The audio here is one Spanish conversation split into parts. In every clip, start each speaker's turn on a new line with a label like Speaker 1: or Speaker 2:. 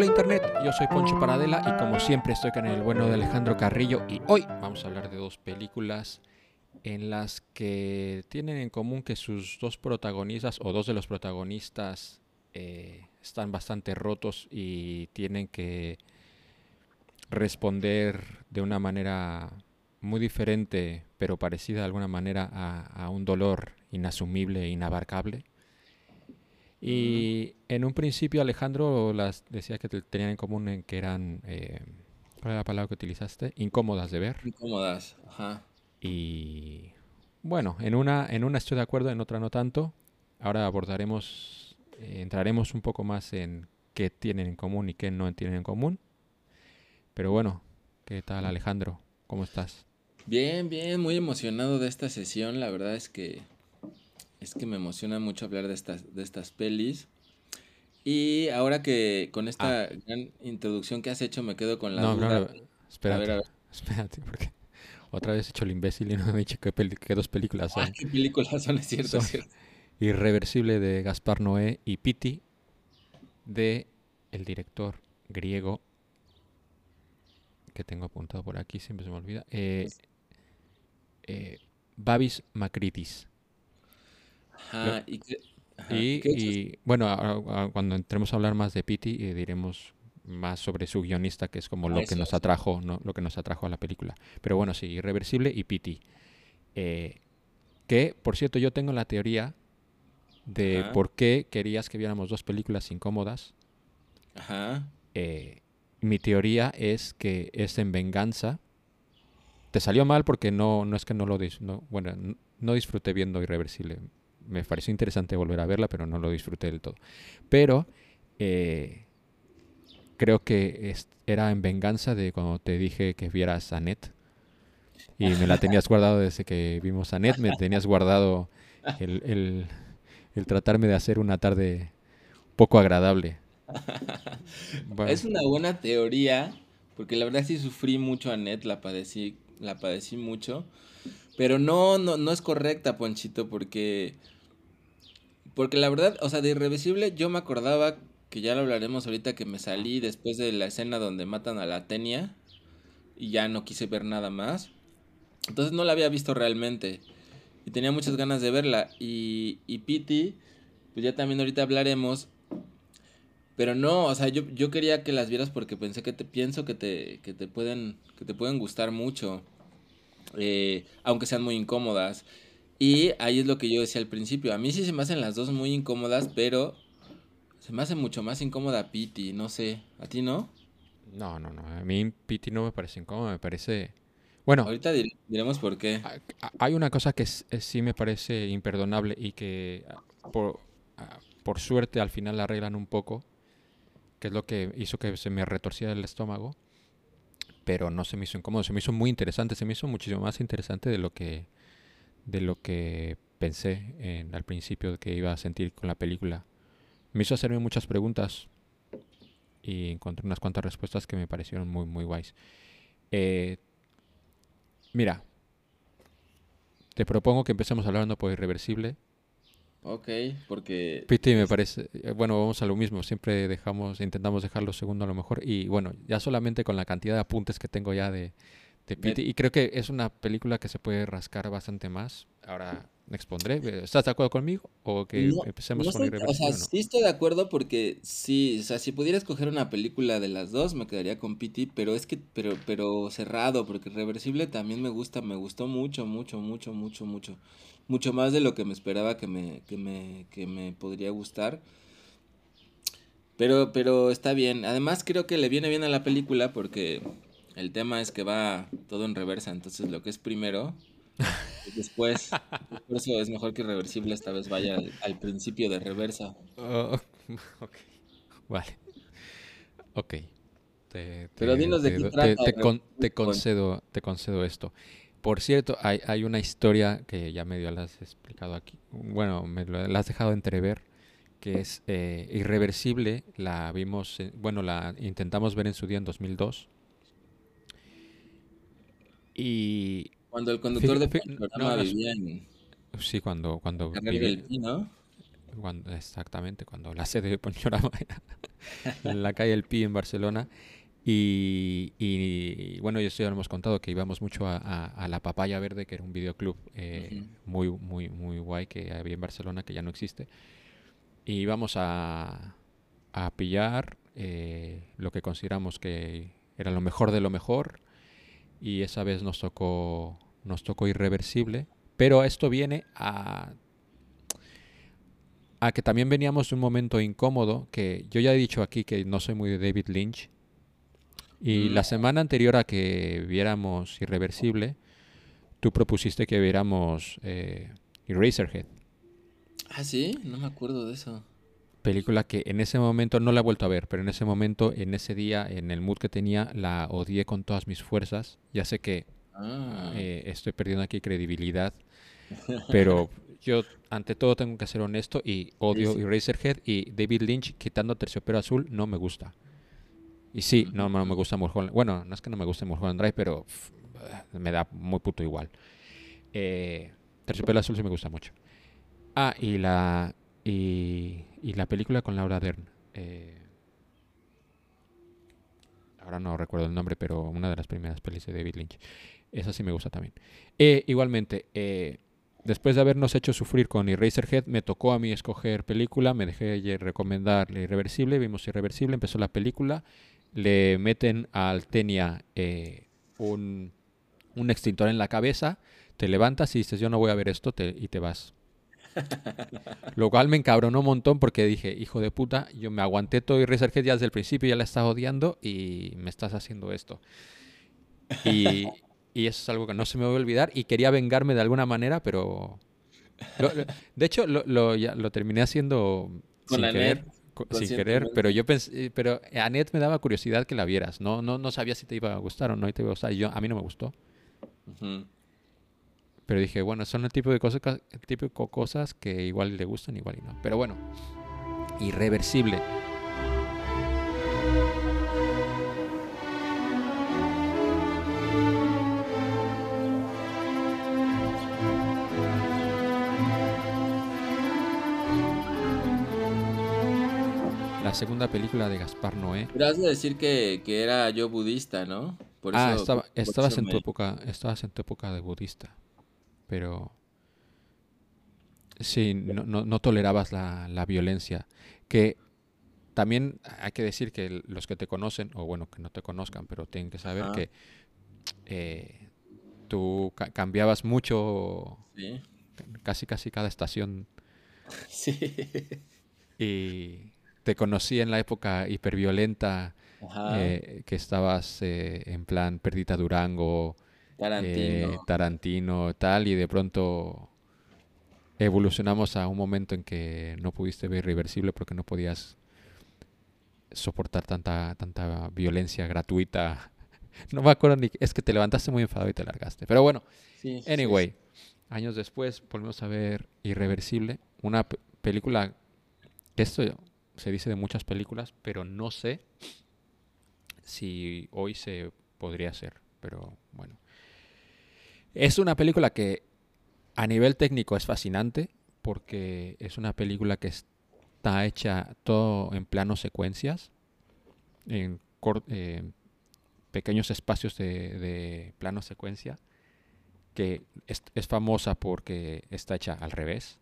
Speaker 1: Hola Internet, yo soy Poncho Paradela y como siempre estoy con el bueno de Alejandro Carrillo y hoy vamos a hablar de dos películas en las que tienen en común que sus dos protagonistas o dos de los protagonistas eh, están bastante rotos y tienen que responder de una manera muy diferente pero parecida de alguna manera a, a un dolor inasumible e inabarcable. Y en un principio Alejandro las decía que tenían en común en que eran, eh, ¿cuál era la palabra que utilizaste? Incómodas de ver.
Speaker 2: Incómodas, ajá.
Speaker 1: Y bueno, en una, en una estoy de acuerdo, en otra no tanto. Ahora abordaremos, eh, entraremos un poco más en qué tienen en común y qué no tienen en común. Pero bueno, ¿qué tal Alejandro? ¿Cómo estás?
Speaker 2: Bien, bien, muy emocionado de esta sesión. La verdad es que es que me emociona mucho hablar de estas, de estas pelis. Y ahora que con esta
Speaker 1: Ah.
Speaker 2: gran introducción que has hecho me quedo con la
Speaker 1: No,
Speaker 2: duda.
Speaker 1: no, espérate,
Speaker 2: A ver, a ver.
Speaker 1: espérate, porque otra vez he hecho el imbécil y no me he dicho qué, dos películas
Speaker 2: Ah,
Speaker 1: son.
Speaker 2: qué películas son, es cierto, es
Speaker 1: Son-
Speaker 2: cierto.
Speaker 1: Irreversible de Gaspar Noé y Piti de el director griego que tengo apuntado por aquí, siempre se me olvida. eh, eh, Babis Makritis.
Speaker 2: Ajá, y, ajá,
Speaker 1: Y,
Speaker 2: ¿qué otros?
Speaker 1: y, bueno, a- a- cuando entremos a hablar más de Piti, eh, diremos más sobre su guionista, que es como
Speaker 2: Ah,
Speaker 1: lo que nos
Speaker 2: eso.
Speaker 1: atrajo, ¿no? Lo que nos atrajo a la película. Pero bueno, sí, Irreversible y Piti. Eh, que, por cierto, yo tengo la teoría de
Speaker 2: Ajá.
Speaker 1: por qué querías que viéramos dos películas incómodas.
Speaker 2: Ajá.
Speaker 1: Eh, mi teoría es que es en venganza. Te salió mal porque no, no es que no lo dis- no, bueno, no disfruté viendo Irreversible. Me pareció interesante volver a verla, pero no lo disfruté del todo. Pero eh, creo que era en venganza de cuando te dije que vieras a Net. Y me la tenías guardado desde que vimos a Net. Me tenías guardado el, el- tratarme de hacer una tarde poco agradable.
Speaker 2: Es una buena teoría, porque la verdad sí sufrí mucho a Net, la padecí, la padecí mucho. Pero no, no, no es correcta, Ponchito, porque. Porque la verdad, o sea, de Irreversible yo me acordaba que ya lo hablaremos ahorita que me salí después de la escena donde matan a la Tenia y ya no quise ver nada más. Entonces no la había visto realmente y tenía muchas ganas de verla. Y, y Pity, pues ya también ahorita hablaremos. Pero no, o sea, yo, yo quería que las vieras porque pensé que te pienso que te, que te pueden, que te pueden gustar mucho. eh, aunque sean muy incómodas. Y ahí es lo que yo decía al principio. A mí sí se me hacen las dos muy incómodas, pero se me hace mucho más incómoda Pity, no sé. ¿A ti no?
Speaker 1: No, no, no. A mí Pity no me parece incómodo, me parece... Bueno,
Speaker 2: Ahorita dir- diremos por qué.
Speaker 1: hay una cosa que es- sí me parece imperdonable y que ah, por, ah, por suerte al final la arreglan un poco, que es lo que hizo que se me retorciera el estómago, pero no se me hizo incómodo, se me hizo muy interesante, se me hizo muchísimo más interesante de lo que, de lo que pensé en- al principio que iba a sentir con la película. Me hizo hacerme muchas preguntas y encontré unas cuantas respuestas que me parecieron muy, muy guays. Eh, mira, te propongo que empecemos hablando por irreversible.
Speaker 2: Ok, porque...
Speaker 1: Piti me parece, eh, bueno, vamos a lo mismo, siempre dejamos, intentamos dejarlo segundo a lo mejor y bueno, ya solamente con la cantidad de apuntes que tengo ya de, de Piti y creo que es una película que se puede rascar bastante más. Ahora me expondré, eh, ¿estás de acuerdo conmigo o que
Speaker 2: No,
Speaker 1: empecemos
Speaker 2: no
Speaker 1: con
Speaker 2: estoy- o sea,
Speaker 1: o no?
Speaker 2: sí estoy de acuerdo porque sí, o sea, si pudiera escoger una película de las dos, me quedaría con Pity, pero es que, pero, pero cerrado, porque Reversible también me gusta, me gustó mucho, mucho, mucho, mucho, mucho, mucho más de lo que me esperaba que me, que me, que me podría gustar. Pero, pero está bien. Además creo que le viene bien a la película porque el tema es que va todo en reversa, entonces lo que es primero, es después. Por eso es mejor que Reversible esta vez vaya al, al principio de reversa.
Speaker 1: Oh, ok, vale. Ok. Te,
Speaker 2: Pero
Speaker 1: te-
Speaker 2: dinos de
Speaker 1: te
Speaker 2: qué trata,
Speaker 1: te- con- concedo, te concedo esto. Por cierto, hay, hay una historia que ya medio la has explicado aquí. Bueno, me lo- la has dejado entrever, que es eh, irreversible. La vimos, en- bueno, la intentamos ver en su día en 2002. Y
Speaker 2: Cuando el conductor de programa
Speaker 1: no, no,
Speaker 2: vivía en
Speaker 1: sí, cuando, cuando
Speaker 2: Carrera
Speaker 1: viví-
Speaker 2: del Pi, ¿no?
Speaker 1: cuando, exactamente, cuando la sede de Ponchorama era en la calle El Pi en Barcelona. Y, bueno, yo ya hemos contado que íbamos mucho a, La Papaya Verde, que era un videoclub eh, muy, muy, muy guay que había en Barcelona, que ya no existe. Y íbamos a, a pillar eh, lo que consideramos que era lo mejor de lo mejor. Y esa vez nos tocó, nos tocó irreversible. Pero esto viene a a que también veníamos de un momento incómodo, que yo ya he dicho aquí que no soy muy de David Lynch, y mm. la semana anterior a que viéramos Irreversible, tú propusiste que viéramos eh, Eraserhead.
Speaker 2: Ah, sí, no me acuerdo de eso.
Speaker 1: Película que en ese momento no la he vuelto a ver, pero en ese momento, en ese día, en el mood que tenía, la odié con todas mis fuerzas. Ya sé que ah. eh, estoy perdiendo aquí credibilidad, pero yo ante todo tengo que ser honesto y odio Eraserhead y David Lynch quitando Terciopelo Azul no me gusta. Y sí, no, no me gusta Mulholland. Bueno, no es que no me guste Mulholland Drive, pero me da muy puto igual. Eh, Terciopelo Azul sí me gusta mucho. Ah, y la y, la película con Laura Dern. Eh, ahora no recuerdo el nombre, pero una de las primeras pelis de David Lynch. Esa sí me gusta también. Eh, igualmente, eh, después de habernos hecho sufrir con Eraserhead, me tocó a mí escoger película, me dejé recomendar Irreversible, vimos Irreversible, empezó la película le meten al Tenia eh, un, extintor en la cabeza, te levantas y dices, yo no voy a ver esto y te vas. Lo cual me encabronó un montón porque dije, hijo de puta, yo me aguanté todo y Resurged ya desde el principio, ya la estaba odiando y me estás haciendo esto. Y, eso es algo que no se me va a olvidar y quería vengarme de alguna manera, pero... de hecho, lo, lo, terminé haciendo sin querer sin querer, pero yo pensé, eh, pero Annette me daba curiosidad que la vieras, no, no, no sabía si te iba a gustar o no te iba a gustar, yo, a mí no me gustó. Pero dije, bueno, son el tipo de cosas, el de cosas que igual le gustan, igual y no. Pero bueno, irreversible. la segunda película de Gaspar Noé.
Speaker 2: Has de decir que, era yo budista, ¿no?
Speaker 1: ah, estabas, en tu época, estabas en tu época de budista, pero sí, no, tolerabas la, violencia. Que también hay que decir que los que te conocen, o bueno, que no te conozcan, pero tienen que saber que eh, tú cambiabas mucho, casi casi cada estación. Sí. Y te conocí en la época hiperviolenta, eh, que estabas eh, en plan Perdita Durango,
Speaker 2: Tarantino.
Speaker 1: Eh, Tarantino, tal, y de pronto evolucionamos a un momento en que no pudiste ver irreversible porque no podías soportar tanta, tanta violencia gratuita. No me acuerdo ni... Es que te levantaste muy enfadado y te largaste. Pero bueno, anyway, años después volvemos a ver Irreversible, una película esto se dice de muchas películas, pero no sé si hoy se podría hacer. Pero bueno. Es una película que a nivel técnico es fascinante porque es una película que está hecha todo en planos secuencias, en, pequeños espacios de, de, plano secuencia, que es famosa porque está hecha al revés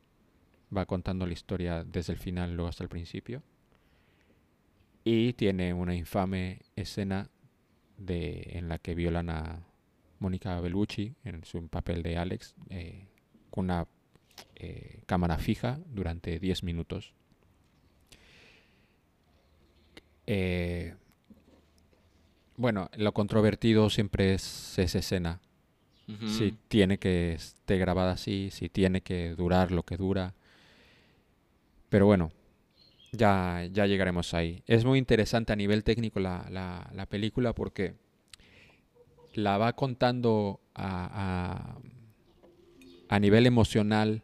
Speaker 1: va contando la historia desde el final luego hasta el principio. Y tiene una infame escena de, en la que violan a Mónica Bellucci en su papel de Alex eh, con una eh, cámara fija durante 10 minutos. Eh, bueno, lo controvertido siempre es esa escena. Si tiene que estar grabada así, si tiene que durar lo que dura, pero bueno, ya, ya llegaremos ahí. Es muy interesante a nivel técnico la, la, película porque la va contando a, a, nivel emocional.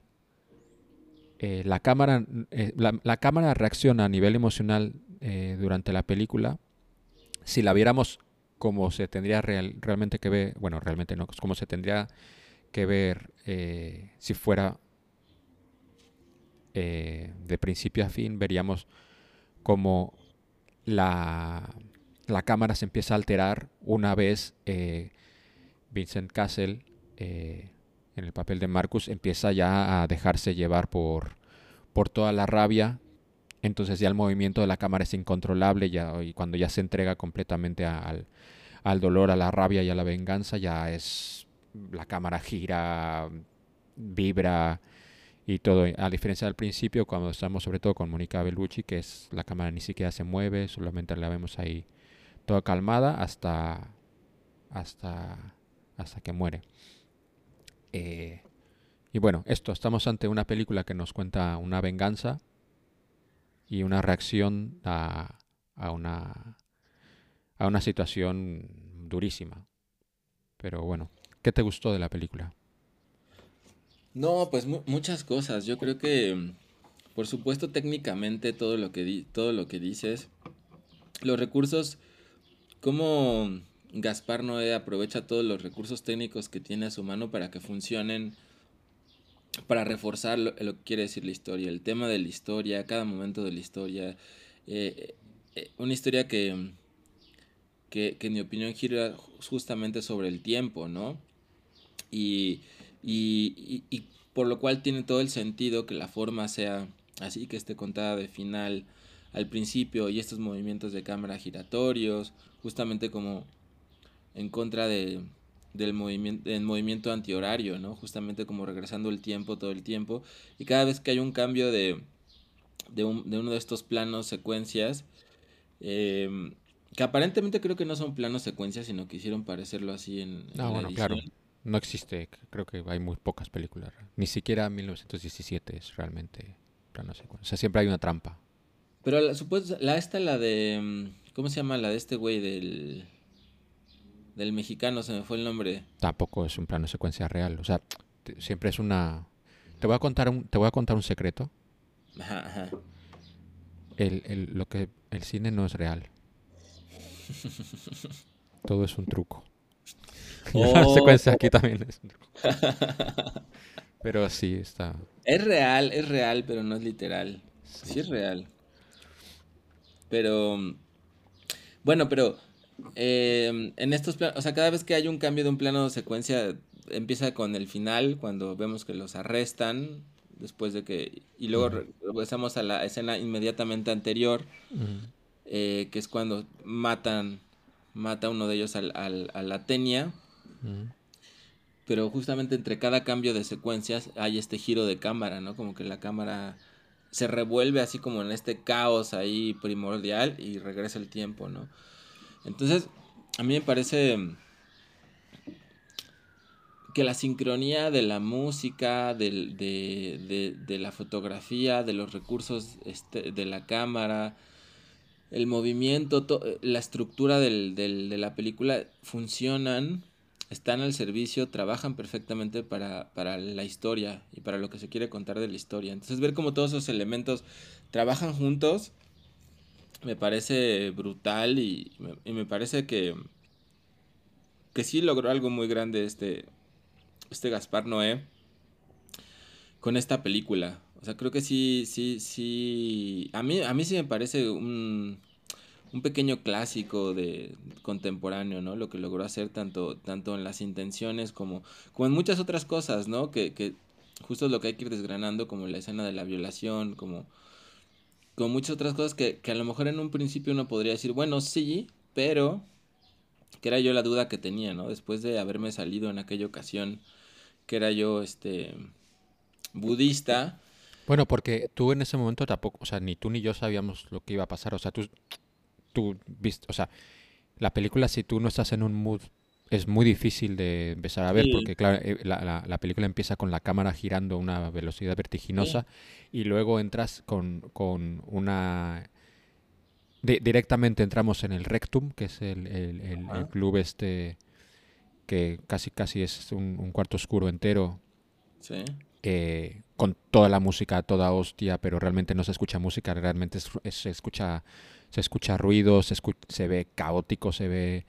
Speaker 1: Eh, la, cámara, eh, la, cámara reacciona a nivel emocional eh, durante la película. Si la viéramos como se tendría realmente que ver, bueno, realmente no, como se tendría que ver si fuera de principio a fin, veríamos como la, la cámara se empieza a alterar una vez eh, Vincent Castle, eh, en el papel de Marcus, empieza ya a dejarse llevar por, por toda la rabia. Entonces ya el movimiento de la cámara es incontrolable ya, y cuando ya se entrega completamente al, al dolor, a la rabia y a la venganza, ya es la cámara gira, vibra y todo. A diferencia del principio, cuando estamos sobre todo con Mónica Bellucci, que es la cámara ni siquiera se mueve, solamente la vemos ahí toda calmada hasta hasta hasta que muere. Eh, y bueno, esto, estamos ante una película que nos cuenta una venganza y una reacción a, a una a una situación durísima. Pero bueno, ¿qué te gustó de la película?
Speaker 2: No, pues muchas cosas. Yo creo que, por supuesto, técnicamente todo lo que, todo lo que dices, los recursos, cómo Gaspar Noé aprovecha todos los recursos técnicos que tiene a su mano para que funcionen, para reforzar lo, que quiere decir la historia, el tema de la historia, cada momento de la historia. Eh, eh, una historia que, que, en mi opinión gira justamente sobre el tiempo, ¿no? Y y, y, por lo cual tiene todo el sentido que la forma sea así, que esté contada de final al principio y estos movimientos de cámara giratorios, justamente como en contra de, del movimiento, del movimiento antihorario, ¿no? Justamente como regresando el tiempo todo el tiempo. Y cada vez que hay un cambio de, de, un, de uno de estos planos, secuencias, eh, que aparentemente creo que no son planos secuencias, sino que hicieron parecerlo así en,
Speaker 1: ah, bueno, Claro. No existe, creo que hay muy pocas películas. Ni siquiera 1917 es realmente plano secuencia. O sea, siempre hay una trampa.
Speaker 2: Pero la, la esta, la de... Mm, ¿Cómo se llama? La de este güey del... Del mexicano, se me fue el nombre.
Speaker 1: Tampoco es un plano secuencia real. O sea, siempre es una... Te voy a contar un, te voy a contar un secreto. Ajá, ajá. El, el, lo que, el cine no es real. Todo es un truco. La oh. secuencia aquí también es. pero sí, está.
Speaker 2: Es real, es real, pero no es literal. Sí, es real. Pero. Bueno, pero. Em, en estos planos. O sea, cada vez que hay un cambio de un plano de secuencia, empieza con el final, cuando vemos que los arrestan. Después de que. Y luego regresamos a la escena inmediatamente anterior. Eh, que es cuando matan. Mata uno de ellos al, al, a la Tenia pero justamente entre cada cambio de secuencias hay este giro de cámara, ¿no? Como que la cámara se revuelve así como en este caos ahí primordial y regresa el tiempo, ¿no? Entonces, a mí me parece que la sincronía de la música, de, la fotografía, de los recursos este, de la cámara, el movimiento, la estructura de la película funcionan están al servicio, trabajan perfectamente para, la historia y para lo que se quiere contar de la historia. Entonces ver cómo todos esos elementos trabajan juntos me parece brutal y me, parece que, que sí logró algo muy grande este, este Gaspar Noé con esta película. O sea, creo que sí, sí, sí. A mí, a mí sí me parece un, un pequeño clásico de contemporáneo, ¿no? Lo que logró hacer tanto, tanto en las intenciones como, como en muchas otras cosas, ¿no? Que, que justo es lo que hay que ir desgranando, como la escena de la violación, como, como muchas otras cosas que, que a lo mejor en un principio uno podría decir, bueno, sí, pero que era yo la duda que tenía, ¿no? Después de haberme salido en aquella ocasión, que era yo, este, budista.
Speaker 1: Bueno, porque tú en ese momento tampoco, o sea, ni tú ni yo sabíamos lo que iba a pasar, o sea, tú tú viste, o sea, la película si tú no estás en un mood es muy difícil de empezar a ver porque claro, eh, la, la, película empieza con la cámara girando a una velocidad vertiginosa y luego entras con, con una... directamente entramos en el Rectum, que es el, el, club este que casi casi es un, cuarto oscuro entero. Sí. Eh, con toda la música, toda hostia, pero realmente no se escucha música, realmente se escucha se escucha ruido, se, se ve caótico, se ve,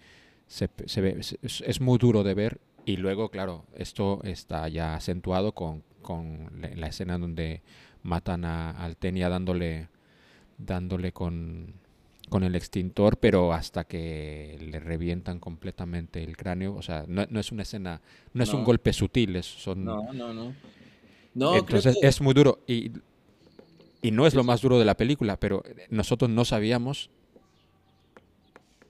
Speaker 1: se, ve es, muy duro de ver y luego, claro, esto está ya acentuado con, con la escena donde matan a, al Tenia dándole, dándole con, con el extintor, pero hasta que le revientan completamente el cráneo. O sea, no, no es una escena, no es un golpe sutil, es, son...
Speaker 2: No, no, no. No,
Speaker 1: Entonces
Speaker 2: que-
Speaker 1: es muy duro. Y, y no es lo más duro de la película, pero nosotros no sabíamos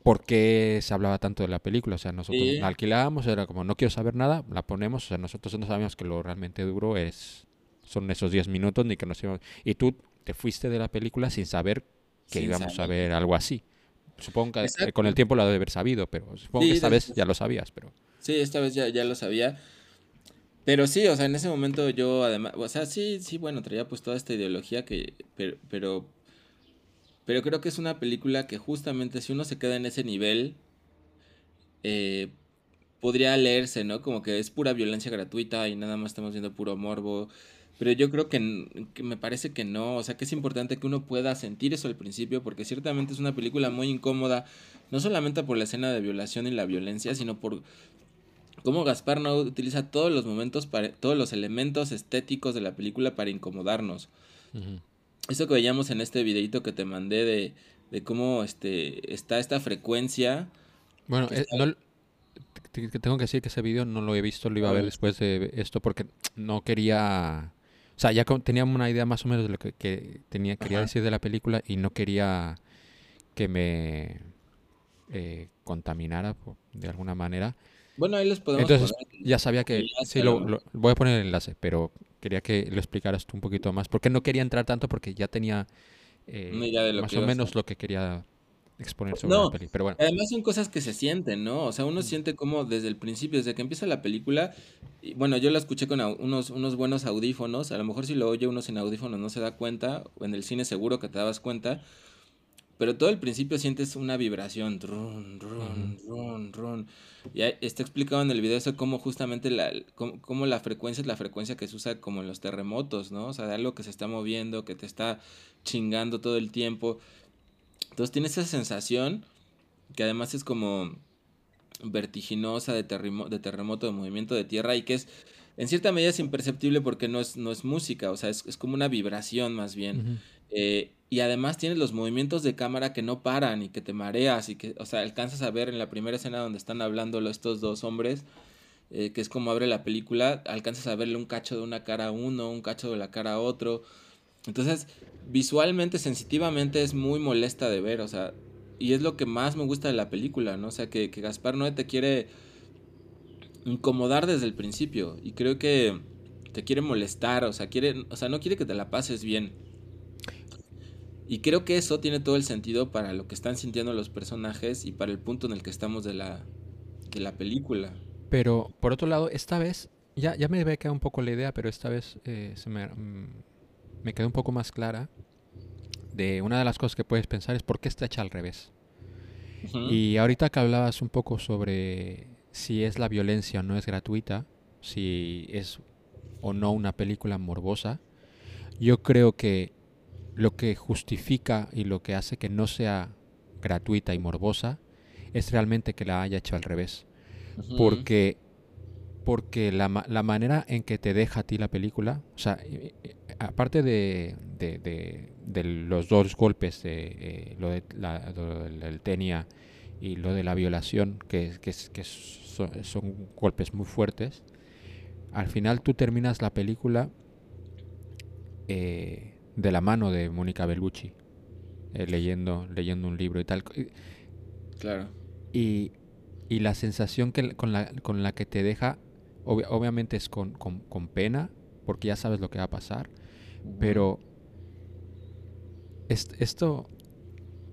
Speaker 1: por qué se hablaba tanto de la película. O sea, nosotros
Speaker 2: Sí.
Speaker 1: la alquilábamos, era como, no quiero saber nada, la ponemos. O sea, nosotros no sabíamos que lo realmente duro es son esos 10 minutos, ni que nos íbamos... Y tú te fuiste de la película sin saber que
Speaker 2: Sin
Speaker 1: íbamos a
Speaker 2: saber.
Speaker 1: ver algo así. Supongo que eh,
Speaker 2: Exacto.
Speaker 1: con el tiempo lo has de haber sabido, pero supongo
Speaker 2: Sí,
Speaker 1: que esta vez ya lo sabías, pero...
Speaker 2: Sí, esta vez ya, ya lo sabía. Pero sí, o sea, en ese momento yo además, o sea, sí, sí, bueno, traía pues toda esta ideología que, pero, pero, pero creo que es una película que justamente si uno se queda en ese nivel, eh, podría leerse, ¿no? Como que es pura violencia gratuita y nada más estamos viendo puro morbo. Pero yo creo que, que me parece que no, o sea, que es importante que uno pueda sentir eso al principio, porque ciertamente es una película muy incómoda, no solamente por la escena de violación y la violencia, sino por cómo Gaspar no utiliza todos los momentos, para, todos los elementos estéticos de la película para incomodarnos. Eso que veíamos en este videito que te mandé de, de cómo este, está esta frecuencia.
Speaker 1: Bueno,
Speaker 2: que
Speaker 1: eh,
Speaker 2: está-
Speaker 1: no- te- te tengo que decir que ese video no lo he visto, lo iba a ver después de esto porque no quería... O sea, ya tenía una idea más o menos de lo que, que tenía, quería
Speaker 2: Ajá.
Speaker 1: decir de la película y no quería que me eh, contaminara de alguna manera.
Speaker 2: Bueno, ahí les podemos
Speaker 1: Entonces
Speaker 2: poner
Speaker 1: ya sabía que...
Speaker 2: enlace
Speaker 1: Sí, lo, voy a poner el enlace, pero quería que lo explicaras tú un poquito más. Porque no quería entrar tanto porque ya tenía eh, más
Speaker 2: que
Speaker 1: o menos lo que quería exponer sobre la
Speaker 2: No,
Speaker 1: peli. Pero bueno,
Speaker 2: Además son cosas que se sienten, ¿no? O sea, uno siente como desde el principio, desde que empieza la película, y bueno, yo la escuché con unos, unos buenos audífonos, a lo mejor si lo oye uno sin audífonos no se da cuenta, o en el cine seguro que te dabas cuenta, pero todo el principio sientes una vibración, run, run, run, run, y está explicado en el video eso como justamente la, cómo, cómo la frecuencia es la frecuencia que se usa como en los terremotos, ¿no? O sea, de algo que se está moviendo, que te está chingando todo el tiempo. Entonces tienes esa sensación que además es como vertiginosa de, terremo- de terremoto, de movimiento de tierra y que es en cierta medida es imperceptible porque no es, no es música, o sea, es, es como una vibración más bien. Eh, y además tienes los movimientos de cámara que no paran y que te mareas y que, o sea, alcanzas a ver en la primera escena donde están hablando estos dos hombres, eh, que es como abre la película, alcanzas a verle un cacho de una cara a uno, un cacho de la cara a otro. Entonces, visualmente, sensitivamente es muy molesta de ver, o sea, y es lo que más me gusta de la película, ¿no? O sea, que, que Gaspar Noé te quiere incomodar desde el principio y creo que te quiere molestar, o sea, quiere, o sea, no quiere que te la pases bien. Y creo que eso tiene todo el sentido para lo que están sintiendo los personajes y para el punto en el que estamos de la, de la película.
Speaker 1: Pero por otro lado, esta vez, ya, ya me había quedado un poco la idea, pero esta vez eh, se me, mm, me quedó un poco más clara de una de las cosas que puedes pensar es por qué está hecha al revés. Y ahorita que hablabas un poco sobre si es la violencia o no es gratuita, si es o no una película morbosa, yo creo que lo que justifica y lo que hace que no sea gratuita y morbosa es realmente que la haya hecho al revés. Porque, porque la, la manera en que te deja a ti la película, o sea, eh, eh, aparte de, de, de- de los dos golpes, de, eh, lo de la, lo del Tenia y lo de la violación, que, que, que son, son golpes muy fuertes, al final tú terminas la película eh, de la mano de Mónica Bellucci, eh, leyendo, leyendo un libro y tal.
Speaker 2: Claro.
Speaker 1: Y, y la sensación que, con, la, con la que te deja, obvia- obviamente es con, con- con pena, porque ya sabes lo que va a pasar, pero est- esto,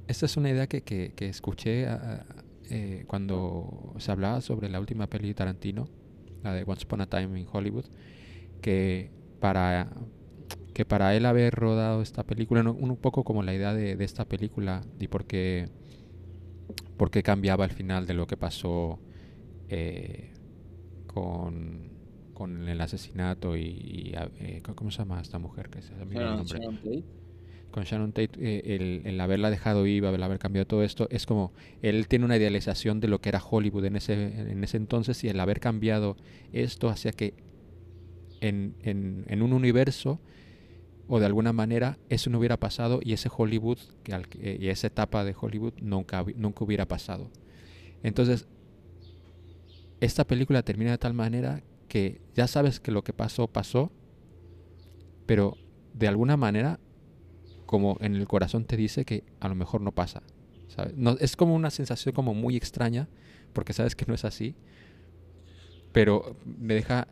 Speaker 1: esta es una idea que, que- que escuché ah, eh, cuando se hablaba sobre la última peli de Tarantino, la de Once Upon a Time in Hollywood, que para, que para él haber rodado esta película, no- un poco como la idea de, de esta película y por qué, por qué cambiaba el final de lo que pasó eh, con, con el asesinato y, y, eh, ¿cómo se llama esta mujer? Que se
Speaker 2: Sharon-
Speaker 1: nombre
Speaker 2: Sharon Tate.
Speaker 1: con Shannon Tate, eh, el, el haberla dejado viva, el haber cambiado todo esto, es como él tiene una idealización de lo que era Hollywood en ese, en ese entonces y el haber cambiado esto hacía que en, en, en un universo o de alguna manera eso no hubiera pasado y ese Hollywood y esa etapa de Hollywood nunca, nunca hubiera pasado. Entonces, esta película termina de tal manera que ya sabes que lo que pasó, pasó, pero de alguna manera, como en el corazón te dice que a lo mejor no pasa. No, es como una sensación como muy extraña, porque sabes que no es así, pero me deja...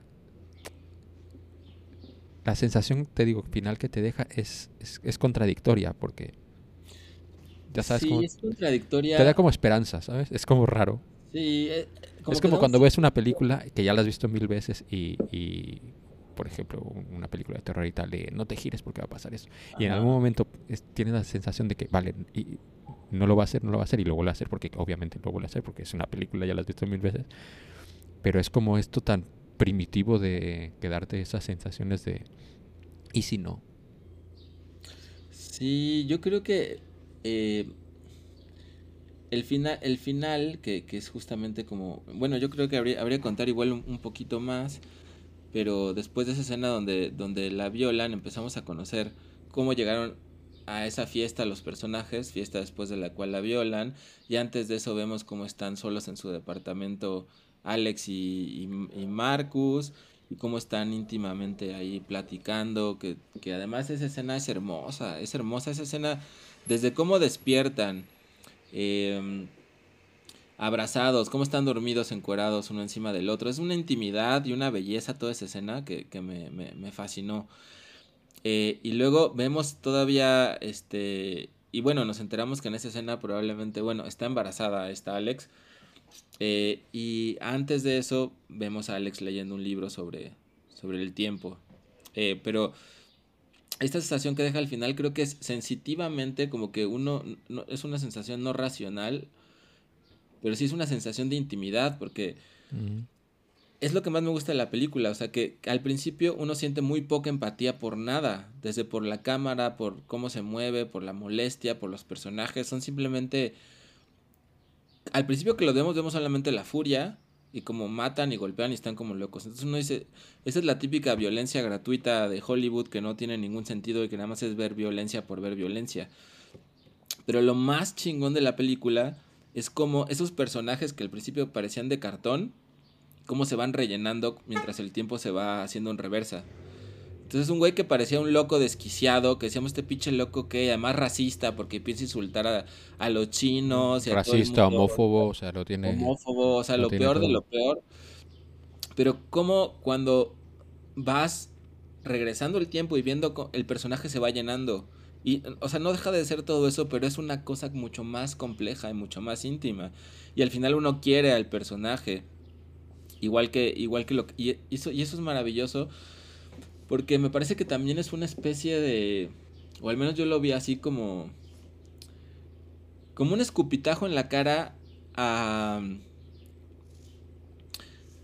Speaker 1: La sensación, te digo, final que te deja es, es, contradictoria, porque
Speaker 2: ya sabes sí, es contradictoria.
Speaker 1: Te da como esperanza, ¿sabes? Es como raro.
Speaker 2: Sí, eh,
Speaker 1: es como cuando ves una película que ya la has visto mil veces y, por ejemplo, una película de terror y tal, de no te gires porque va a pasar eso. Y en algún momento tienes la sensación de que, vale, y no lo va a hacer, no lo va a hacer y lo vuelve a hacer porque obviamente lo vuelve a hacer porque es una película, ya la has visto mil veces. Pero es como esto tan primitivo de quedarte esas sensaciones de, ¿y si no?
Speaker 2: Sí, yo creo que eh, el final, el final que, es justamente como, bueno, yo creo que habría, habría que contar igual un, poquito más, pero después de esa escena donde, donde la violan, empezamos a conocer cómo llegaron a esa fiesta los personajes, fiesta después de la cual la violan, y antes de eso vemos cómo están solos en su departamento Alex y, y, Marcus, y cómo están íntimamente ahí platicando, que, que además esa escena es hermosa, es hermosa esa escena, desde cómo despiertan, Em, abrazados, cómo están dormidos, encuerados uno encima del otro. Es una intimidad y una belleza toda esa escena que, me, fascinó. Eh, y luego vemos todavía, este, y bueno, nos enteramos que en esa escena probablemente, bueno, está embarazada esta Alex. Eh, y antes de eso vemos a Alex leyendo un libro sobre, sobre el tiempo. Eh, pero esta sensación que deja al final creo que es sensitivamente como que uno es una sensación no racional, pero sí es una sensación de intimidad porque es lo que más me gusta de la película, o sea que al principio uno siente muy poca empatía por nada, desde por la cámara, por cómo se mueve, por la molestia, por los personajes, son simplemente al principio que lo vemos vemos solamente la furia y como matan y golpean y están como locos. Entonces uno dice, esa es la típica violencia gratuita de Hollywood que no tiene ningún sentido y que nada más es ver violencia por ver violencia. Pero lo más chingón de la película es como esos personajes que al principio parecían de cartón, cómo se van rellenando mientras el tiempo se va haciendo en reversa. Entonces un güey que parecía un loco desquiciado, que decíamos este pinche loco que además racista porque piensa insultar a, los chinos. Y
Speaker 1: racista, homófobo, o sea, lo tiene...
Speaker 2: Homófobo, o sea, lo, peor de lo peor. Pero como cuando vas regresando el tiempo y viendo el personaje se va llenando. Y, o sea, no deja de ser todo eso, pero es una cosa mucho más compleja y mucho más íntima. Y al final uno quiere al personaje. Igual que, igual que lo y eso, y eso es maravilloso porque me parece que también es una especie de. O al menos yo lo vi así como. Como un escupitajo en la cara a.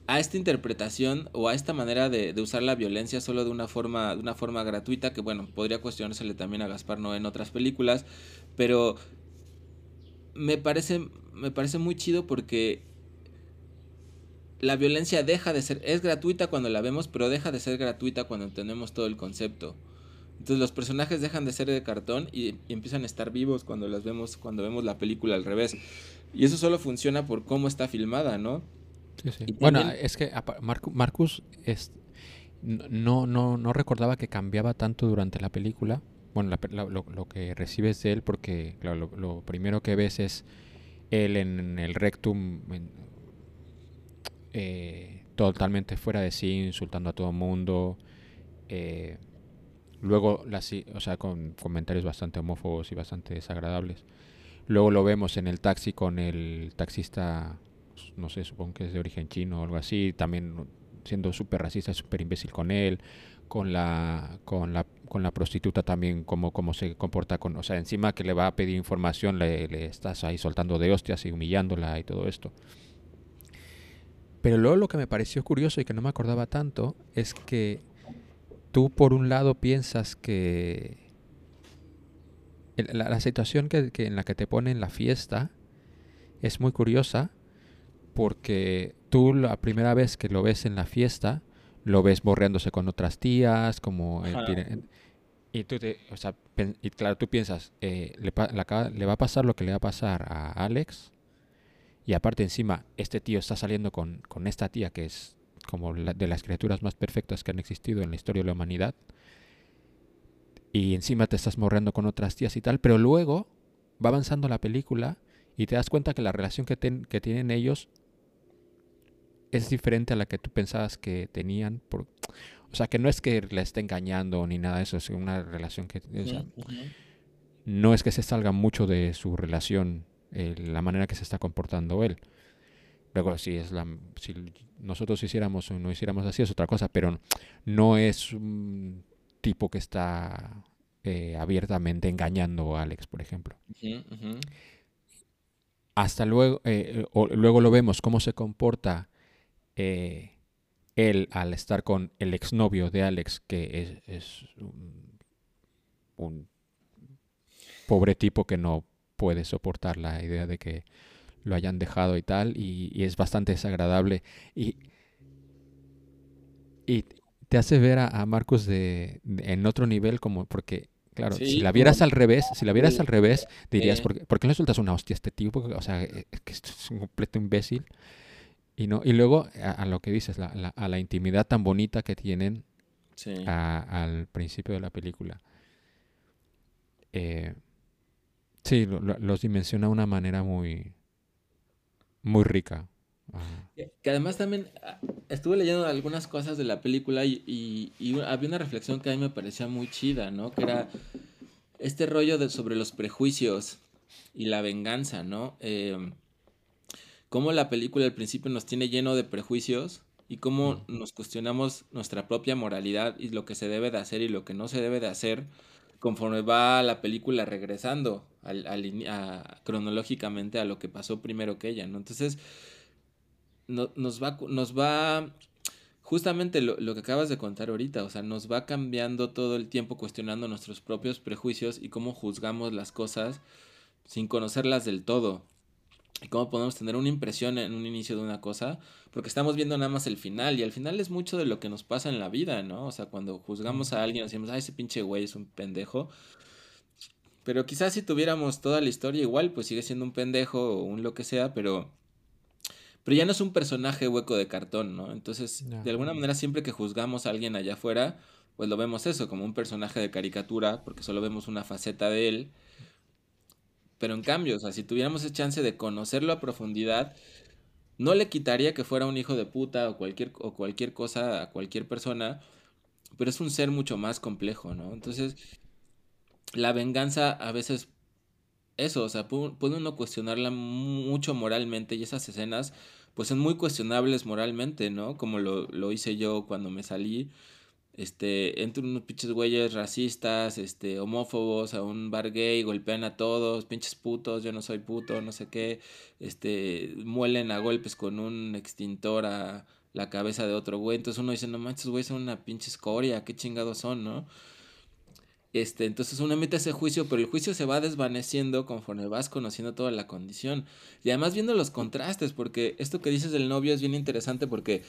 Speaker 2: A esta interpretación o a esta manera de, usar la violencia solo de una forma de una forma gratuita que bueno podría cuestionársele también a Gaspar no en otras películas pero me parece me parece muy chido porque la violencia deja de ser, es gratuita cuando la vemos, pero deja de ser gratuita cuando entendemos todo el concepto. Entonces los personajes dejan de ser de cartón y, empiezan a estar vivos cuando las vemos, cuando vemos la película al revés. Y eso solo funciona por cómo está filmada, ¿no?
Speaker 1: Sí, sí. Bueno, es que Marcus es, no, no, no recordaba que cambiaba tanto durante la película. Bueno, lo, que recibes de él, porque lo, primero que ves es él en el rectum, eh, totalmente fuera de sí, insultando a todo el mundo. Eh, luego, o sea, con comentarios bastante homófobos y bastante desagradables. Luego lo vemos en el taxi con el taxista, no sé, supongo que es de origen chino o algo así, también siendo súper racista, súper imbécil con él, con la, con la, con la prostituta también, como, como se comporta con, o sea, encima que le va a pedir información, le, le estás ahí soltando de hostias y humillándola y todo esto. Pero luego lo que me pareció curioso y que no me acordaba tanto es que tú por un lado piensas que la, situación que, en la que te pone en la fiesta es muy curiosa porque tú la primera vez que lo ves en la fiesta lo ves borreándose con otras tías, como Y tú te, o sea, y claro, tú piensas, eh, le, le, va a pasar lo que le va a pasar a Alex. Y aparte encima, este tío está saliendo con, con esta tía que es como de las criaturas más perfectas que han existido en la historia de la humanidad. Y encima te estás morreando con otras tías y tal. Pero luego va avanzando la película y te das cuenta que la relación que, que tienen ellos es diferente a la que tú pensabas que tenían. Por, o sea, que no es que le esté engañando ni nada de eso, es una relación que... No es que se salga mucho de su relación, eh, la manera que se está comportando él. Luego, si, es la, si nosotros hiciéramos o no hiciéramos así, es otra cosa, pero no es un tipo que está eh, abiertamente engañando a Alex, por ejemplo. Hasta luego, eh, o, luego lo vemos cómo se comporta él al estar con el exnovio de Alex, que es, un, pobre tipo que no puede soportar la idea de que lo hayan dejado y tal, y, es bastante desagradable. Y, y te hace ver a, Marcos de, en otro nivel, como porque, claro, si la vieras al revés, si la vieras al revés, dirías, ¿por, qué, le sueltas una hostia a este tipo? O sea, es que es un completo imbécil. Y, no, y luego a, lo que dices, la, a la intimidad tan bonita que tienen al principio de la película. Eh, sí, los dimensiona de una manera muy, muy rica.
Speaker 2: Que además también ah, estuve leyendo algunas cosas de la película y, había una reflexión que a mí me parecía muy chida, ¿no? Que era este rollo de, sobre los prejuicios y la venganza, ¿no? Eh, cómo la película al principio nos tiene lleno de prejuicios y cómo nos cuestionamos nuestra propia moralidad y lo que se debe de hacer y lo que no se debe de hacer conforme va la película regresando al, cronológicamente a lo que pasó primero que ella, ¿no? Entonces, nos, va, nos va, justamente lo, lo, que acabas de contar ahorita, o sea, nos va cambiando todo el tiempo cuestionando nuestros propios prejuicios y cómo juzgamos las cosas sin conocerlas del todo y cómo podemos tener una impresión en un inicio de una cosa, porque estamos viendo nada más el final, y al final es mucho de lo que nos pasa en la vida, ¿no? O sea, cuando juzgamos a alguien, decimos, ay, ese pinche güey es un pendejo. Pero quizás si tuviéramos toda la historia igual, pues sigue siendo un pendejo o un lo que sea, pero, pero ya no es un personaje hueco de cartón, ¿no? Entonces, de alguna manera, siempre que juzgamos a alguien allá afuera, pues lo vemos eso, como un personaje de caricatura, porque solo vemos una faceta de él pero en cambio, o sea, si tuviéramos esa chance de conocerlo a profundidad, no le quitaría que fuera un hijo de puta o cualquier, o cualquier cosa a cualquier persona, pero es un ser mucho más complejo, ¿no? Entonces, la venganza a veces, eso, o sea, puede uno cuestionarla mucho moralmente y esas escenas, pues son muy cuestionables moralmente, ¿no? Como lo, lo hice yo cuando me salí este, entran unos pinches güeyes racistas, este, homófobos a un bar gay, golpean a todos, pinches putos, yo no soy puto, no sé qué, este, muelen a golpes con un extintor a la cabeza de otro güey, entonces uno dice, no manches, güey, son una pinche escoria, qué chingados son, ¿no? Este, entonces uno emite ese juicio, pero el juicio se va desvaneciendo conforme vas conociendo toda la condición. Y además viendo los contrastes, porque esto que dices del novio es bien interesante porque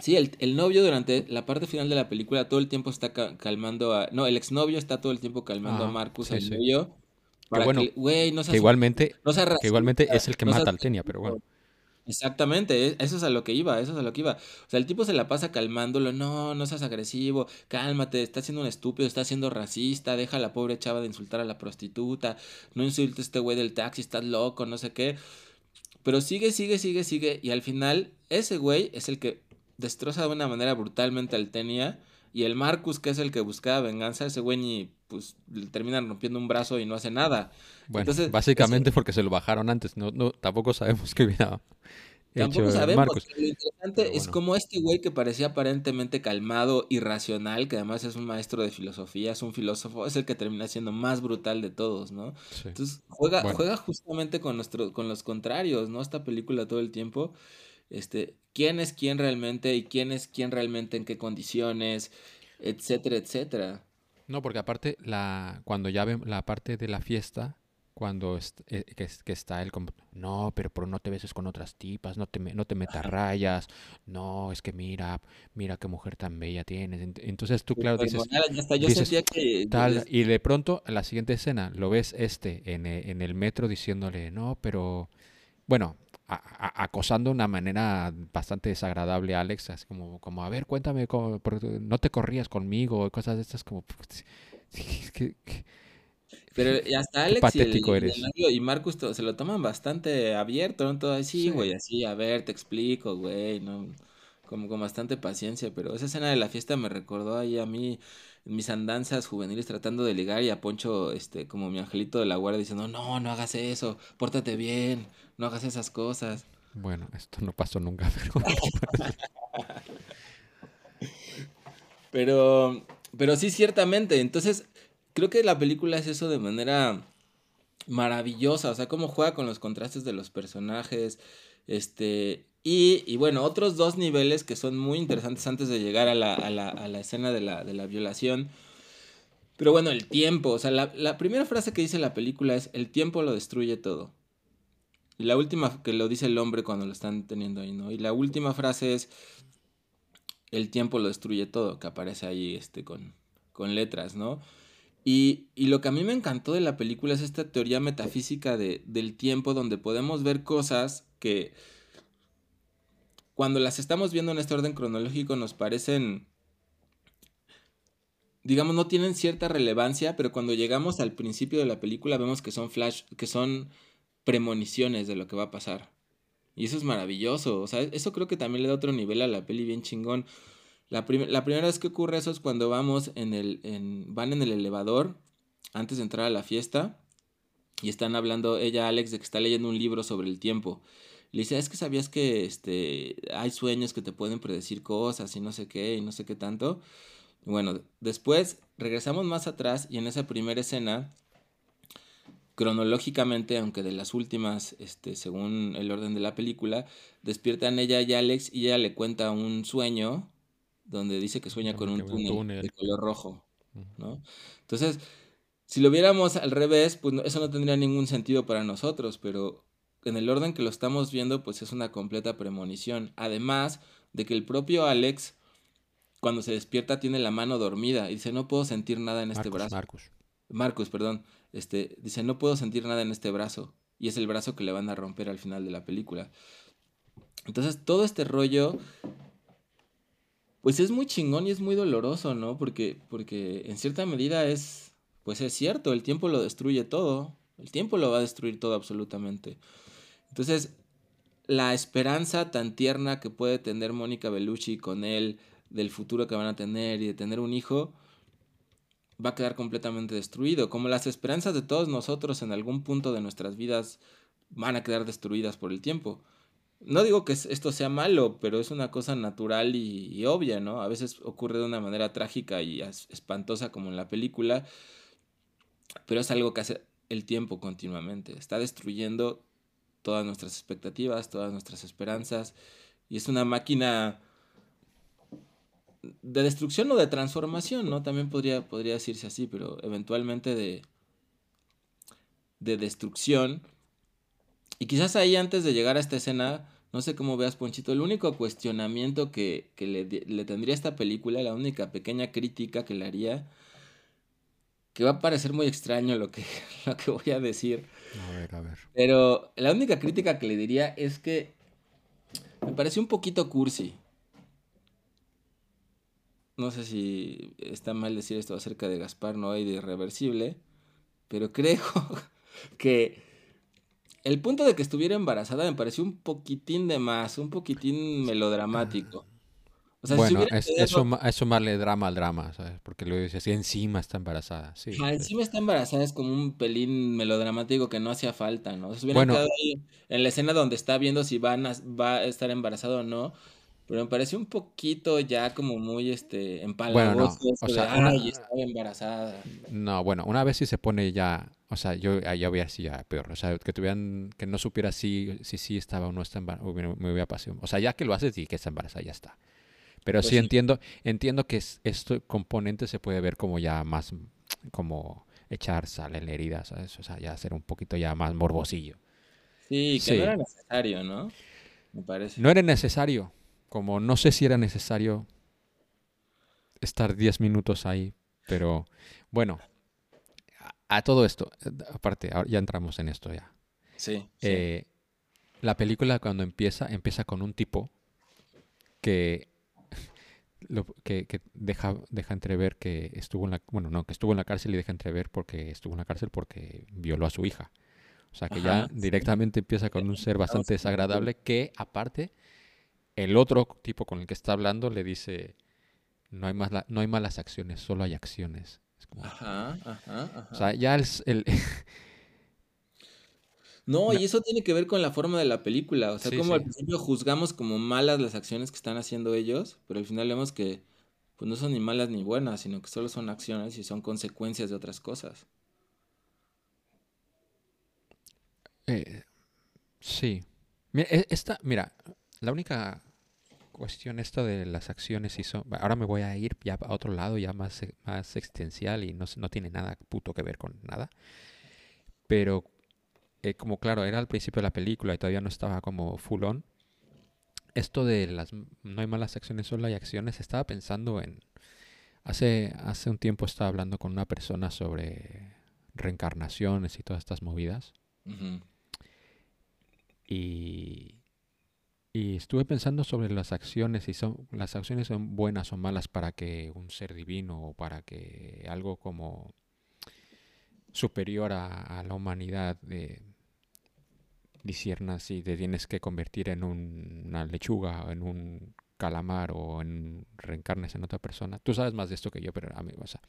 Speaker 2: Sí, el, el, novio durante la parte final de la película todo el tiempo está calmando a... No, el exnovio está todo el tiempo calmando a Marcus, el novio.
Speaker 1: Para bueno, que, no que igualmente, que igualmente es el que mata al Tenia, pero bueno.
Speaker 2: Exactamente, e, eso es a lo que iba, eso es a lo que iba. O sea, el tipo se la pasa calmándolo, no, no seas agresivo, cálmate, está siendo un estúpido, está siendo racista, deja a la pobre chava de insultar a la prostituta, no insultes a este güey del taxi, estás loco, no sé qué. Pero sigue, sigue, sigue, sigue, y al final ese güey es el que destroza de una manera brutalmente al Tenia. Y el Marcus, que es el que buscaba venganza, ese güey ni, pues le terminan rompiendo un brazo y no hace nada.
Speaker 1: Bueno, básicamente porque se lo bajaron antes. No, no, tampoco sabemos qué hubiera
Speaker 2: Tampoco sabemos. Lo interesante es como este güey que parecía aparentemente calmado y racional, que además es un maestro de filosofía, es un filósofo, es el que termina siendo más brutal de todos, ¿no? Entonces juega, juega justamente con, nuestro, con los contrarios, ¿no? Esta película todo el tiempo este, quién es quién realmente y quién es quién realmente en qué condiciones, etcétera, etcétera.
Speaker 1: No, porque aparte, la, cuando ya ven la parte de la fiesta, cuando eh, que, está él como, no, pero por no te beses con otras tipas, no te, no te metas rayas, no, es que mira, mira qué mujer tan bella tienes. Entonces tú, claro, dices, tal, y de pronto, en la siguiente escena, lo ves este en, eh, en el metro diciéndole, no, pero, bueno, acosando de una manera bastante desagradable a Alex, así como, como a ver, cuéntame, no te corrías conmigo, cosas de estas como...
Speaker 2: Pero hasta Alex y, el, y, Marcus se lo toman bastante abierto, ¿no? Todo así, güey, así, a ver, te explico, güey, ¿no? Como con bastante paciencia, pero esa escena de la fiesta me recordó ahí a mí, mis andanzas juveniles tratando de ligar y a Poncho, este, como mi angelito de la guardia diciendo, no, no hagas eso, pórtate bien, no hagas esas cosas.
Speaker 1: Bueno, esto no pasó nunca, pero...
Speaker 2: pero, pero sí, ciertamente, entonces creo que la película es eso de manera maravillosa, o sea, cómo juega con los contrastes de los personajes, este, y, y bueno, otros dos niveles que son muy interesantes antes de llegar a la, a la, a la escena de la, de la, violación. Pero bueno, el tiempo, o sea, la, primera frase que dice la película es, el tiempo lo destruye todo. Y la última que lo dice el hombre cuando lo están teniendo ahí, ¿no? Y la última frase es, el tiempo lo destruye todo, que aparece ahí este, con, con letras, ¿no? Y, lo que a mí me encantó de la película es esta teoría metafísica de, del tiempo donde podemos ver cosas que cuando las estamos viendo en este orden cronológico nos parecen, digamos, no tienen cierta relevancia, pero cuando llegamos al principio de la película vemos que son flash, que son premoniciones de lo que va a pasar. Y eso es maravilloso, o sea, eso creo que también le da otro nivel a la peli bien chingón. La, primera vez que ocurre eso es cuando vamos en el, en, van en el elevador antes de entrar a la fiesta y están hablando ella, Alex, de que está leyendo un libro sobre el tiempo. Le dice, es que sabías que este, hay sueños que te pueden predecir cosas y no sé qué y no sé qué tanto. Bueno, después regresamos más atrás y en esa primera escena, cronológicamente, aunque de las últimas, este, según el orden de la película, despiertan ella y Alex y ella le cuenta un sueño donde dice que sueña con un túnel, de color rojo, ¿no? Entonces, si lo viéramos al revés, pues eso no tendría ningún sentido para nosotros, pero en el orden que lo estamos viendo, pues es una completa premonición. Además de que el propio Alex, cuando se despierta, tiene la mano dormida y dice, no puedo sentir nada en este brazo. Marcus. Marcus, perdón. Este, dice, no puedo sentir nada en este brazo. Y es el brazo que le van a romper al final de la película. Entonces, todo este rollo pues es muy chingón y es muy doloroso, ¿no? Porque, porque en cierta medida es, pues es cierto, el tiempo lo destruye todo, el tiempo lo va a destruir todo absolutamente. Entonces, la esperanza tan tierna que puede tener Mónica Bellucci con él, del futuro que van a tener y de tener un hijo, va a quedar completamente destruido. Como las esperanzas de todos nosotros en algún punto de nuestras vidas van a quedar destruidas por el tiempo. No digo que esto sea malo, pero es una cosa natural y, obvia, ¿no? A veces ocurre de una manera trágica y espantosa como en la película, pero es algo que hace el tiempo continuamente. Está destruyendo todas nuestras expectativas, todas nuestras esperanzas, y es una máquina de destrucción o de transformación, ¿no? También podría, podría decirse así, pero eventualmente de, de destrucción. Y quizás ahí antes de llegar a esta escena no sé cómo veas, Ponchito. El único cuestionamiento que, le, tendría a esta película, la única pequeña crítica que le haría, que va a parecer muy extraño lo que, lo que voy a decir.
Speaker 1: A ver, a ver.
Speaker 2: Pero la única crítica que le diría es que me pareció un poquito cursi. No sé si está mal decir esto acerca de Gaspar Noé y de Irreversible, pero creo que el punto de que estuviera embarazada me pareció un poquitín de más, un poquitín melodramático.
Speaker 1: O sea, bueno, es, eso, es sumarle drama al drama, ¿sabes? Porque lo dice así, encima está embarazada, sí.
Speaker 2: Ah, encima está embarazada es como un pelín melodramático que no hacía falta, ¿no? Se hubiera quedado ahí en la escena donde está viendo si van va a estar embarazado o no, pero me pareció un poquito ya como muy este empalagoso bueno, no. o sea, ay, estaba embarazada.
Speaker 1: No, bueno, una vez si se pone ya, o sea, yo ya hubiera sido ya peor, o sea, que tuvieran que no supiera si si, si estaba o no está embarazada, me hubiera pasado. O sea, ya que lo haces y que está embarazada ya está. Pero pues sí, entiendo entiendo que este componente se puede ver como ya más como echar sal en la herida, ¿sabes? O sea, ya ser un poquito ya más morbosillo.
Speaker 2: Sí, que no era necesario, ¿no? Me parece.
Speaker 1: No era necesario, como no sé si era necesario estar 10 minutos ahí, pero bueno, a, todo esto, aparte, ya entramos en esto ya.
Speaker 2: Sí.
Speaker 1: Eh, la película cuando empieza, empieza con un tipo que, que, deja, deja entrever que estuvo en la, bueno, no, que estuvo en la cárcel y deja entrever porque estuvo en la cárcel porque violó a su hija. O sea que ya directamente empieza con un ser bastante desagradable que aparte el otro tipo con el que está hablando le dice no hay, más no hay malas acciones, solo hay acciones.
Speaker 2: ajá, ajá, ajá.
Speaker 1: O sea, ya el, el
Speaker 2: No, y eso tiene que ver con la forma de la película. O sea, como al principio juzgamos como malas las acciones que están haciendo ellos, pero al final vemos que pues no son ni malas ni buenas, sino que solo son acciones y son consecuencias de otras cosas.
Speaker 1: Eh, sí. Mira, e, esta, mira, la única cuestión esta de las acciones y son, ahora me voy a ir ya a otro lado ya más, más existencial y no, no tiene nada puto que ver con nada. Pero eh, como claro, era al principio de la película y todavía no estaba como full on, esto de las no hay malas acciones, solo hay acciones, estaba pensando en... Hace, hace un tiempo estaba hablando con una persona sobre reencarnaciones y todas estas movidas. Y, y estuve pensando sobre las acciones, si son, las acciones son buenas o malas para que un ser divino o para que algo como superior a, la humanidad de disiernas si te tienes que convertir en una lechuga, o en un calamar o en reencarnes en otra persona. Tú sabes más de esto que yo, pero a mí, o sea,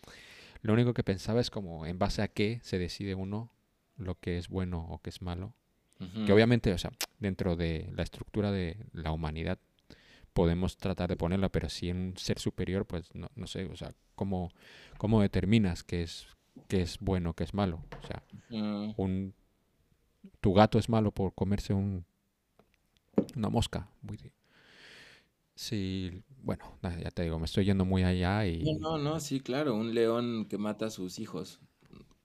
Speaker 1: lo único que pensaba es como en base a qué se decide uno lo que es bueno o que es malo. Que obviamente, o sea, dentro de la estructura de la humanidad podemos tratar de ponerla, pero si en un ser superior, pues no, no sé, o sea, ¿cómo, cómo determinas qué es, qué es bueno, qué es malo? O sea, un tu gato es malo por comerse un, una mosca. Sí, bueno, ya te digo, me estoy yendo muy allá y...
Speaker 2: No, no, sí, claro, un león que mata a sus hijos,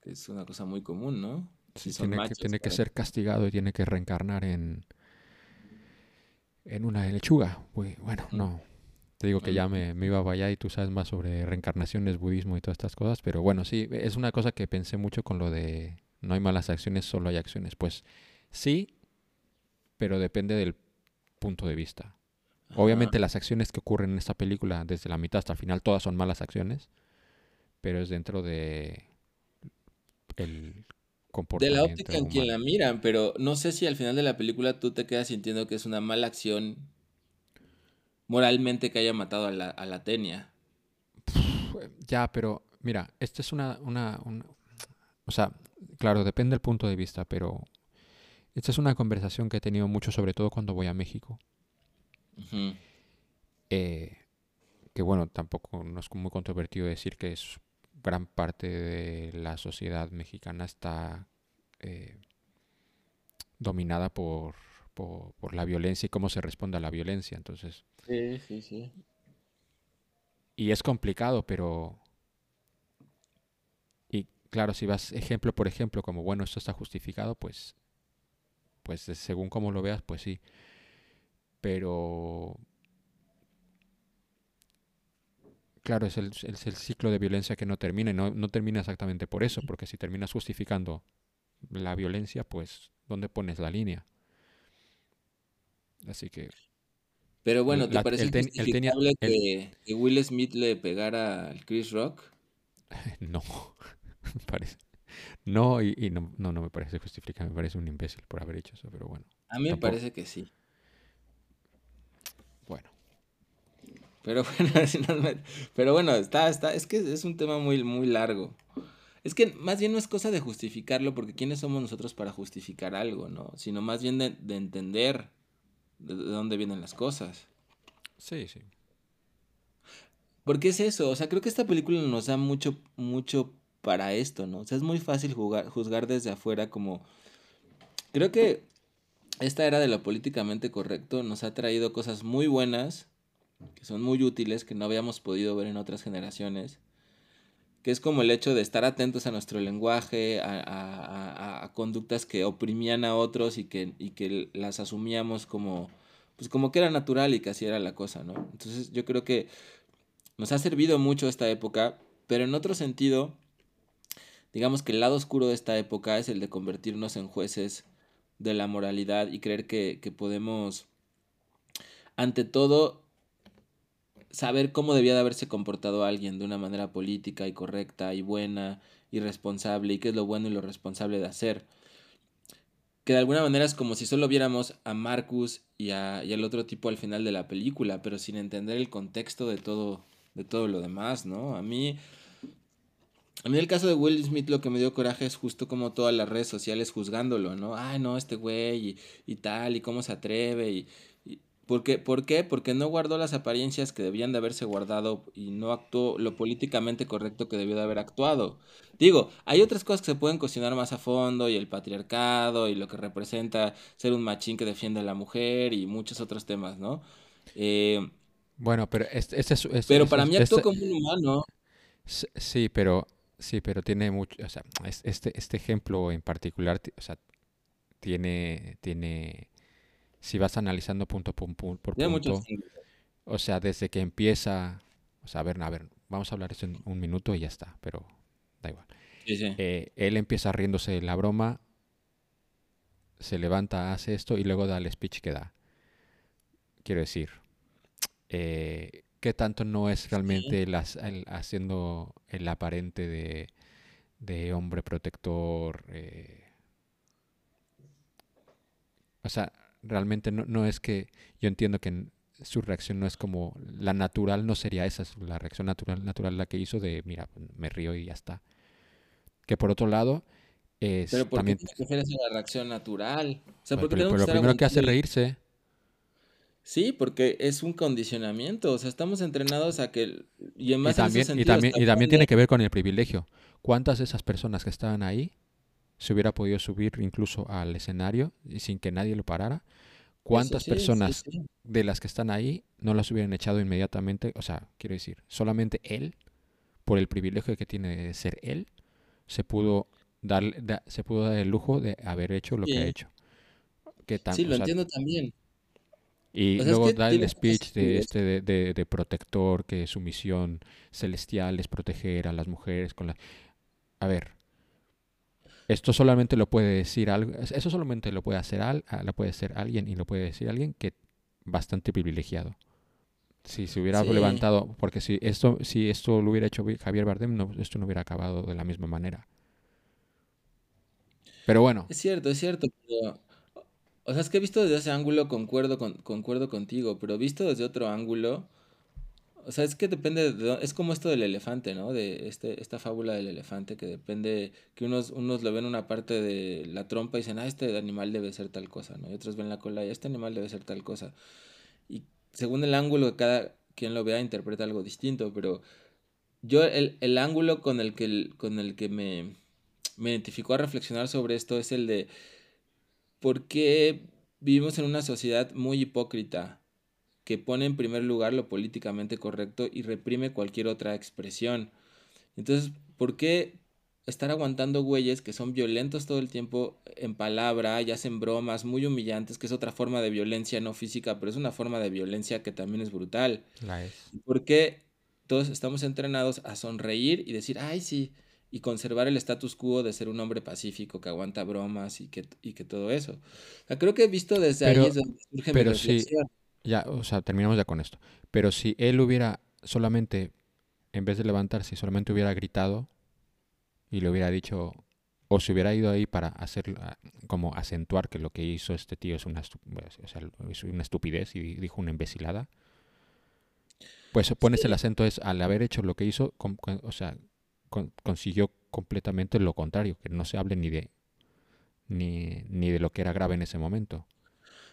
Speaker 2: que es una cosa muy común, ¿no?
Speaker 1: Sí, tiene, que, tiene que ser castigado y tiene que reencarnar en, en una lechuga. Bueno, no. Te digo que ya me, me, iba para allá y tú sabes más sobre reencarnaciones, budismo y todas estas cosas, pero bueno, sí, es una cosa que pensé mucho con lo de no hay malas acciones, solo hay acciones. Pues sí, pero depende del punto de vista. Obviamente las acciones que ocurren en esta película, desde la mitad hasta el final, todas son malas acciones, pero es dentro de el
Speaker 2: comportamiento. De la óptica en quien la miran, pero no sé si al final de la película tú te quedas sintiendo que es una mala acción moralmente que haya matado a la, a la Tenia.
Speaker 1: Ya, pero mira, esta es una, una, una, o sea, claro, depende del punto de vista, pero esta es una conversación que he tenido mucho, sobre todo cuando voy a México. Eh, que bueno, tampoco no es muy controvertido decir que es gran parte de la sociedad mexicana está eh, dominada por, por, por, la violencia y cómo se responde a la violencia. Entonces.
Speaker 2: Sí, sí, sí.
Speaker 1: Y es complicado, pero claro, si vas ejemplo por ejemplo, como bueno, esto está justificado, pues, pues según como lo veas, pues sí. Pero, claro, es el, el ciclo de violencia que no termina y no, no termina exactamente por eso, porque si terminas justificando la violencia, pues, ¿dónde pones la línea? Así que...
Speaker 2: Pero bueno, ¿te parece injustificable que, que, Will Smith le pegara al Chris Rock?
Speaker 1: No. parece. No, y, no, no, me parece justificar, me parece un imbécil por haber hecho eso, pero bueno.
Speaker 2: A mí me parece que sí.
Speaker 1: Bueno.
Speaker 2: Pero bueno, pero bueno, está, está, es que es un tema muy, muy largo. Es que más bien no es cosa de justificarlo, porque ¿quiénes somos nosotros para justificar algo, no? Sino más bien de, de entender de dónde vienen las cosas.
Speaker 1: Sí, sí.
Speaker 2: Porque es eso, o sea, creo que esta película nos da mucho, mucho para esto, ¿no? O sea, es muy fácil jugar, juzgar desde afuera como... Creo que esta era de lo políticamente correcto nos ha traído cosas muy buenas, que son muy útiles, que no habíamos podido ver en otras generaciones. que es como el hecho de estar atentos a nuestro lenguaje, a, conductas que oprimían a otros y que, y que las asumíamos como, pues como que era natural y que así era la cosa, ¿no? Entonces yo creo que nos ha servido mucho esta época, pero en otro sentido, digamos que el lado oscuro de esta época es el de convertirnos en jueces de la moralidad y creer que, que podemos, ante todo, saber cómo debía de haberse comportado alguien de una manera política y correcta y buena y responsable y qué es lo bueno y lo responsable de hacer. Que de alguna manera es como si solo viéramos a Marcus y, a, y al otro tipo al final de la película, pero sin entender el contexto de todo, de todo lo demás, ¿no? A mí, a mí el caso de Will Smith lo que me dio coraje es justo como todas las redes sociales juzgándolo, ¿no? Ay, no, este güey y, y tal, y cómo se atreve, y, ¿Por qué? ¿Por qué? Porque no guardó las apariencias que debían de haberse guardado y no actuó lo políticamente correcto que debió de haber actuado. Digo, hay otras cosas que se pueden cuestionar más a fondo y el patriarcado y lo que representa ser un machín que defiende a la mujer y muchos otros temas, ¿no? Eh,
Speaker 1: bueno, pero este, este es...
Speaker 2: pero para mí actuó como un humano.
Speaker 1: Sí, pero sí, pero tiene mucho, o sea, este, este ejemplo en particular, o sea, tiene, tiene si vas analizando punto por punto, o sea, desde que empieza, o sea, a ver, a ver, vamos a hablar eso en un minuto y ya está, pero da igual. Eh, él empieza riéndose de la broma, se levanta, hace esto y luego da el speech que da. Quiero decir, eh, ¿qué tanto no es realmente haciendo el aparente de, hombre protector? Eh? o sea, realmente no, no es que yo entiendo que su reacción no es como la natural, no sería esa, la reacción natural, natural la que hizo de, mira, me río y ya está. Que por otro lado, es
Speaker 2: pero
Speaker 1: ¿por también...
Speaker 2: qué te refieres a la reacción natural? O
Speaker 1: sea, porque pero, lo primero que hace reírse.
Speaker 2: Sí, porque es un condicionamiento, o sea, estamos entrenados a que...
Speaker 1: Y, en más también, y también, y también tiene que ver con el privilegio. ¿Cuántas de esas personas que estaban ahí se hubiera podido subir incluso al escenario y sin que nadie lo parara. ¿Cuántas personas de las que están ahí no las hubieran echado inmediatamente? O sea, quiero decir, solamente él, por el privilegio que tiene de ser él, se pudo dar, se pudo dar el lujo de haber hecho lo que ha hecho.
Speaker 2: sí, lo entiendo también.
Speaker 1: Y luego da el speech de este de, de, protector, que su misión celestial es proteger a las mujeres con la... A ver, esto solamente lo puede decir algo, eso solamente lo puede hacer al, lo puede ser alguien y lo puede decir alguien que bastante privilegiado. Si se hubiera levantado, porque si esto, si esto lo hubiera hecho Javier Bardem, no, esto no hubiera acabado de la misma manera. Pero bueno.
Speaker 2: Es cierto, es cierto. O sea, es que he visto desde ese ángulo, concuerdo, con, concuerdo contigo, pero visto desde otro ángulo, o sea, es que depende, de, es como esto del elefante, ¿no? De este, esta fábula del elefante, que depende, que unos, unos lo ven una parte de la trompa y dicen, ah, este animal debe ser tal cosa, ¿no? Y otros ven la cola y este animal debe ser tal cosa. Y según el ángulo que cada quien lo vea, interpreta algo distinto, pero yo el, el ángulo con el que, con el que me, me identificó a reflexionar sobre esto es el de por qué vivimos en una sociedad muy hipócrita que pone en primer lugar lo políticamente correcto y reprime cualquier otra expresión. Entonces, ¿por qué estar aguantando güeyes que son violentos todo el tiempo en palabra y hacen bromas muy humillantes, que es otra forma de violencia no física, pero es una forma de violencia que también es brutal?
Speaker 1: Es.
Speaker 2: ¿Por qué todos estamos entrenados a sonreír y decir, ay, sí, y conservar el status quo de ser un hombre pacífico que aguanta bromas y que, y que todo eso? creo que he visto desde ahí es donde surge
Speaker 1: pero mi ya, o sea, terminamos ya con esto. Pero si él hubiera solamente, en vez de levantarse, solamente hubiera gritado y le hubiera dicho, o se hubiera ido ahí para hacer, como acentuar que lo que hizo este tío es una, una estupidez y dijo una imbecilada, pues pones el acento es al haber hecho lo que hizo, o sea, consiguió completamente lo contrario, que no se hable ni de ni, ni de lo que era grave en ese momento.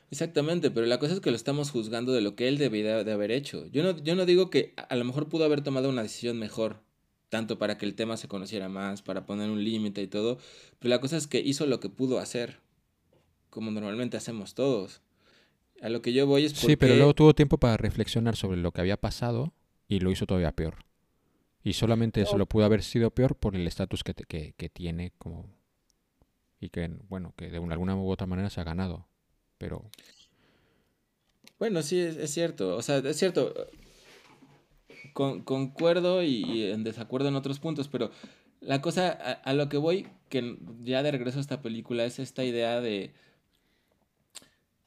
Speaker 2: Exactamente, pero la cosa es que lo estamos juzgando de lo que él debía de haber hecho. Yo no, yo no digo que a lo mejor pudo haber tomado una decisión mejor, tanto para que el tema se conociera más, para poner un límite y todo, pero la cosa es que hizo lo que pudo hacer, como normalmente hacemos todos. A lo que yo voy es porque...
Speaker 1: Sí, pero luego tuvo tiempo para reflexionar sobre lo que había pasado y lo hizo todavía peor. Y solamente eso lo pudo haber sido peor por el estatus que, que, que, tiene como... Y que, bueno, que de alguna u otra manera se ha ganado. Pero...
Speaker 2: Bueno, sí, es, cierto. O sea, es cierto. Con, concuerdo y, en desacuerdo en otros puntos, pero la cosa a, a, lo que voy, que ya de regreso a esta película, es esta idea de...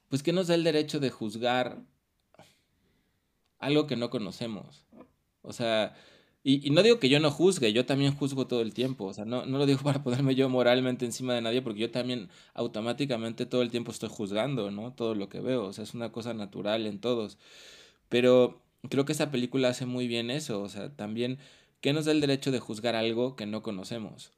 Speaker 2: Pues que nos da el derecho de juzgar algo que no conocemos. O sea, y, no digo que yo no juzgue, yo también juzgo todo el tiempo. O sea, no, no lo digo para ponerme yo moralmente encima de nadie, porque yo también automáticamente todo el tiempo estoy juzgando, ¿no? Todo lo que veo. O sea, es una cosa natural en todos. Pero creo que esa película hace muy bien eso. O sea, también, ¿qué nos da el derecho de juzgar algo que no conocemos?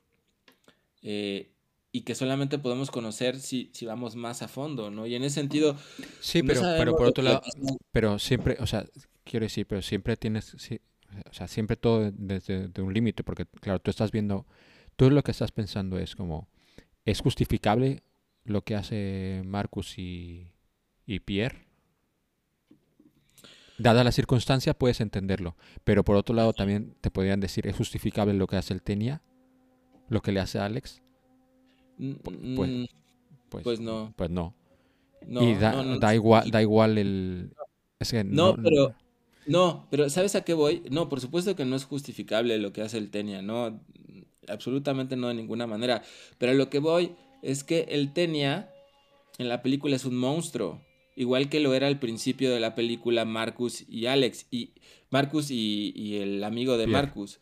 Speaker 2: Eh, y que solamente podemos conocer si, si vamos más a fondo, ¿no? Y en ese sentido...
Speaker 1: Sí, pero, pero por otro lado, pero siempre, o sea, quiero decir, pero siempre tienes, o sea, siempre todo desde un límite, porque claro, tú estás viendo, tú lo que estás pensando es como, ¿es justificable lo que hace Marcus y, y Pierre? Dada la circunstancia, puedes entenderlo, pero por otro lado también te podrían decir, ¿es justificable lo que hace el Tenia? ¿Lo que le hace a Alex?
Speaker 2: Pues, pues, pues, no.
Speaker 1: Pues no. y da, igual, da igual el...
Speaker 2: no, pero no, pero ¿sabes a qué voy? No, por supuesto que no es justificable lo que hace el Tenia, no, absolutamente no de ninguna manera. Pero a lo que voy es que el Tenia en la película es un monstruo, igual que lo era al principio de la película Marcus y Alex, y Marcus y, el amigo de Marcus,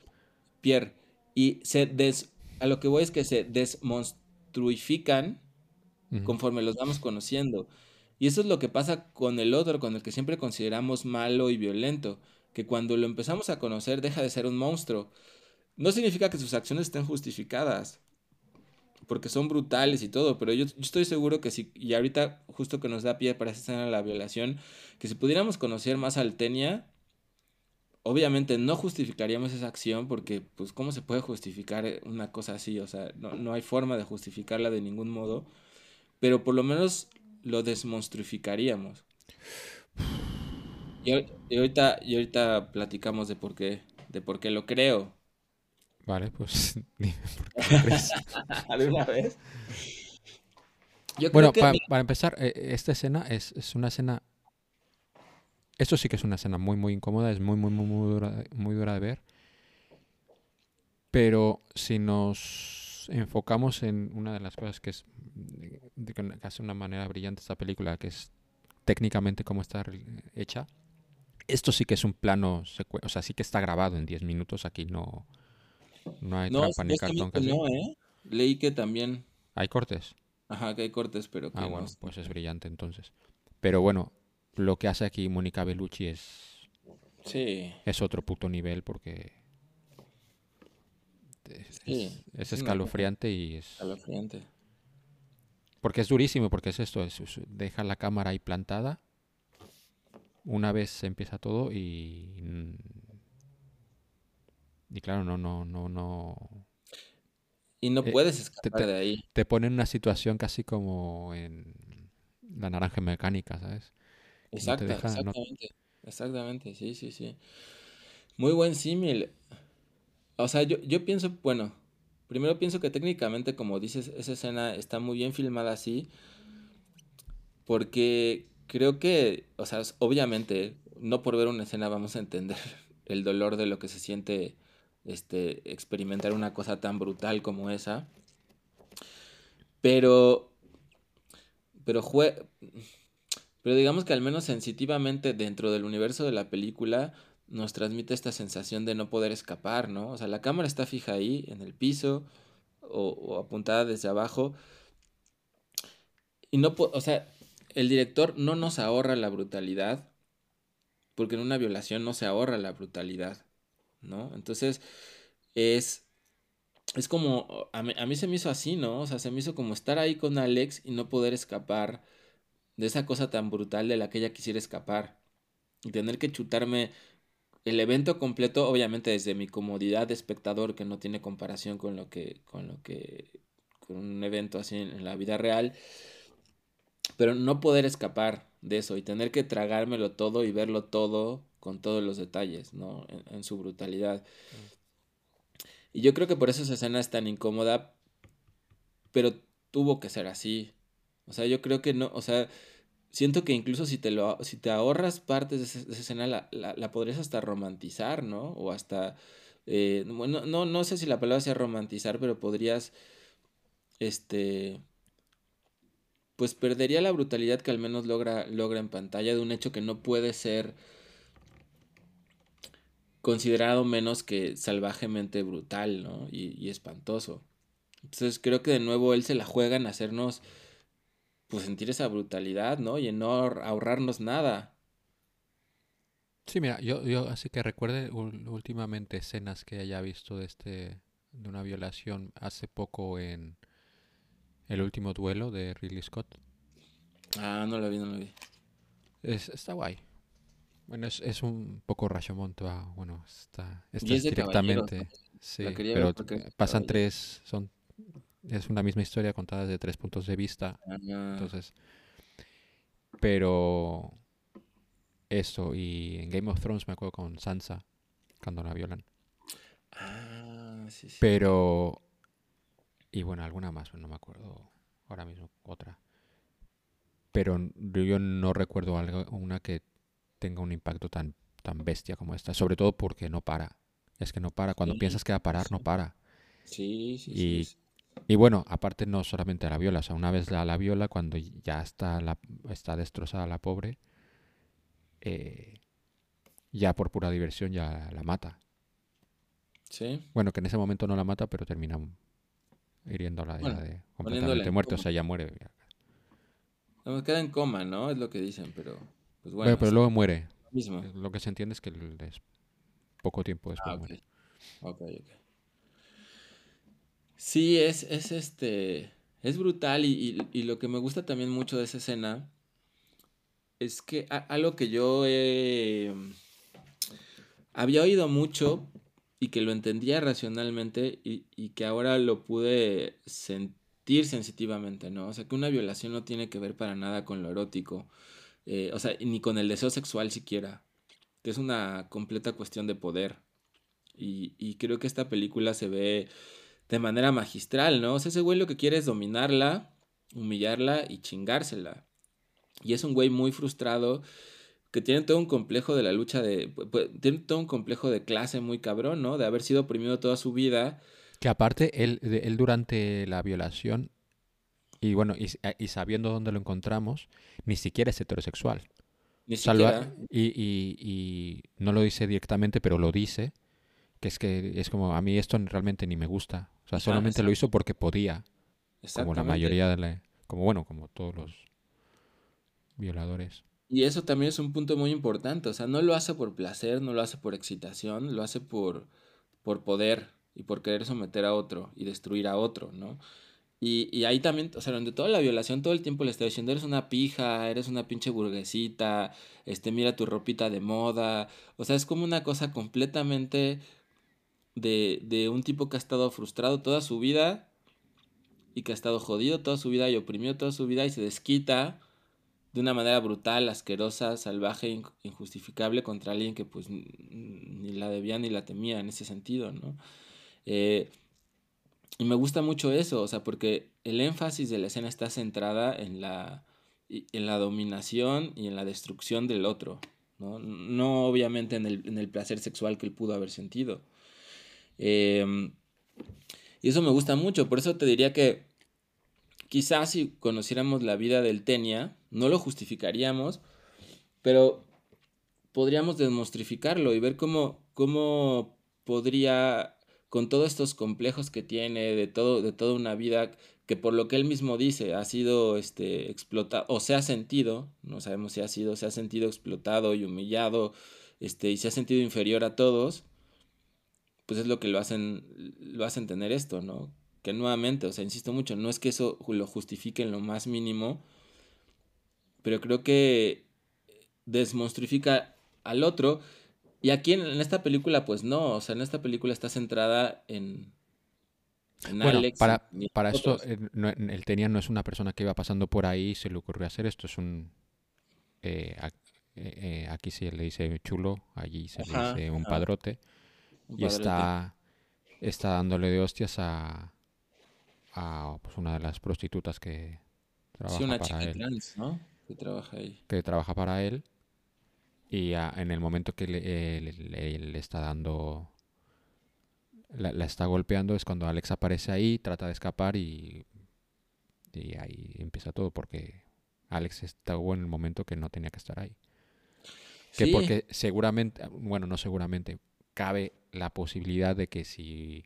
Speaker 2: Pierre, y se des, a lo que voy es que se desmonstruifican conforme los vamos conociendo. Y eso es lo que pasa con el otro, con el que siempre consideramos malo y violento, que cuando lo empezamos a conocer deja de ser un monstruo. No significa que sus acciones estén justificadas, porque son brutales y todo, pero yo, estoy seguro que si, y ahorita justo que nos da pie para esa escena de la violación, que si pudiéramos conocer más al Tenia, obviamente no justificaríamos esa acción porque, pues, ¿cómo se puede justificar una cosa así? O sea, no, no hay forma de justificarla de ningún modo, pero por lo menos lo desmonstruificaríamos. Y, ahorita, y ahorita platicamos de por qué, de por qué lo creo.
Speaker 1: Vale, pues dime por qué crees.
Speaker 2: ¿Alguna vez?
Speaker 1: bueno, para, empezar, eh, esta escena es, es, una escena. Esto sí que es una escena muy, muy incómoda, es muy, muy, muy, muy dura, muy dura de ver. Pero si nos enfocamos en una de las cosas que es que hace una manera brillante esta película, que es técnicamente cómo está hecha. Esto sí que es un plano, o sea, sí que está grabado en 10 minutos, aquí no, no hay trampa ni cartón.
Speaker 2: No, ¿eh? Leí que también...
Speaker 1: ¿Hay cortes?
Speaker 2: Ajá, que hay cortes, pero que
Speaker 1: Ah, bueno, pues es brillante entonces. Pero bueno, lo que hace aquí Mónica Bellucci es...
Speaker 2: Sí.
Speaker 1: Es otro puto nivel porque... Es, es escalofriante y es...
Speaker 2: Escalofriante.
Speaker 1: Porque es durísimo, porque es esto, deja la cámara ahí plantada. Una vez empieza todo y... Y claro, no, no, no, no...
Speaker 2: Y no eh, puedes escapar de ahí.
Speaker 1: Te pone en una situación casi como en la naranja mecánica, ¿sabes?
Speaker 2: Exacto, exactamente. Exactamente, sí, sí, sí. Muy buen símil. O sea, yo, yo pienso, bueno, Primero pienso que técnicamente, como dices, esa escena está muy bien filmada así. Porque creo que, o sea, obviamente, no por ver una escena vamos a entender el dolor de lo que se siente este, experimentar una cosa tan brutal como esa. Pero, pero, pero digamos que al menos sensitivamente dentro del universo de la película nos transmite esta sensación de no poder escapar, ¿no? O sea, la cámara está fija ahí, en el piso, o, apuntada desde abajo. Y no, o sea, el director no nos ahorra la brutalidad, porque en una violación no se ahorra la brutalidad, ¿no? Entonces, es, es como, a mí, a mí se me hizo así, ¿no? O sea, se me hizo como estar ahí con Alex y no poder escapar de esa cosa tan brutal de la que ella quisiera escapar. Y tener que chutarme el evento completo, obviamente desde mi comodidad de espectador, que no tiene comparación con lo que, con lo que, con un evento así en, la vida real, pero no poder escapar de eso y tener que tragármelo todo y verlo todo con todos los detalles, ¿no? En, su brutalidad. Y yo creo que por eso esa escena es tan incómoda, pero tuvo que ser así. O sea, yo creo que no, o sea, siento que incluso si te, lo, si te ahorras partes de, esa, escena, la, la, podrías hasta romantizar, ¿no? O hasta, eh, no, no sé si la palabra sea romantizar, pero podrías, este, pues perdería la brutalidad que al menos logra, logra en pantalla de un hecho que no puede ser considerado menos que salvajemente brutal, ¿no? Y, y espantoso. Entonces creo que de nuevo él se la juega en hacernos pues sentir esa brutalidad, ¿no? Y en no ahorrarnos nada.
Speaker 1: Sí, mira, yo, yo así que recuerde últimamente escenas que haya visto de este de una violación hace poco en el último duelo de Ridley Scott.
Speaker 2: Ah, no lo vi, no lo vi.
Speaker 1: Es, está guay. Bueno, es, es un poco Rashomon, bueno, está, está directamente. Sí, pero pasan tres, son es una misma historia contada desde tres puntos de vista. Entonces, pero eso, y en Game of Thrones me acuerdo con Sansa, cuando la violan. Ah, sí, sí. Pero, y bueno, alguna más, no me acuerdo ahora mismo, otra. Pero yo no recuerdo algo, una que tenga un impacto tan, tan bestia como esta, sobre todo porque no para. Es que no para. Cuando piensas que va a parar, no para.
Speaker 2: Sí, sí,
Speaker 1: y sí. Y bueno, aparte no solamente a la viola, o sea, una vez la, la viola, cuando ya está, la, está destrozada la pobre, eh, ya por pura diversión ya la mata.
Speaker 2: Sí.
Speaker 1: Bueno, que en ese momento no la mata, pero termina hiriéndola ya de completamente muerte, o sea, ya muere.
Speaker 2: queda en coma, ¿no? Es lo que dicen, pero pues bueno.
Speaker 1: pero luego muere.
Speaker 2: Mismo.
Speaker 1: Lo que se entiende es que es poco tiempo después
Speaker 2: ah, muere. Ok, ok. Sí, es, es este. Es brutal y, lo que me gusta también mucho de esa escena es que algo que yo había oído mucho y que lo entendía racionalmente y, que ahora lo pude sentir sensitivamente, ¿no? O sea, que una violación no tiene que ver para nada con lo erótico, eh, o sea, ni con el deseo sexual siquiera, es una completa cuestión de poder. Y, y creo que esta película se ve de manera magistral, ¿no? O sea, ese güey lo que quiere es dominarla, humillarla y chingársela. Y es un güey muy frustrado que tiene todo un complejo de la lucha de... Tiene todo un complejo de clase muy cabrón, ¿no? De haber sido oprimido toda su vida.
Speaker 1: Que aparte, él, él durante la violación, y bueno, y, sabiendo dónde lo encontramos, ni siquiera es heterosexual.
Speaker 2: Ni siquiera.
Speaker 1: y, y, y, no lo dice directamente, pero lo dice, que es que es como, a mí esto realmente ni me gusta sea, solamente lo hizo porque podía. Como la mayoría de la... Como bueno, como todos los violadores.
Speaker 2: Y eso también es un punto muy importante. O sea, no lo hace por placer, no lo hace por excitación, lo hace por, por poder y por querer someter a otro y destruir a otro, ¿no? Y, y ahí también, o sea, donde toda la violación todo el tiempo le está diciendo, eres una pija, eres una pinche burguesita, este, mira tu ropita de moda. O sea, es como una cosa completamente de, de un tipo que ha estado frustrado toda su vida y que ha estado jodido toda su vida y oprimido toda su vida y se desquita de una manera brutal, asquerosa, salvaje, injustificable contra alguien que pues ni la debía ni la temía en ese sentido, ¿no? Eh, y me gusta mucho eso, o sea, porque el énfasis de la escena está centrada en la, en la dominación y en la destrucción del otro, ¿no? No obviamente en el, en el placer sexual que él pudo haber sentido. Em, y eso me gusta mucho, por eso te diría que quizás si conociéramos la vida del Tenia, no lo justificaríamos, pero podríamos demostrificarlo y ver cómo, cómo podría, con todos estos complejos que tiene, de, todo, de toda una vida que por lo que él mismo dice ha sido este, explotado, o se ha sentido, no sabemos si ha sido, se ha sentido explotado y humillado, este, y se ha sentido inferior a todos, pues es lo que lo hacen, lo hacen tener esto, ¿no? Que nuevamente, o sea, insisto mucho, no es que eso lo justifique en lo más mínimo, pero creo que desmonstrifica al otro. Y aquí en, esta película, pues no, o sea, en esta película está centrada en,
Speaker 1: bueno, Para, para esto, el Tenia no es una persona que iba pasando por ahí y se le ocurrió hacer esto, es un... Eh, eh, eh, aquí se le dice chulo, allí se le dice un padrote y está está dándole de hostias a, a pues, una de las prostitutas que trabaja
Speaker 2: Sí, una
Speaker 1: para
Speaker 2: chica
Speaker 1: él.
Speaker 2: trans, ¿no? Que trabaja ahí.
Speaker 1: Que trabaja para él. Y a- en el momento que le, le está dando. La, la está golpeando es cuando Alex aparece ahí, trata de escapar y. Y ahí empieza todo porque Alex estuvo en el momento que no tenía que estar ahí. Que
Speaker 2: Sí,
Speaker 1: porque seguramente, bueno, no seguramente, cabe la posibilidad de que si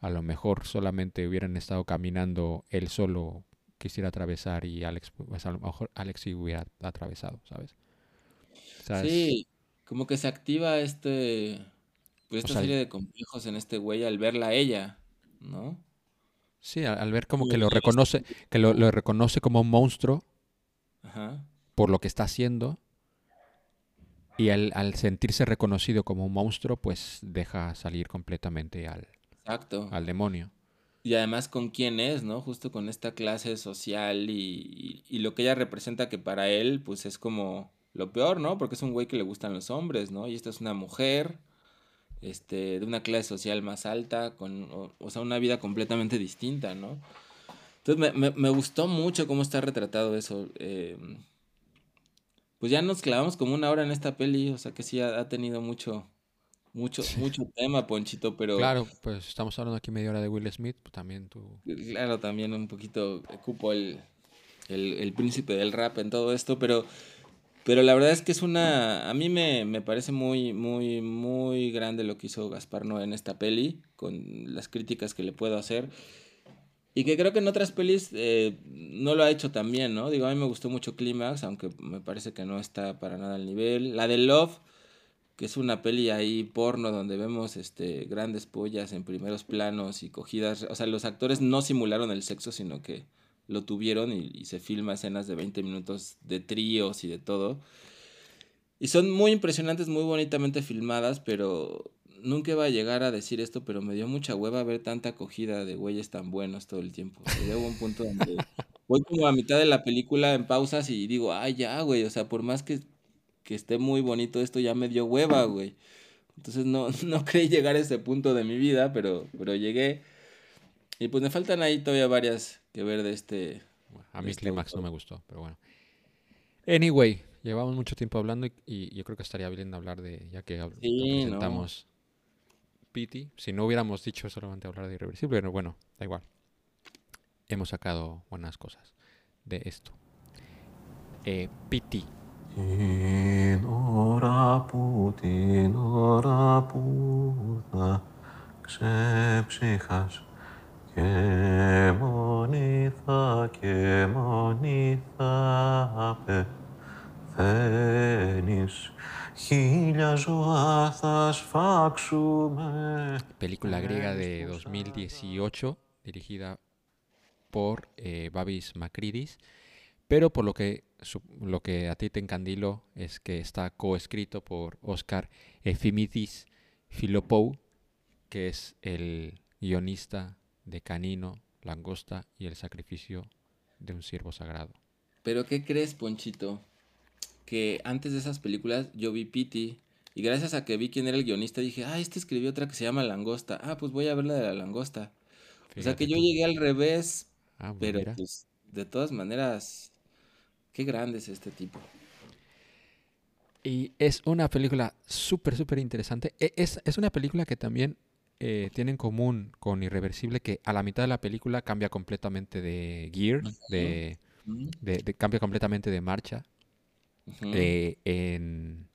Speaker 1: a lo mejor solamente hubieran estado caminando él solo quisiera atravesar y Alex, pues a lo mejor Alex sí hubiera atravesado, ¿sabes? O sea, es-
Speaker 2: sí, como que se activa este, pues
Speaker 1: o
Speaker 2: esta
Speaker 1: sea,
Speaker 2: serie de complejos en este güey al verla a ella, ¿no?
Speaker 1: sí, al, al ver como que lo reconoce, que lo, lo reconoce como un monstruo
Speaker 2: Ajá.
Speaker 1: por lo que está haciendo y al, al sentirse reconocido como un monstruo, pues deja salir completamente al,
Speaker 2: Exacto.
Speaker 1: al demonio.
Speaker 2: Y además con quién es, ¿no? Justo con esta clase social y, y- y lo que ella representa que para él, pues es como lo peor, ¿no? Porque es un güey que le gustan los hombres, ¿no? Y esta es una mujer, este, de una clase social más alta, con, o, o sea, una vida completamente distinta, ¿no? Entonces me, me- me gustó mucho cómo está retratado eso. eh, pues ya nos clavamos como una hora en esta peli, o sea que sí ha, ha tenido mucho, mucho, mucho tema, Ponchito, pero...
Speaker 1: Claro, pues estamos hablando aquí media hora de Will Smith, pues también tú...
Speaker 2: Claro, también un poquito ocupo el, el, el príncipe del rap en todo esto, pero, pero la verdad es que es una... A mí me, me parece muy, muy, muy grande lo que hizo Gaspar Noé en esta peli, con las críticas que le puedo hacer. Y que creo que en otras pelis eh, no lo ha hecho tan bien, ¿no? Digo, a mí me gustó mucho Clímax, aunque me parece que no está para nada al nivel. La de Love, que es una peli ahí porno donde vemos este grandes pollas en primeros planos y cogidas, o sea, los actores no simularon el sexo, sino que lo tuvieron y, y se filma escenas de 20 minutos de tríos y de todo. Y son muy impresionantes, muy bonitamente filmadas, pero nunca iba a llegar a decir esto, pero me dio mucha hueva ver tanta acogida de güeyes tan buenos todo el tiempo. O sea, hubo un punto donde voy como a mitad de la película en pausas y digo, ay, ya, güey, o sea, por más que, que esté muy bonito esto, ya me dio hueva, güey. Entonces no, no creí llegar a ese punto de mi vida, pero, pero llegué. Y pues me faltan ahí todavía varias que ver de este...
Speaker 1: a mí
Speaker 2: este
Speaker 1: Clímax no me gustó, pero bueno. Anyway, llevamos mucho tiempo hablando y, y yo creo que estaría bien hablar de, ya que
Speaker 2: Sí, no.
Speaker 1: presentamos Pity, si no hubiéramos dicho solamente hablar de Irreversible, pero bueno, da igual. Hemos sacado buenas cosas de esto. Eh, Pity.
Speaker 3: Την ώρα που, την ώρα που θα ξεψυχάς και μόνη θα, και μόνη θα πεθαίνεις χίλια ζωά θα σφάξουμε
Speaker 1: película griega de
Speaker 3: estos
Speaker 1: 2018, dirigida por eh, Babis Makridis, pero por lo que, su- lo que a ti te encandiló es que está coescrito por Oscar Efimidis Filopou, que es el guionista de Canino, Langosta y El sacrificio de un siervo sagrado.
Speaker 2: Pero ¿qué crees, Ponchito? Que antes de esas películas yo vi Pity y gracias a que vi quién era el guionista dije, ah, este escribió otra que se llama Langosta. Ah, pues voy a ver la de la Langosta. O sea que yo
Speaker 1: tú.
Speaker 2: llegué al revés,
Speaker 1: Ah, pues
Speaker 2: pero
Speaker 1: mira.
Speaker 2: pues de todas maneras, qué grande es este tipo.
Speaker 1: Y es una película súper, súper interesante. E- Es, es una película que también eh, tiene en común con Irreversible, que a la mitad de la película cambia completamente de gear, de,
Speaker 2: Ujú,
Speaker 1: de- de- cambia completamente de marcha.
Speaker 2: Ujú.
Speaker 1: eh, en...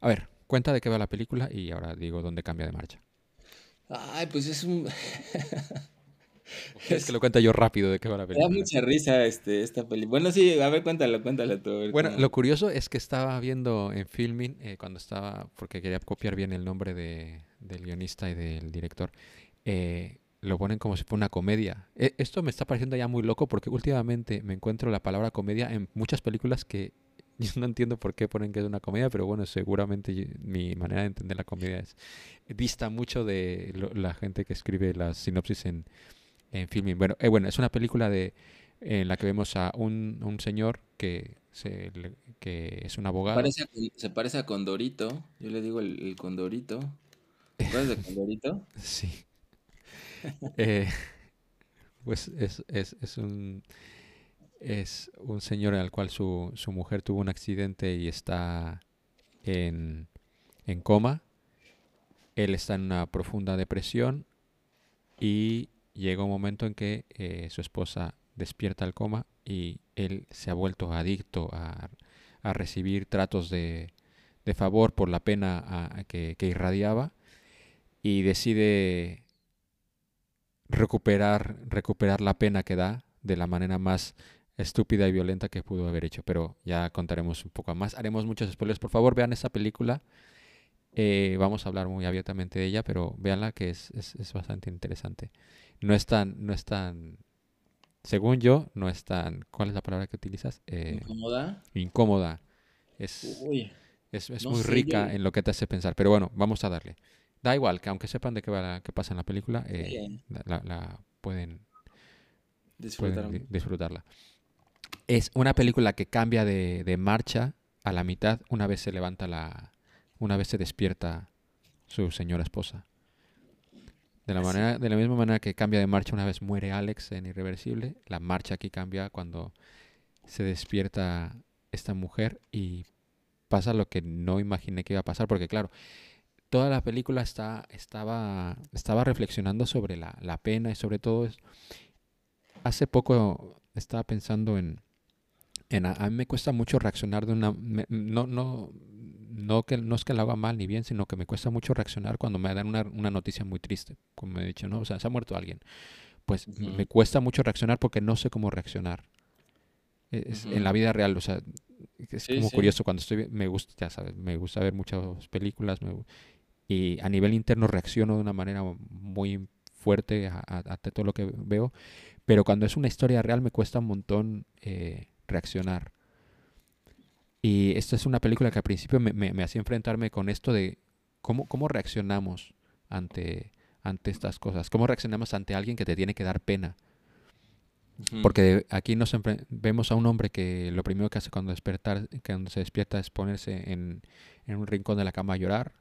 Speaker 1: A ver, cuenta de qué va la película y ahora digo dónde cambia de marcha.
Speaker 2: Ay, pues es un...
Speaker 1: Es que lo cuenta yo rápido de qué va la
Speaker 2: Me da
Speaker 1: película.
Speaker 2: mucha risa este, esta peli. Bueno, sí, a ver, cuéntalo, cuéntalo tú.
Speaker 1: Bueno,
Speaker 2: cómo-
Speaker 1: lo curioso es que estaba viendo en filming, eh, cuando estaba, porque quería copiar bien el nombre de, del guionista y del director, eh, lo ponen como si fuera una comedia. E- esto me está pareciendo ya muy loco porque últimamente me encuentro la palabra comedia en muchas películas que yo no entiendo por qué ponen que es una comedia, pero bueno, seguramente mi manera de entender la comedia es dista mucho de lo- la gente que escribe las sinopsis en, en filming. Bueno, eh, bueno, es una película de en la que vemos a un, un señor que, se, que es un abogado.
Speaker 2: Parece a se parece a Condorito. Yo le digo el, el Condorito. ¿Te acuerdas de Condorito?
Speaker 1: Sí. Eh, pues es, es, es, un es un señor al cual su, su mujer tuvo un accidente y está en, en coma. Él está en una profunda depresión y llega un momento en que eh, su esposa despierta el coma y él se ha vuelto adicto a, a recibir tratos de, de, favor por la pena que, que, irradiaba y decide recuperar, recuperar la pena que da de la manera más estúpida y violenta que pudo haber hecho. Pero ya contaremos un poco más. Haremos muchos spoilers. Por favor, vean esa película. Eh, vamos a hablar muy abiertamente de ella, pero véanla que es, es, es, bastante interesante. No es tan, no es tan, según yo, no es tan, ¿cuál es la palabra que utilizas?
Speaker 2: Eh, incómoda.
Speaker 1: Incómoda. Es, Uy, es, es no muy rica yo... en lo que te hace pensar. Pero bueno, vamos a darle. Da igual, que aunque sepan de qué, va, qué pasa en la película, eh, la, la, pueden, pueden disfrutarla. Es una película que cambia de, de marcha a la mitad una vez se levanta la, una vez se despierta su señora esposa. De la, manera, de la misma manera que cambia de marcha una vez muere Alex en Irreversible, la marcha aquí cambia cuando se despierta esta mujer y pasa lo que no imaginé que iba a pasar, porque claro, toda la película está, estaba, estaba reflexionando sobre la, la pena y sobre todo es, hace poco estaba pensando en, en a, a, mí me cuesta mucho reaccionar de una me, no no no que no es que lo haga mal ni bien sino que me cuesta mucho reaccionar cuando me dan una, una noticia muy triste como he dicho no o sea se ha muerto alguien pues uh -huh. me cuesta mucho reaccionar porque no sé cómo reaccionar es, uh -huh. en la vida real o sea es sí, como sí. curioso cuando estoy me gusta ya sabes me gusta ver muchas películas me, y a nivel interno reacciono de una manera muy fuerte a, a, a todo lo que veo pero cuando es una historia real me cuesta un montón eh, reaccionar. Y esta es una película que al principio me, me, me hacía enfrentarme con esto de cómo, cómo reaccionamos ante, ante estas cosas, cómo reaccionamos ante alguien que te tiene que dar pena. Uh -huh. Porque aquí nos vemos a un hombre que lo primero que hace cuando, despertar, cuando se despierta es ponerse en, en un rincón de la cama a llorar.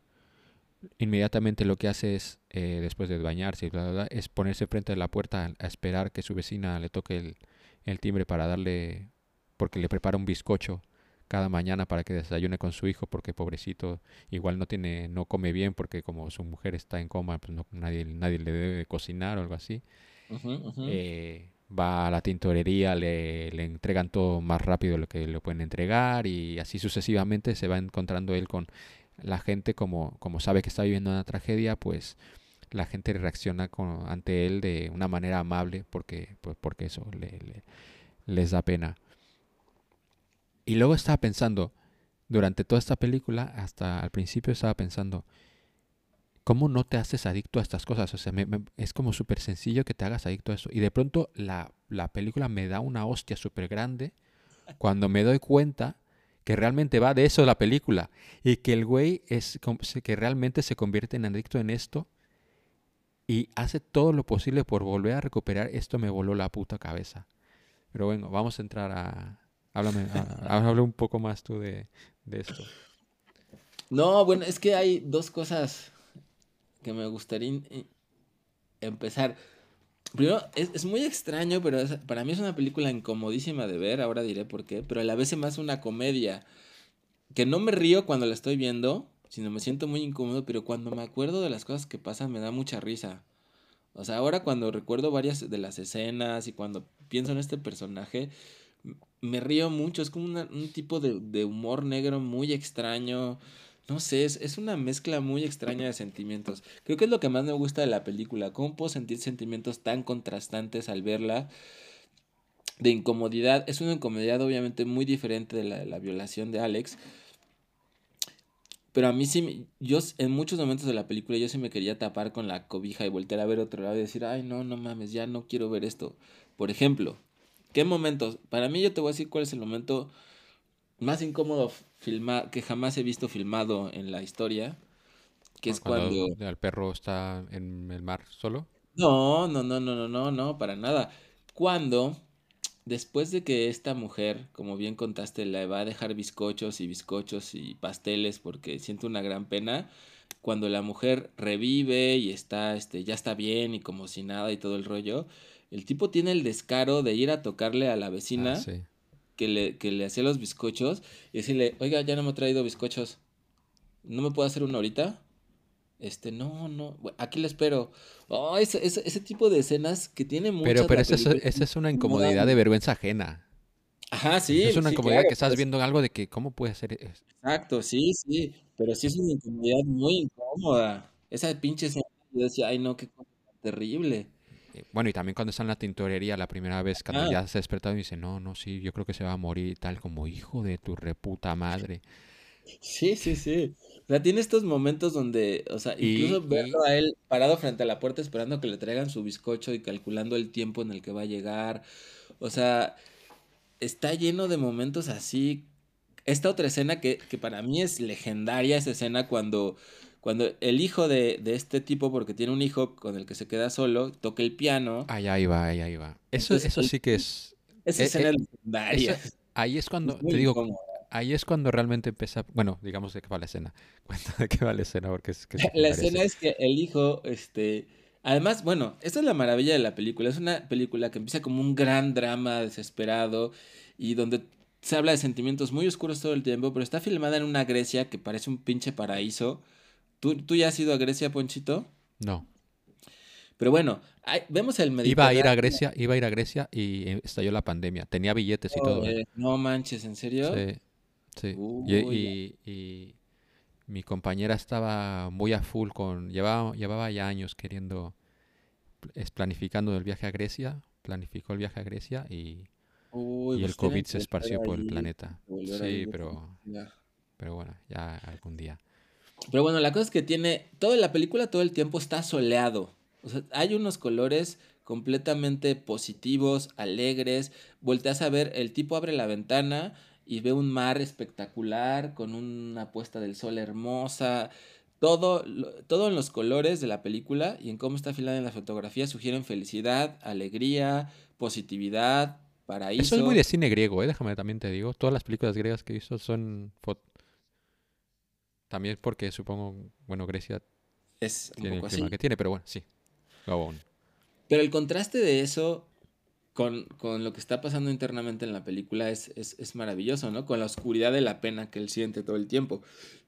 Speaker 1: Inmediatamente lo que hace es, eh, después de bañarse, bla, bla, bla, es ponerse frente a la puerta a, esperar que su vecina le toque el, el timbre para darle porque le prepara un bizcocho cada mañana para que desayune con su hijo porque pobrecito igual no tiene no come bien porque como su mujer está en coma pues no, nadie nadie le debe cocinar o algo así uh -huh, uh -huh. Eh, va a la tintorería le, le, entregan todo más rápido lo que le pueden entregar y así sucesivamente se va encontrando él con la gente como como sabe que está viviendo una tragedia pues la gente reacciona con, ante él de una manera amable porque pues porque eso le, le, les da pena y luego estaba pensando, durante toda esta película, hasta al principio estaba pensando, ¿cómo no te haces adicto a estas cosas? O sea, es como súper sencillo que te hagas adicto a eso. Y de pronto la, la película me da una hostia súper grande cuando me doy cuenta que realmente va de eso la película. Y que el güey es que realmente se convierte en adicto en esto y hace todo lo posible por volver a recuperar. Esto me voló la puta cabeza. Pero bueno, vamos a entrar a, Háblame, habla un poco más tú de, de, esto.
Speaker 2: No, bueno, es que hay dos cosas que me gustaría empezar. Primero, es, es muy extraño, pero es, para mí es una película incomodísima de ver, ahora diré por qué, pero a la vez me hace una comedia. Que no me río cuando la estoy viendo, sino me siento muy incómodo, pero cuando me acuerdo de las cosas que pasan me da mucha risa. O sea, ahora cuando recuerdo varias de las escenas y cuando pienso en este personaje, me río mucho, es como un tipo de, humor negro muy extraño. No sé, es, es, una mezcla muy extraña de sentimientos. Creo que es lo que más me gusta de la película. ¿Cómo puedo sentir sentimientos tan contrastantes al verla? De incomodidad. Es una incomodidad obviamente muy diferente de la, de la violación de Alex. Pero a mí sí, yo en muchos momentos de la película yo sí me quería tapar con la cobija y voltear a ver otro lado y decir, ay, no, no mames, ya no quiero ver esto. Por ejemplo, ¿Qué momentos? Para mí yo te voy a decir cuál es el momento más incómodo filma que jamás he visto filmado en la historia. Que es cuando.
Speaker 1: El perro está en el mar solo.
Speaker 2: No, no, no, no, no, no, no, para nada. Cuando, después de que esta mujer, como bien contaste, le va a dejar bizcochos y bizcochos y pasteles porque siente una gran pena, cuando la mujer revive y está, este, ya está bien y como si nada y todo el rollo, el tipo tiene el descaro de ir a tocarle a la vecina
Speaker 1: Ah, sí.
Speaker 2: Que, le, que le hacía los bizcochos y decirle, oiga, ya no me ha traído bizcochos, ¿no me puedo hacer uno ahorita? Este, no, no, aquí le espero. Oh, ese, ese, ese tipo de escenas que tiene muchas
Speaker 1: Pero, pero esa es, esa es una incomodidad de vergüenza ajena.
Speaker 2: Ajá, sí.
Speaker 1: es una
Speaker 2: sí,
Speaker 1: incomodidad
Speaker 2: claro,
Speaker 1: que estás
Speaker 2: pues,
Speaker 1: viendo algo de que, ¿cómo puede ser? es-
Speaker 2: Exacto, sí, sí, pero sí es una incomodidad muy incómoda. Esa pinche escena, yo decía, ay no, qué cosa terrible.
Speaker 1: Eh, Bueno, y también cuando está en la tintorería la primera vez, cuando
Speaker 2: Ah.
Speaker 1: ya se ha despertado y dice, no, no, sí, yo creo que se va a morir y tal, como hijo de tu reputa madre.
Speaker 2: Sí, sí, sí. O sea, tiene estos momentos donde, o sea, incluso
Speaker 1: y
Speaker 2: verlo a él parado frente a la puerta esperando que le traigan su bizcocho y calculando el tiempo en el que va a llegar. O sea, está lleno de momentos así. Esta otra escena que, que para mí es legendaria, esa escena cuando, cuando el hijo de, de este tipo, porque tiene un hijo con el que se queda solo, toca el piano.
Speaker 1: ahí, ahí va, ahí, ahí va. Eso,
Speaker 2: Entonces,
Speaker 1: eso sí que es...
Speaker 2: esa
Speaker 1: eh,
Speaker 2: escena
Speaker 1: eh,
Speaker 2: es legendaria.
Speaker 1: eso- ahí es cuando,
Speaker 2: Es
Speaker 1: te digo,
Speaker 2: incómoda.
Speaker 1: ahí es cuando realmente empieza, bueno, digamos de qué va la escena. Cuenta de qué va la escena, porque es que
Speaker 2: La escena es que el hijo, este, además, bueno, esta es la maravilla de la película. Es una película que empieza como un gran drama desesperado y donde se habla de sentimientos muy oscuros todo el tiempo, pero está filmada en una Grecia que parece un pinche paraíso. ¿Tú, tú ya has ido a Grecia, Ponchito?
Speaker 1: No.
Speaker 2: Pero bueno, hay- vemos el
Speaker 1: Iba a ir a
Speaker 2: Mediterráneo.
Speaker 1: Grecia, iba a ir a Grecia y eh, estalló la pandemia. Tenía billetes y todo, ¿eh?
Speaker 2: eh, no manches, ¿en serio?
Speaker 1: Sí, sí. Y,
Speaker 2: Uy,
Speaker 1: y- y mi compañera estaba muy a full con, llevaba, llevaba ya años queriendo, planificando el viaje a Grecia, planificó el viaje a Grecia y,
Speaker 2: Uy,
Speaker 1: y el
Speaker 2: pues tienen
Speaker 1: COVID se esparció por el planeta. Sí, pero,
Speaker 2: ya.
Speaker 1: pero bueno, ya algún día.
Speaker 2: Pero bueno, la cosa es que tiene, toda la película todo el tiempo está soleado. O sea, hay unos colores completamente positivos, alegres. Volteas a ver, el tipo abre la ventana y ve un mar espectacular con una puesta del sol hermosa. Todo, todo en los colores de la película y en cómo está filmada en la fotografía sugieren felicidad, alegría, positividad,
Speaker 1: Eso es
Speaker 2: paraíso.
Speaker 1: muy de cine griego, ¿eh? Déjame también te digo. Todas las películas griegas que hizo son... También porque supongo, bueno, Grecia
Speaker 2: Es un
Speaker 1: tiene el clima
Speaker 2: así.
Speaker 1: que tiene, pero bueno, sí. On.
Speaker 2: Pero el contraste de eso con, con lo que está pasando internamente en la película es, es, es maravilloso, ¿no? Con la oscuridad de la pena que él siente todo el tiempo.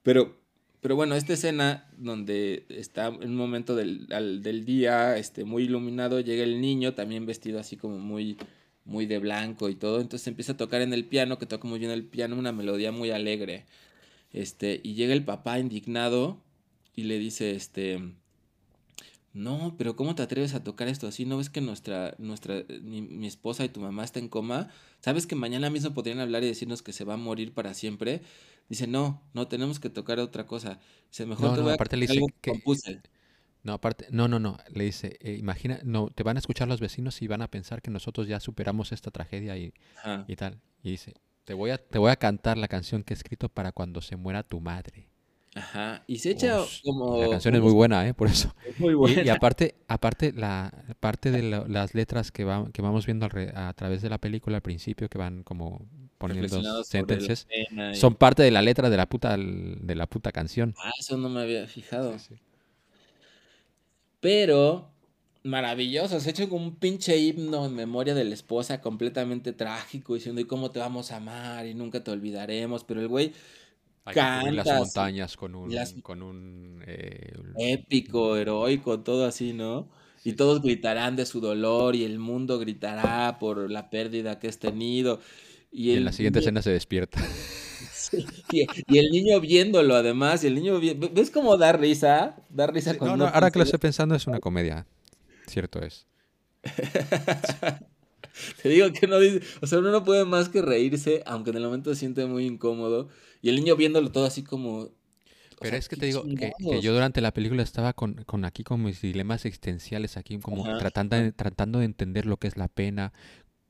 Speaker 2: Pero, pero bueno, esta escena donde está en un momento del, al- del día este, muy iluminado, llega el niño también vestido así como muy, muy de blanco y todo. Entonces empieza a tocar en el piano, que toca muy bien el piano, una melodía muy alegre. Este, y llega el papá indignado y le dice, este, no, pero ¿cómo te atreves a tocar esto así? ¿No ves que nuestra, nuestra, mi, mi esposa y tu mamá está en coma? ¿Sabes que mañana mismo podrían hablar y decirnos que se va a morir para siempre? Dice, no, no, tenemos que tocar otra cosa. Dice, mejor
Speaker 1: No,
Speaker 2: te
Speaker 1: no,
Speaker 2: voy a
Speaker 1: aparte le dice
Speaker 2: que compuse.
Speaker 1: No, aparte, no, no, no, le dice, eh, imagina, no, te van a escuchar los vecinos y van a pensar que nosotros ya superamos esta tragedia y, y tal. Y dice, te voy a, te voy a cantar la canción que he escrito para cuando se muera tu madre.
Speaker 2: Ajá. Y se echa
Speaker 1: y
Speaker 2: como...
Speaker 1: la canción es muy buena, ¿eh? Por eso.
Speaker 2: muy
Speaker 1: Y, y
Speaker 2: buena.
Speaker 1: aparte, aparte la parte de la- las letras que, va- que vamos viendo a través de la película al principio, que van como poniendo sentences,
Speaker 2: y-
Speaker 1: son parte de la letra de la puta, de la puta canción.
Speaker 2: Ah, eso no me había fijado.
Speaker 1: Sí, sí.
Speaker 2: Pero maravilloso, se ha hecho como un pinche himno en memoria de la esposa completamente trágico, diciendo, ¿y cómo te vamos a amar? Y nunca te olvidaremos. Pero el güey
Speaker 1: Hay cubrir las montañas con un,
Speaker 2: las-
Speaker 1: con un eh,
Speaker 2: épico, heroico, todo así, ¿no? Y
Speaker 1: Sí,
Speaker 2: todos gritarán de su dolor y el mundo gritará por la pérdida que has tenido. Y
Speaker 1: y en la siguiente
Speaker 2: niño-
Speaker 1: escena se despierta.
Speaker 2: Sí, y, y el niño viéndolo además, y el niño vi- ¿ves cómo da risa? Da risa cuando
Speaker 1: no, no, ahora que lo estoy pensando es una comedia. Cierto es.
Speaker 2: Te digo que no dice, o sea, uno no puede más que reírse, aunque en el momento se siente muy incómodo. Y el niño viéndolo todo así como.
Speaker 1: Pero
Speaker 2: sea,
Speaker 1: es que te digo que, que yo durante la película estaba con, con aquí con mis dilemas existenciales, aquí como
Speaker 2: Ajá,
Speaker 1: tratando, de, tratando de entender lo que es la pena,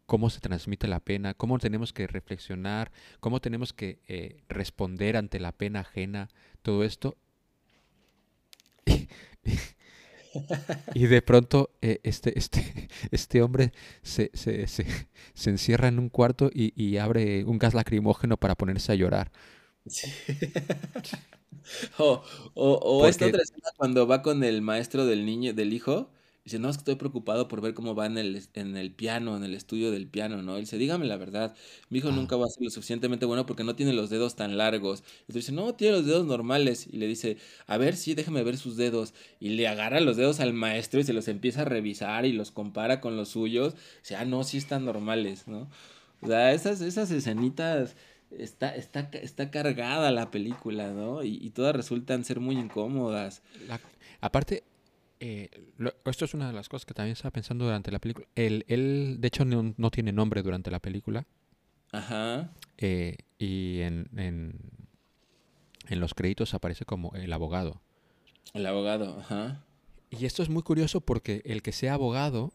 Speaker 1: cómo se transmite la pena, cómo tenemos que reflexionar, cómo tenemos que eh, responder ante la pena ajena, todo esto. Y de pronto eh, este, este, este hombre se, se, se, se encierra en un cuarto y, y abre un gas lacrimógeno para ponerse a llorar.
Speaker 2: Sí. O, o, o esta
Speaker 1: Porque,
Speaker 2: otra escena cuando va con el maestro del niño, del hijo, dice, no, es que estoy preocupado por ver cómo va en el, en el piano, en el estudio del piano, ¿no? Él dice, dígame la verdad, mi hijo
Speaker 1: ah,
Speaker 2: nunca va a ser lo suficientemente bueno porque no tiene los dedos tan largos. Y dice, no, tiene los dedos normales. Y le dice, a ver, sí, déjame ver sus dedos. Y le agarra los dedos al maestro y se los empieza a revisar y los compara con los suyos. Dice, ah, no, sí están normales, ¿no? O sea, esas, esas escenitas está, está, está cargada la película, ¿no? Y, y todas resultan ser muy incómodas.
Speaker 1: la- aparte, eh, lo- esto es una de las cosas que también estaba pensando durante la película. Él, él, de hecho, no, no tiene nombre durante la película.
Speaker 2: Ajá.
Speaker 1: eh, y en, en, en los créditos aparece como el abogado.
Speaker 2: El abogado, ajá.
Speaker 1: Y esto es muy curioso porque el que sea abogado,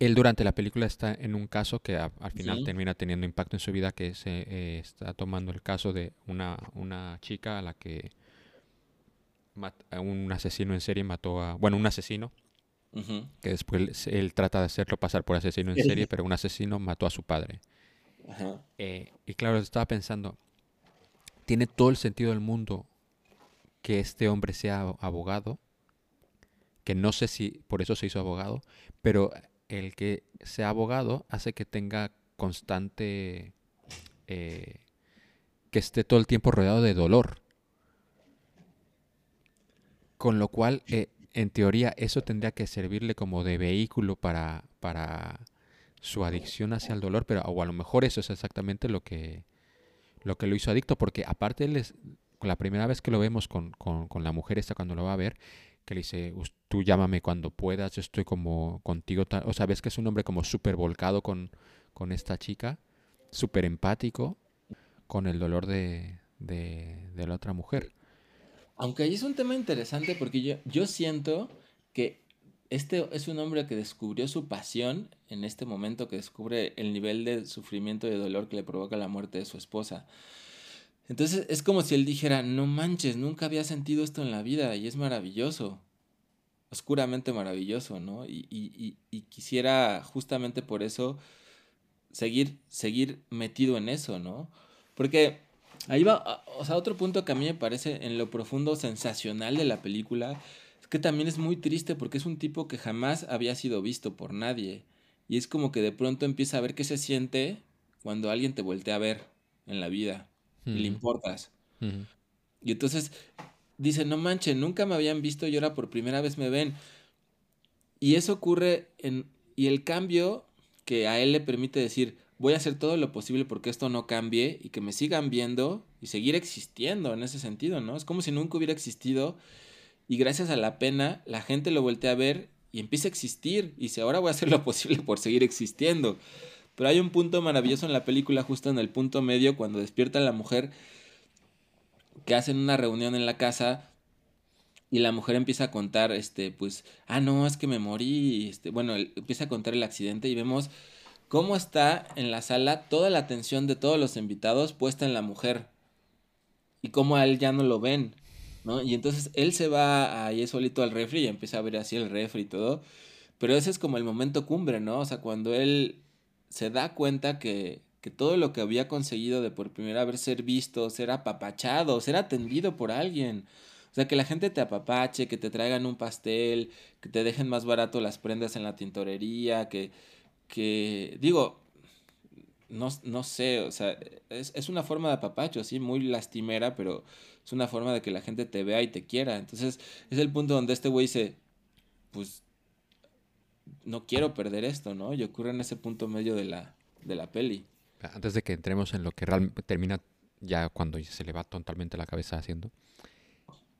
Speaker 1: él durante la película está en un caso que a- al final
Speaker 2: Sí.
Speaker 1: termina teniendo impacto en su vida, que es, eh, eh, está tomando el caso de una, una chica a la que un asesino en serie mató a, bueno, un asesino, que después él trata de hacerlo pasar por asesino en serie, pero un asesino mató a su padre. Eh, y claro, estaba pensando, tiene todo el sentido del mundo que este hombre sea abogado, que no sé si por eso se hizo abogado, pero el que sea abogado hace que tenga constante, eh, que esté todo el tiempo rodeado de dolor. Con lo cual, eh, en teoría, eso tendría que servirle como de vehículo para, para su adicción hacia el dolor, pero o a lo mejor eso es exactamente lo que, lo que lo hizo adicto, porque aparte él es, con la primera vez que lo vemos con, con, con la mujer esta cuando lo va a ver, que le dice, "Us- tú llámame cuando puedas, yo estoy como contigo, ta-". o sea, ves que es un hombre como súper volcado con, con esta chica, súper empático con el dolor de, de, de la otra mujer.
Speaker 2: Aunque ahí es un tema interesante porque yo, yo siento que este es un hombre que descubrió su pasión en este momento, que descubre el nivel de sufrimiento y de dolor que le provoca la muerte de su esposa. Entonces es como si él dijera, no manches, nunca había sentido esto en la vida y es maravilloso, oscuramente maravilloso, ¿no? Y, y, y, y quisiera justamente por eso seguir, seguir metido en eso, ¿no? Porque ahí va, a- o sea, otro punto que a mí me parece en lo profundo sensacional de la película es que también es muy triste porque es un tipo que jamás había sido visto por nadie. Y es como que de pronto empieza a ver qué se siente cuando alguien te voltea a ver en la vida y le importas. Y entonces dice, no manches, nunca me habían visto y ahora por primera vez me ven. Y eso ocurre en... Y el cambio que a él le permite decir, voy a hacer todo lo posible porque esto no cambie y que me sigan viendo y seguir existiendo en ese sentido, ¿no? Es como si nunca hubiera existido y gracias a la pena la gente lo voltea a ver y empieza a existir y dice, ahora voy a hacer lo posible por seguir existiendo. Pero hay un punto maravilloso en la película, justo en el punto medio, cuando despierta la mujer, que hacen una reunión en la casa y la mujer empieza a contar, este, pues, ah, no, es que me morí, este, bueno, empieza a contar el accidente y vemos cómo está en la sala toda la atención de todos los invitados puesta en la mujer y cómo a él ya no lo ven, ¿no? Y entonces él se va ahí solito al refri y empieza a ver así el refri y todo, pero ese es como el momento cumbre, ¿no? O sea, cuando él se da cuenta que, que todo lo que había conseguido de por primera vez ser visto, ser apapachado, ser atendido por alguien, o sea, que la gente te apapache, que te traigan un pastel, que te dejen más barato las prendas en la tintorería, que, que digo, no, no sé, o sea, es, es una forma de apapacho, sí, muy lastimera, pero es una forma de que la gente te vea y te quiera. Entonces, es el punto donde este güey dice, pues, no quiero perder esto, ¿no? Y ocurre en ese punto medio de la, de la peli.
Speaker 1: Antes de que entremos en lo que realmente termina ya cuando se le va totalmente la cabeza haciendo.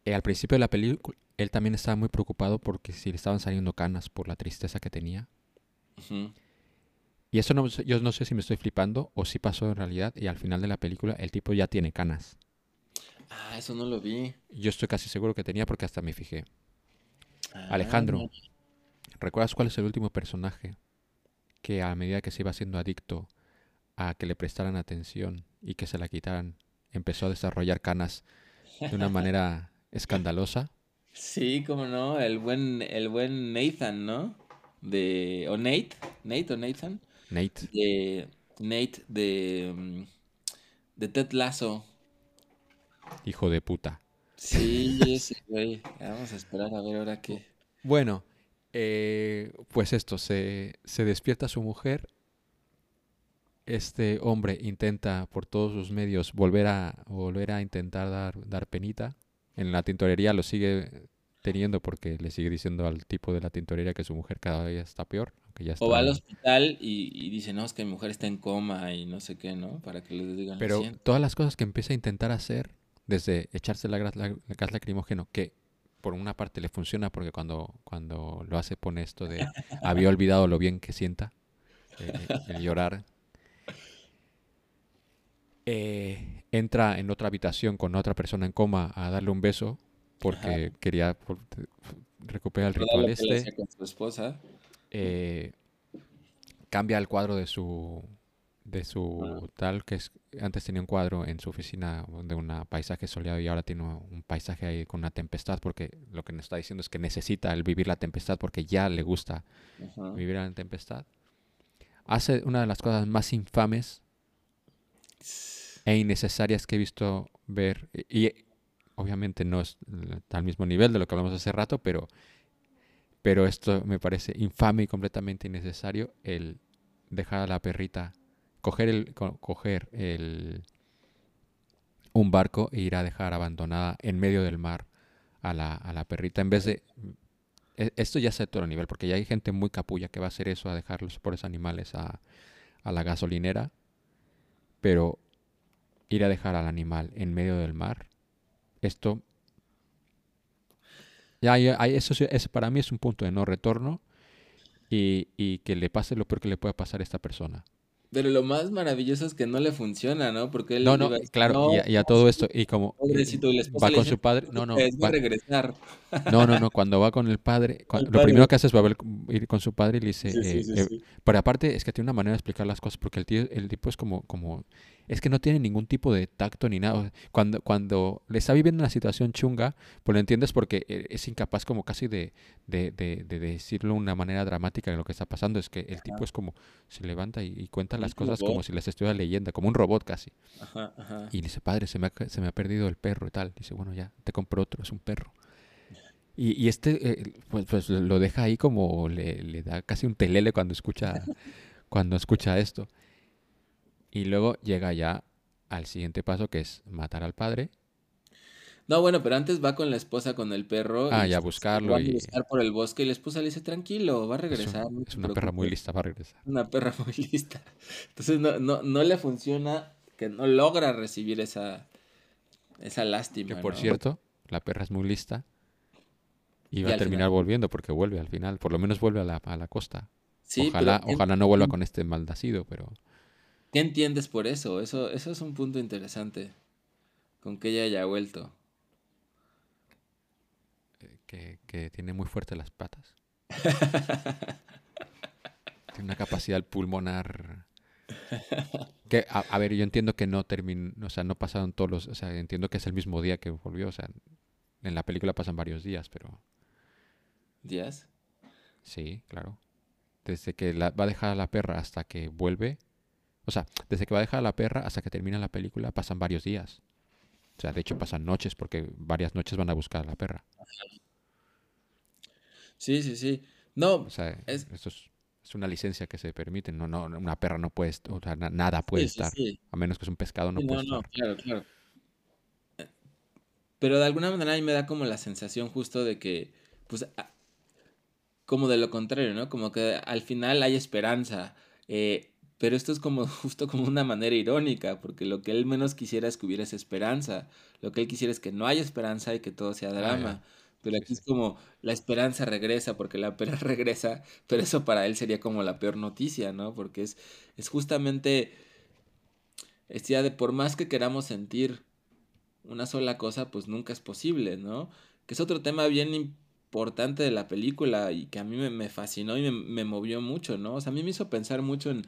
Speaker 1: eh, al principio de la película, él también estaba muy preocupado porque si le estaban saliendo canas por la tristeza que tenía.
Speaker 2: Ujú.
Speaker 1: Y eso no, yo no sé si me estoy flipando o si pasó en realidad. Y al final de la película, el tipo ya tiene canas.
Speaker 2: Ah, eso no lo vi.
Speaker 1: Yo estoy casi seguro que tenía porque hasta me fijé.
Speaker 2: Ah,
Speaker 1: Alejandro, ¿recuerdas cuál es el último personaje que a medida que se iba haciendo adicto a que le prestaran atención y que se la quitaran, empezó a desarrollar canas de una manera escandalosa?
Speaker 2: Sí, cómo no, el buen, el buen Nathan, ¿no? De, o Nate, Nate o Nathan,
Speaker 1: Nate.
Speaker 2: de Nate de, mm, de Ted Lasso.
Speaker 1: hijo de puta.
Speaker 2: Sí, ese güey. Vamos a esperar a ver ahora qué.
Speaker 1: Bueno, eh, pues esto, se, se despierta su mujer. Este hombre intenta por todos sus medios volver a, volver a intentar dar, dar penita. En la tintorería lo sigue teniendo porque le sigue diciendo al tipo de la tintorería que su mujer cada día está peor. Que ya
Speaker 2: O va al
Speaker 1: está...
Speaker 2: hospital y, y dice, no, es que mi mujer está en coma y no sé qué, ¿no? Para que les digan
Speaker 1: Pero todas las cosas que empieza a intentar hacer, desde echarse la, gas- la- el gas lacrimógeno, que por una parte le funciona porque cuando, cuando lo hace pone esto de había olvidado lo bien que sienta, eh, el llorar. Eh, entra en otra habitación con otra persona en coma a darle un beso porque quería por- recuperar el ritual este.
Speaker 2: con su esposa.
Speaker 1: eh, cambia el cuadro de su de su tal que es antes tenía un cuadro en su oficina de un paisaje soleado y ahora tiene un paisaje ahí con una tempestad porque lo que nos está diciendo es que necesita el vivir la tempestad porque ya le gusta
Speaker 2: Ajá.
Speaker 1: vivir la tempestad hace una de las cosas más infames e innecesarias que he visto ver y obviamente no es eh, al mismo nivel de lo que hablamos hace rato pero pero esto me parece infame y completamente innecesario el dejar a la perrita coger el co- coger el un barco e ir a dejar abandonada en medio del mar a la, a la perrita en vez de e- esto ya es a otro nivel porque ya hay gente muy capulla que va a hacer eso a dejar los pobres animales a, a la gasolinera pero ir a dejar al animal en medio del mar esto ya, eso, ese para mí es un punto de no retorno y, y que le pase lo peor que le pueda pasar a esta persona.
Speaker 2: Pero lo más maravilloso es que no le funciona, ¿no? Porque él
Speaker 1: No, no,
Speaker 2: iba a decir,
Speaker 1: claro,
Speaker 2: no,
Speaker 1: y a, y a todo esto, y como
Speaker 2: pobrecito, y
Speaker 1: va con
Speaker 2: dice,
Speaker 1: su padre, no, no,
Speaker 2: "Pues, voy a
Speaker 1: va-
Speaker 2: regresar.
Speaker 1: no, no, no, cuando va con el padre,
Speaker 2: El
Speaker 1: lo primero que hace es va a ver- ir con su padre y le dice,
Speaker 2: Sí,
Speaker 1: eh,
Speaker 2: sí,
Speaker 1: eh, pero aparte es que tiene una manera de explicar las cosas, porque el tío, el tipo es como, como, es que no tiene ningún tipo de tacto ni nada. Cuando, cuando le está viviendo una situación chunga, pues lo entiendes porque eh, es incapaz como casi de, de, de, de decirlo de una manera dramática de lo que está pasando. Es que el tipo es como, se levanta y, y cuenta las cosas como si las estuviera leyendo, como un robot casi.
Speaker 2: Ajá, ajá.
Speaker 1: Y dice, padre, se me ha, se me ha perdido el perro y tal. Dice, bueno, ya, te compro otro, es un perro. Y, y este, eh, pues, pues lo deja ahí como le, le da casi un telele cuando escucha, cuando escucha esto. Y luego llega ya al siguiente paso que es matar al padre.
Speaker 2: No, bueno, pero antes va con la esposa con el perro.
Speaker 1: Ah,
Speaker 2: y
Speaker 1: ya, buscarlo
Speaker 2: van a
Speaker 1: y-
Speaker 2: buscar por el bosque y la esposa le dice, tranquilo, va a
Speaker 1: Es, un-
Speaker 2: regresar. no
Speaker 1: es una perra muy
Speaker 2: preocupes".
Speaker 1: lista para regresar.
Speaker 2: Una perra muy lista. Entonces no, no, no le funciona, que no logra recibir esa, esa lástima.
Speaker 1: Que por
Speaker 2: ¿no?
Speaker 1: cierto, la perra es muy lista. Y
Speaker 2: Y
Speaker 1: va a terminar
Speaker 2: final-
Speaker 1: volviendo porque vuelve al final. Por lo menos vuelve a la, a la costa.
Speaker 2: Sí,
Speaker 1: ojalá,
Speaker 2: pero ¿qué-
Speaker 1: ojalá no vuelva con este maldacido, pero...
Speaker 2: ¿Qué entiendes por eso? Eso, eso es un punto interesante. Con que ella haya vuelto.
Speaker 1: eh, que, que tiene muy fuertes las patas. tiene una capacidad pulmonar. Que, a, a ver, yo entiendo que no terminó, o sea, no pasaron todos los, o sea, entiendo que es el mismo día que volvió, o sea, en la película pasan varios días, pero
Speaker 2: ¿Díaz?
Speaker 1: sí, claro. Desde que la, va a dejar a la perra hasta que vuelve, o sea, desde que va a dejar a la perra hasta que termina la película pasan varios días. O sea, de hecho pasan noches porque varias noches van a buscar a la perra.
Speaker 2: Sí, sí, sí. No,
Speaker 1: O sea,
Speaker 2: Es-
Speaker 1: esto es, es una licencia que se permite. No, no, una perra no puede, o sea, na- nada puede
Speaker 2: sí,
Speaker 1: estar.
Speaker 2: sí.
Speaker 1: A menos que es un pescado, no puede
Speaker 2: no, no,
Speaker 1: estar.
Speaker 2: claro, claro. Eh, Pero de alguna manera a mí me da como la sensación justo de que, pues, como de lo contrario, ¿no? Como que al final hay esperanza. eh, pero esto es como justo como una manera irónica, porque lo que él menos quisiera es que hubiera esa esperanza. Lo que él quisiera es que no haya esperanza y que todo sea
Speaker 1: Ah,
Speaker 2: drama. Pero aquí
Speaker 1: sí.
Speaker 2: es como la esperanza regresa, porque la pena regresa, pero eso para él sería como la peor noticia, ¿no? Porque es, es justamente, es ya de por más que queramos sentir una sola cosa, pues nunca es posible, ¿no? Que es otro tema bien importante de la película y que a mí me, me fascinó y me, me movió mucho, ¿no? O sea, a mí me hizo pensar mucho en,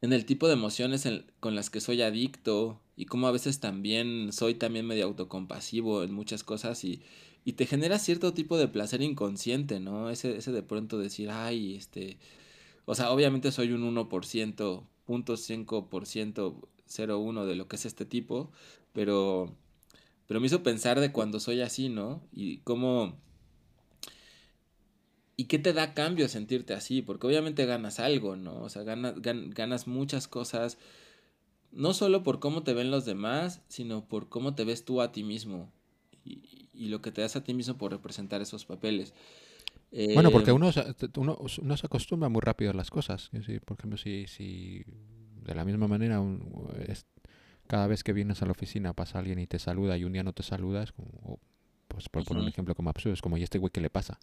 Speaker 2: en el tipo de emociones con las que soy adicto y cómo a veces también soy también medio autocompasivo en muchas cosas y, y te genera cierto tipo de placer inconsciente, ¿no? Ese, ese de pronto decir, ay, este, o sea, obviamente soy un 1%, 0.5% 01 de lo que es este tipo, pero, pero me hizo pensar de cuando soy así, ¿no? Y cómo... ¿Y qué te da cambio sentirte así? Porque obviamente ganas algo, ¿no? O sea, ganas, ganas muchas cosas, no solo por cómo te ven los demás, sino por cómo te ves tú a ti mismo y, y lo que te das a ti mismo por representar esos papeles.
Speaker 1: Bueno, porque
Speaker 2: Eh,
Speaker 1: uno, se- uno, uno se acostumbra muy rápido a las cosas. Por ejemplo, si, si de la misma manera un- es- cada vez que vienes a la oficina pasa alguien y te saluda y un día no te saluda, es como, pues por poner un ejemplo como absurdo, es como, ¿y este güey qué le pasa?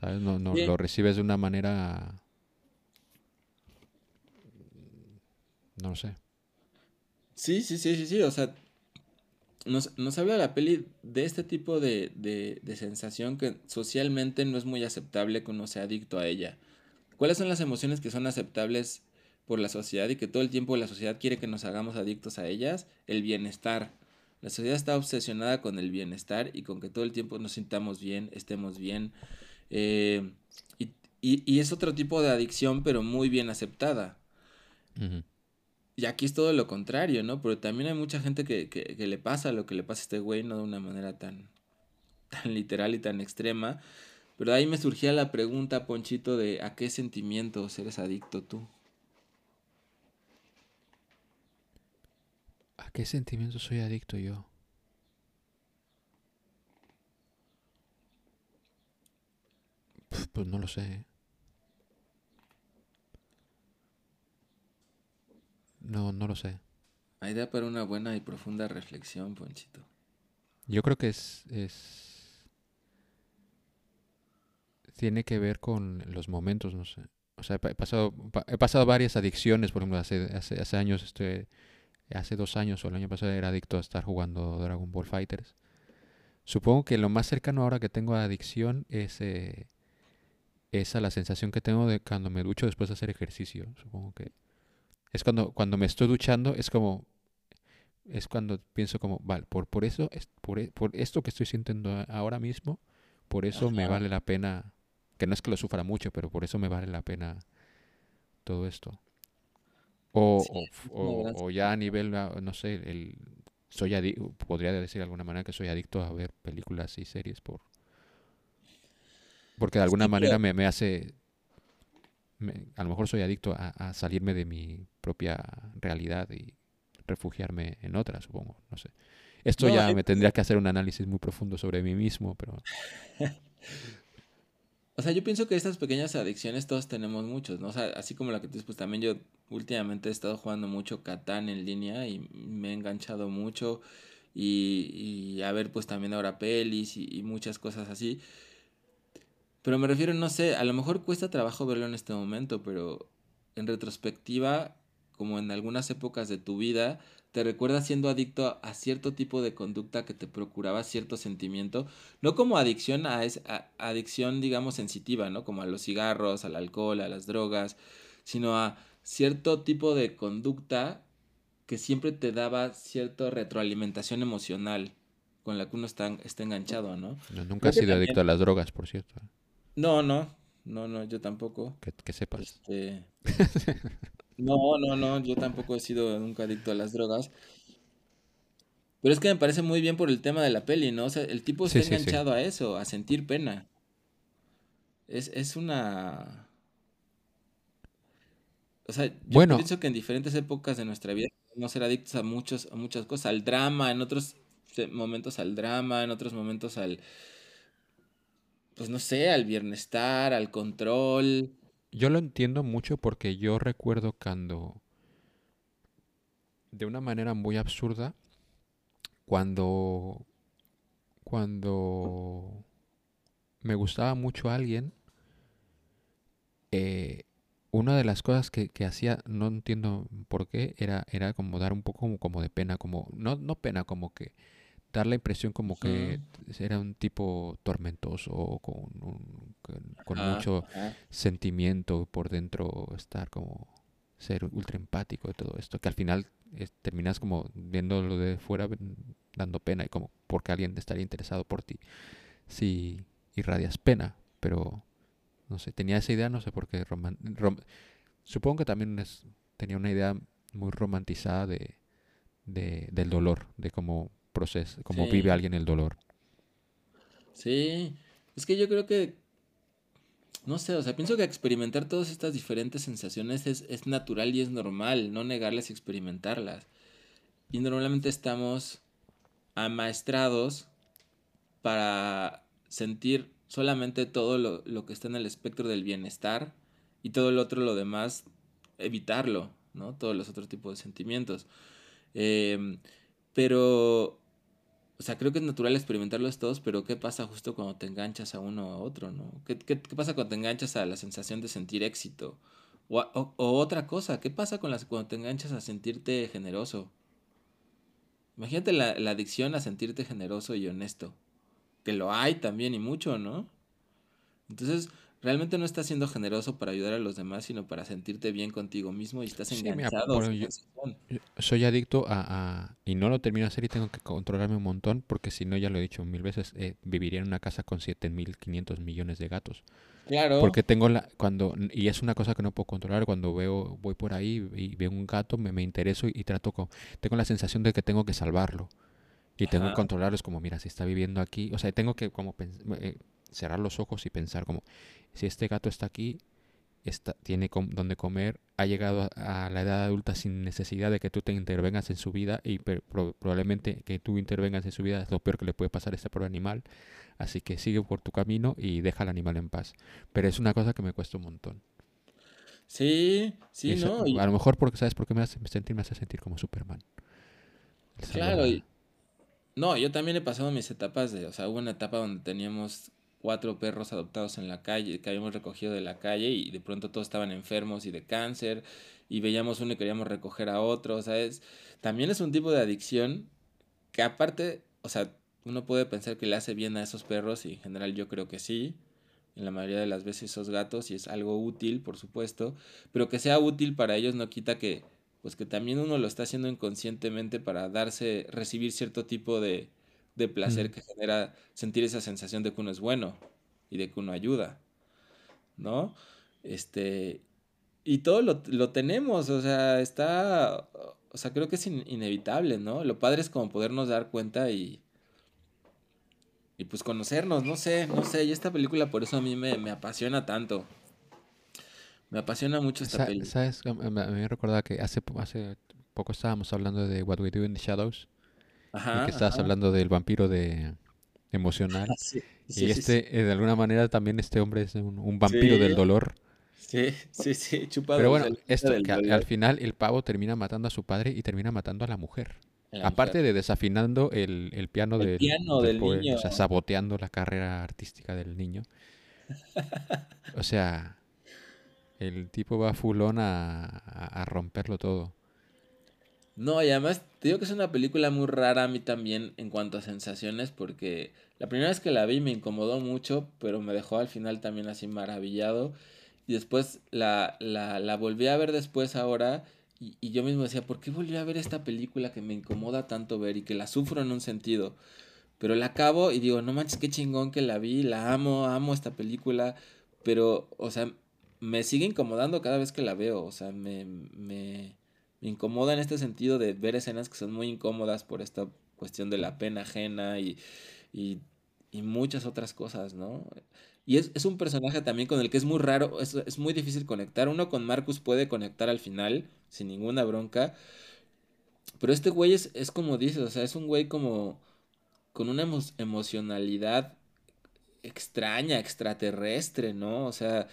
Speaker 1: ¿Sabes? No, lo recibes de una manera, no lo sé.
Speaker 2: Sí, sí, sí, sí, sí, o sea, nos, nos habla la peli de este tipo de, de, de sensación que socialmente no es muy aceptable que uno sea adicto a ella. ¿Cuáles son las emociones que son aceptables por la sociedad y que todo el tiempo la sociedad quiere que nos hagamos adictos a ellas? El bienestar. La sociedad está obsesionada con el bienestar y con que todo el tiempo nos sintamos bien, estemos bien. Eh, y, y, y es otro tipo de adicción, pero muy bien aceptada. Y aquí es todo lo contrario, ¿no? Pero también hay mucha gente que, que, que le pasa lo que le pasa a este güey, no de una manera tan, tan literal y tan extrema. Pero ahí me surgía la pregunta, Ponchito, de ¿a qué sentimientos eres adicto tú?
Speaker 1: ¿A qué sentimiento soy adicto yo? Pues no lo sé. ¿eh? No, no lo sé.
Speaker 2: Hay idea para una buena y profunda reflexión, Ponchito.
Speaker 1: Yo creo que es, es... Tiene que ver con los momentos, no sé. O sea, he pa- he pasado, pa- he pasado varias adicciones, por ejemplo, hace, hace, hace años, este, hace dos años o el año pasado era adicto a estar jugando Dragon Ball Fighters. Supongo que lo más cercano ahora que tengo a adicción es, eh, es a la sensación que tengo de cuando me ducho después de hacer ejercicio. Supongo que es cuando, cuando me estoy duchando, es como, es cuando pienso como, vale, por, por eso, es- por, e- por esto que estoy sintiendo ahora mismo, por eso me vale la pena, que no es que lo sufra mucho, pero por eso me vale la pena todo esto. O,
Speaker 2: Sí,
Speaker 1: o,
Speaker 2: es
Speaker 1: o- ya a nivel, ah, no sé, el, soy podría decir de alguna manera que soy adicto a ver películas y series por porque de alguna
Speaker 2: Sí,
Speaker 1: manera me, me hace me- a lo mejor soy adicto a, a salirme de mi propia realidad y refugiarme en otra, supongo, no sé. Esto
Speaker 2: No,
Speaker 1: ya
Speaker 2: hay-
Speaker 1: me tendría que hacer un análisis muy profundo sobre mí mismo, pero
Speaker 2: O sea, yo pienso que estas pequeñas adicciones todos tenemos muchos, ¿no? O sea, así como la que tú dices, pues también yo últimamente he estado jugando mucho Catán en línea y me he enganchado mucho y, y a ver pues también ahora pelis y, y muchas cosas así. Pero me refiero, no sé, a lo mejor cuesta trabajo verlo en este momento, pero en retrospectiva, como en algunas épocas de tu vida, te recuerdas siendo adicto a, cierto tipo de conducta que te procuraba cierto sentimiento, no como adicción a, es, a- adicción, digamos, sensitiva, ¿no? Como a los cigarros, al alcohol, a las drogas, sino a cierto tipo de conducta que siempre te daba cierta retroalimentación emocional con la que uno está, está enganchado, ¿no?
Speaker 1: nunca he sido adicto a las drogas, por cierto.
Speaker 2: No, no, no, no, yo tampoco.
Speaker 1: que, que sepas.
Speaker 2: Este, no, no, no, yo tampoco he sido nunca adicto a las drogas. Pero es que me parece muy bien por el tema de la peli, ¿no? O sea, el tipo está
Speaker 1: Sí, sí.
Speaker 2: enganchado a eso, a sentir pena. Es, es una... O sea, yo
Speaker 1: Bueno,
Speaker 2: pienso que en diferentes épocas de nuestra vida podemos ser adictos a muchos, a muchas cosas, al drama, en otros se- momentos al drama, en otros momentos al, pues no sé, al bienestar, al control.
Speaker 1: yo lo entiendo mucho porque yo recuerdo cuando, de una manera muy absurda, cuando, cuando me gustaba mucho alguien, eh, una de las cosas que, que hacía, no entiendo por qué, era, era como dar un poco como, como de pena, como, no, no pena, como que dar la impresión como que era un tipo tormentoso, con, un- con, con
Speaker 2: Ajá,
Speaker 1: mucho
Speaker 2: ajá.
Speaker 1: sentimiento por dentro, estar como ser ultra empático de todo esto, que al final es- terminas como viéndolo de fuera dando pena y como porque alguien estaría interesado por ti si irradias pena, pero no sé, tenía esa idea, no sé por qué roman- rom- supongo que también es- tenía una idea muy romantizada de, de- del dolor, de cómo procesa, cómo
Speaker 2: Sí.
Speaker 1: vive alguien el dolor.
Speaker 2: Sí, es que yo creo que, no sé, o sea, pienso que experimentar todas estas diferentes sensaciones es, es natural y es normal, no negarlas y experimentarlas. Y normalmente estamos amaestrados para sentir solamente todo lo, lo que está en el espectro del bienestar y todo lo otro, lo demás, evitarlo, ¿no? Todos los otros tipos de sentimientos. Em, pero, o sea, creo que es natural experimentarlos todos, pero ¿qué pasa justo cuando te enganchas a uno o a otro, ¿no? ¿Qué, qué, pasa cuando te enganchas a la sensación de sentir éxito? O, otra cosa, ¿qué pasa con las, cuando te enganchas a sentirte generoso? Imagínate la adicción a sentirte generoso y honesto. Que lo hay también y mucho, ¿no? Entonces, realmente no estás siendo generoso para ayudar a los demás, sino para sentirte bien contigo mismo y estás
Speaker 1: Sí,
Speaker 2: enganchado
Speaker 1: yo- Soy adicto a, a- y no lo termino de hacer y tengo que controlarme un montón porque si no, ya lo he dicho mil veces, eh, viviría en una casa con 7.500 millones de gatos.
Speaker 2: Claro.
Speaker 1: Porque tengo la, cuando, y es una cosa que no puedo controlar, cuando veo, voy por ahí y veo un gato, me, me intereso y, trato con, tengo la sensación de que tengo que salvarlo. Y tengo que controlarlo, es como, mira, si está viviendo aquí, o sea, tengo que como eh, cerrar los ojos y pensar como, si este gato está aquí, está, tiene com- donde comer, ha llegado a, a la edad adulta sin necesidad de que tú te intervengas en su vida y pro- probablemente que tú intervengas en su vida es lo peor que le puede pasar a este pobre animal. Así que sigue por tu camino y deja al animal en paz. Pero es una cosa que me cuesta un montón.
Speaker 2: Sí, sí,
Speaker 1: eso-
Speaker 2: ¿no?
Speaker 1: A lo mejor porque, ¿sabes por qué me hace sentir? Me hace sentir como Superman.
Speaker 2: Claro, y- no, yo también he pasado mis etapas de, o sea, hubo una etapa donde teníamos cuatro perros adoptados en la calle, que habíamos recogido de la calle y de pronto todos estaban enfermos y de cáncer y veíamos uno y queríamos recoger a otro, ¿sabes? También es un tipo de adicción que aparte, o sea, uno puede pensar que le hace bien a esos perros y en general yo creo que sí, en la mayoría de las veces esos gatos y es algo útil, por supuesto, pero que sea útil para ellos no quita que pues que también uno lo está haciendo inconscientemente para darse, recibir cierto tipo de, de placer
Speaker 1: Mm.
Speaker 2: que genera sentir esa sensación de que uno es bueno y de que uno ayuda, ¿no? Este, y todo lo, lo tenemos, o sea, está, o sea, creo que es in- inevitable, ¿no? Lo padre es como podernos dar cuenta y, y pues conocernos, no sé, no sé, y esta película por eso a mí me, me apasiona tanto. Me apasiona mucho esta película.
Speaker 1: ¿Sabes? A mí me recordaba que hace, po- hace poco estábamos hablando de What We Do in the Shadows
Speaker 2: Ajá,
Speaker 1: que estabas
Speaker 2: ajá.
Speaker 1: hablando del vampiro de emocional.
Speaker 2: Sí,
Speaker 1: Y
Speaker 2: sí,
Speaker 1: este, eh, de alguna manera, también este hombre es un, un vampiro del dolor.
Speaker 2: sí, sí, sí, chupa
Speaker 1: Pero bueno, esto, que al, final el pavo termina matando a su padre y termina matando a la mujer.
Speaker 2: La
Speaker 1: Aparte
Speaker 2: mujer.
Speaker 1: de desafinando el, el piano
Speaker 2: El
Speaker 1: del,
Speaker 2: piano
Speaker 1: del
Speaker 2: del
Speaker 1: poe-
Speaker 2: niño.
Speaker 1: o sea, saboteando la carrera artística del niño. O sea, el tipo va fulón a, a, a romperlo todo.
Speaker 2: No, y además te digo que es una película muy rara a mí también en cuanto a sensaciones, porque la primera vez que la vi me incomodó mucho, pero me dejó al final también así maravillado. Y después la, la, la volví a ver después ahora, y, y yo mismo decía, ¿por qué volví a ver esta película que me incomoda tanto ver y que la sufro en un sentido? Pero la acabo y digo, no manches, qué chingón que la vi, la amo, amo esta película, pero, o sea, me sigue incomodando cada vez que la veo, o sea, me, me, me incomoda en este sentido de ver escenas que son muy incómodas por esta cuestión de la pena ajena y, y, y muchas otras cosas, ¿no? Y es, es un personaje también con el que es muy raro, es, es muy difícil conectar. Uno con Marcus puede conectar al final, sin ninguna bronca, pero este güey es, es como dices, o sea, es un güey como con una emo- emocionalidad extraña, extraterrestre, ¿no? O sea,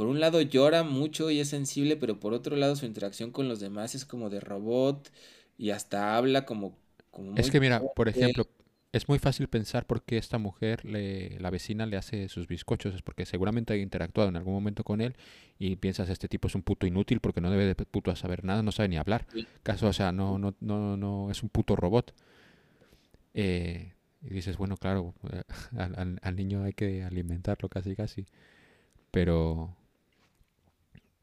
Speaker 2: por un lado llora mucho y es sensible, pero por otro lado su interacción con los demás es como de robot y hasta habla como, como
Speaker 1: Es que mira, por ejemplo, es muy fácil pensar por qué esta mujer, le, la vecina, le hace sus bizcochos. Es porque seguramente ha interactuado en algún momento con él y piensas, este tipo es un puto inútil porque no debe de puto saber nada, no sabe ni hablar.
Speaker 2: Sí.
Speaker 1: Caso, o sea, no, no, no, no, es un puto robot. Eh, y dices, bueno, claro, al, al- al niño hay que alimentarlo casi, casi. Pero,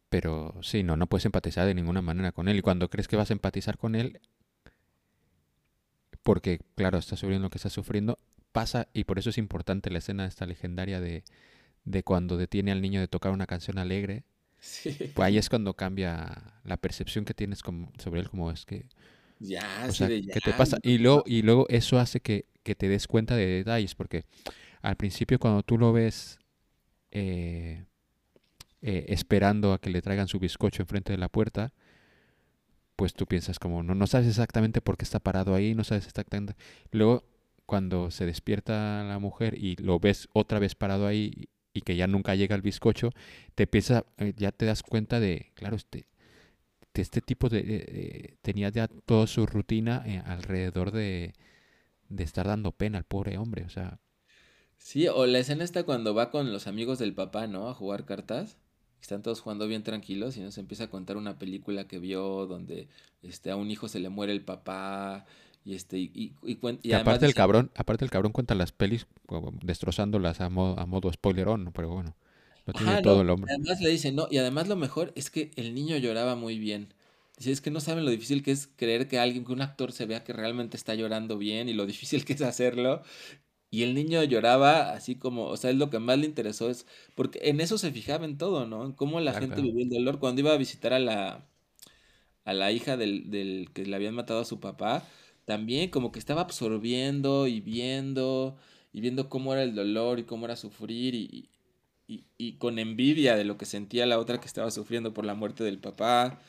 Speaker 1: pero sí, no, no puedes empatizar de ninguna manera con él. Y cuando crees que vas a empatizar con él, porque, claro, está sufriendo lo que está sufriendo, pasa, y por eso es importante la escena esta legendaria de, de cuando detiene al niño de tocar una canción alegre,
Speaker 2: Sí.
Speaker 1: Pues ahí es cuando cambia la percepción que tienes como, sobre él, como es que,
Speaker 2: Ya,
Speaker 1: o sea,
Speaker 2: de
Speaker 1: ¿qué
Speaker 2: ya,
Speaker 1: te pasa? Y luego, y luego eso hace que, que te des cuenta de detalles, porque al principio cuando tú lo ves eh, eh, esperando a que le traigan su bizcocho enfrente de la puerta, pues tú piensas como, no, no sabes exactamente por qué está parado ahí, no sabes exactamente. Luego, cuando se despierta la mujer y lo ves otra vez parado ahí y que ya nunca llega el bizcocho, te piensa, eh, ya te das cuenta de, claro, este, este tipo de- tenía ya toda su rutina eh, alrededor de, de estar dando pena al pobre hombre, o sea,
Speaker 2: Sí, o la escena está cuando va con los amigos del papá, ¿no? A jugar cartas. Están todos jugando bien tranquilos y nos empieza a contar una película que vio donde este, a un hijo se le muere el papá y este y, y, y y
Speaker 1: aparte el cabrón, aparte el cabrón cuenta las pelis destrozándolas a modo, a modo spoilerón, ¿no? pero bueno, lo tiene
Speaker 2: ajá,
Speaker 1: todo
Speaker 2: no,
Speaker 1: el hombre.
Speaker 2: además le dice, no, y además lo mejor es que el niño lloraba muy bien. Dice, es que no saben lo difícil que es creer que alguien, que un actor se vea que realmente está llorando bien y lo difícil que es hacerlo. Y el niño lloraba así como, o sea, es lo que más le interesó, es porque en eso se fijaba en todo, ¿no? En cómo la
Speaker 1: Claro,
Speaker 2: gente vivía el dolor. Cuando iba a visitar a la, a la hija del, del que le habían matado a su papá, también como que estaba absorbiendo y viendo, y viendo cómo era el dolor y cómo era sufrir, y, y, y con envidia de lo que sentía la otra que estaba sufriendo por la muerte del papá.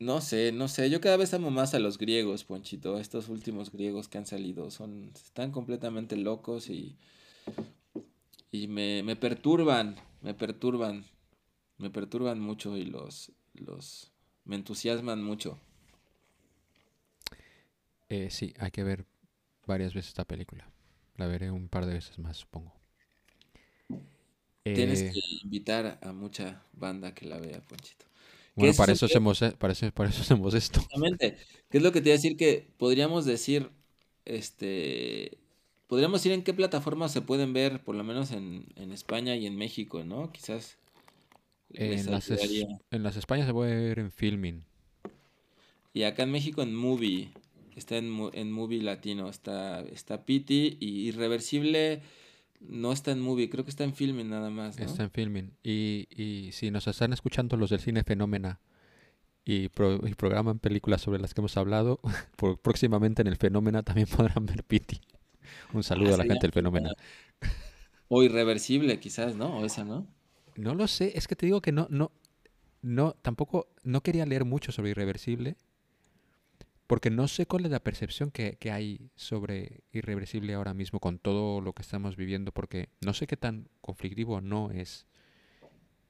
Speaker 2: No sé, no sé, yo cada vez amo más a los griegos, Ponchito, estos últimos griegos que han salido, son, están completamente locos y, y me, me perturban, me perturban, me perturban mucho y los, los, me entusiasman mucho.
Speaker 1: Eh, sí, hay que ver varias veces esta película. La veré un par de veces más, supongo.
Speaker 2: Tienes
Speaker 1: Eh,
Speaker 2: que invitar a mucha banda que la vea, Ponchito.
Speaker 1: Bueno, para
Speaker 2: es
Speaker 1: eso hacemos, eh, para eso, para eso hacemos esto.
Speaker 2: Exactamente. ¿Qué es lo que te iba a decir? Que podríamos decir, este, podríamos decir en qué plataformas se pueden ver, por lo menos en, en España y en México, ¿no? Quizás
Speaker 1: En las, es- en las Españas se puede ver en Filming.
Speaker 2: Y acá en México en Movie, está en, en Movie Latino, está, está Pity y Irreversible no está en Movie, creo que está en Filming nada más, ¿no?
Speaker 1: Está en Filming. Y, y si nos están escuchando los del cine Fenómena y, pro- y programan películas sobre las que hemos hablado, por- próximamente en el Fenómena también podrán ver Pity. Un saludo
Speaker 2: Ah,
Speaker 1: a la
Speaker 2: sería
Speaker 1: gente del
Speaker 2: buena. O Irreversible quizás, ¿no? O esa, ¿no?
Speaker 1: No lo sé, es que te digo que no, no, no, tampoco, no quería leer mucho sobre Irreversible, porque no sé cuál es la percepción que, que hay sobre Irreversible ahora mismo con todo lo que estamos viviendo, porque no sé qué tan conflictivo o no es,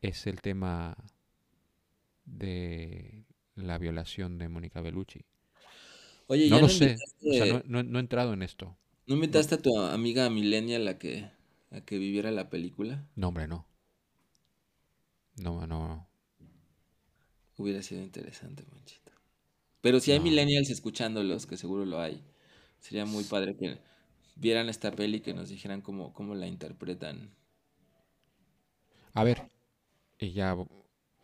Speaker 1: es el tema de la violación de Mónica Bellucci.
Speaker 2: Oye,
Speaker 1: No
Speaker 2: ¿ya
Speaker 1: lo
Speaker 2: no
Speaker 1: sé, o sea, no,
Speaker 2: invitaste,
Speaker 1: no- no he entrado en esto.
Speaker 2: no
Speaker 1: No,
Speaker 2: invitaste a tu amiga Millennial a que, a que viviera la película?
Speaker 1: no, hombre, no. No, no,
Speaker 2: Hubiera sido interesante, Monchito. Pero si hay
Speaker 1: no.
Speaker 2: millennials escuchándolos, que seguro lo hay, sería muy padre que vieran esta peli y que nos dijeran cómo, cómo la interpretan.
Speaker 1: A ver, y ya vo-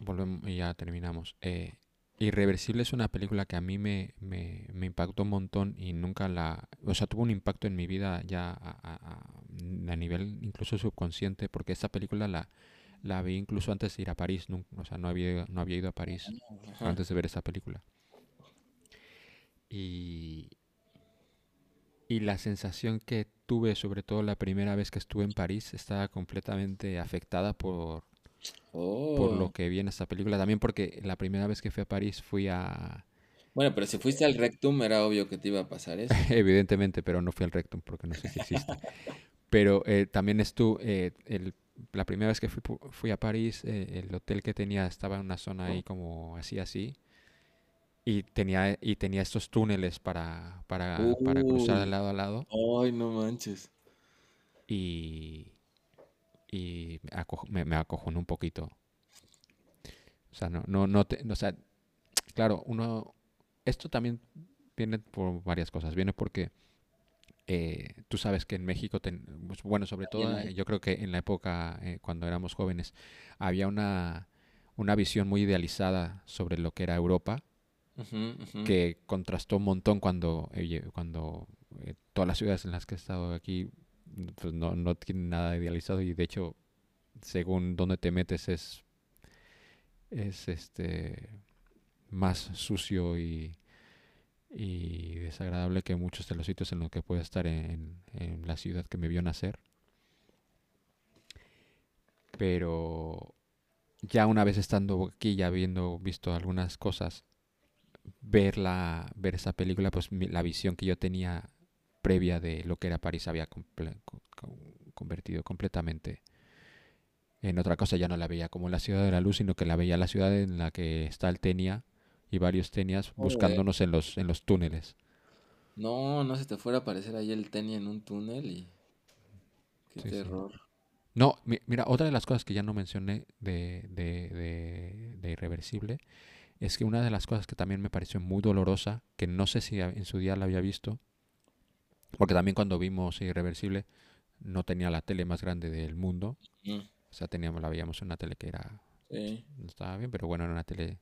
Speaker 1: volvemos y ya terminamos. Eh, Irreversible es una película que a mí me, me, me impactó un montón y nunca la... O sea, tuvo un impacto en mi vida ya a, a- a- nivel incluso subconsciente, porque esta película la, la vi incluso antes de ir a París. nun- o sea, no había, no había ido a París
Speaker 2: Ajá.
Speaker 1: antes de ver esta película. Y, y la sensación que tuve, sobre todo la primera vez que estuve en París, estaba completamente afectada por, por
Speaker 2: Oh.
Speaker 1: lo que vi en esta película. También porque la primera vez que fui a París fui a...
Speaker 2: Bueno, pero si fuiste al Rectum, era obvio que te iba a pasar eso.
Speaker 1: Evidentemente, pero no fui al Rectum porque no sé si existe. Pero eh, también estuve... el, la primera vez que fui, fui a París, eh, el hotel que tenía estaba en una zona ahí como así, así. Y tenía, y tenía estos túneles para, para, para cruzar de lado a lado.
Speaker 2: ay, no manches.
Speaker 1: Y, y me, acojo- me, me acojonó un poquito. O sea, no, no, no te, o sea, claro, uno, esto también viene por varias cosas. Viene porque eh, tú sabes que en México, ten- pues, bueno, sobre todo eh, yo creo que en la época eh, cuando éramos jóvenes, había una, una visión muy idealizada sobre lo que era Europa, Que contrastó un montón cuando, cuando eh, todas las ciudades en las que he estado aquí pues no, no tienen nada idealizado y de hecho, según donde te metes es es este más sucio y, y desagradable que muchos de los sitios en los que puedo estar en, en la ciudad que me vio nacer. Pero ya una vez estando aquí, ya habiendo visto algunas cosas, ver, la, ver esa película, pues mi- la visión que yo tenía previa de lo que era París había comple- convertido completamente en otra cosa. Ya no la veía como la ciudad de la luz, sino que la veía la ciudad en la que está el Tenia y varios Tenias
Speaker 2: Joder.
Speaker 1: buscándonos en los, en los túneles.
Speaker 2: No, no se te fuera a aparecer ahí el Tenia en un túnel y... Qué
Speaker 1: Sí, sí.
Speaker 2: terror.
Speaker 1: No, mi- mira, otra de las cosas que ya no mencioné de, de, de- de Irreversible es que una de las cosas que también me pareció muy dolorosa, que no sé si en su día la había visto, porque también cuando vimos Irreversible no tenía la tele más grande del mundo,
Speaker 2: Mm,
Speaker 1: o sea, teníamos, la veíamos en una tele que era,
Speaker 2: sí.
Speaker 1: no estaba bien, pero bueno, era una tele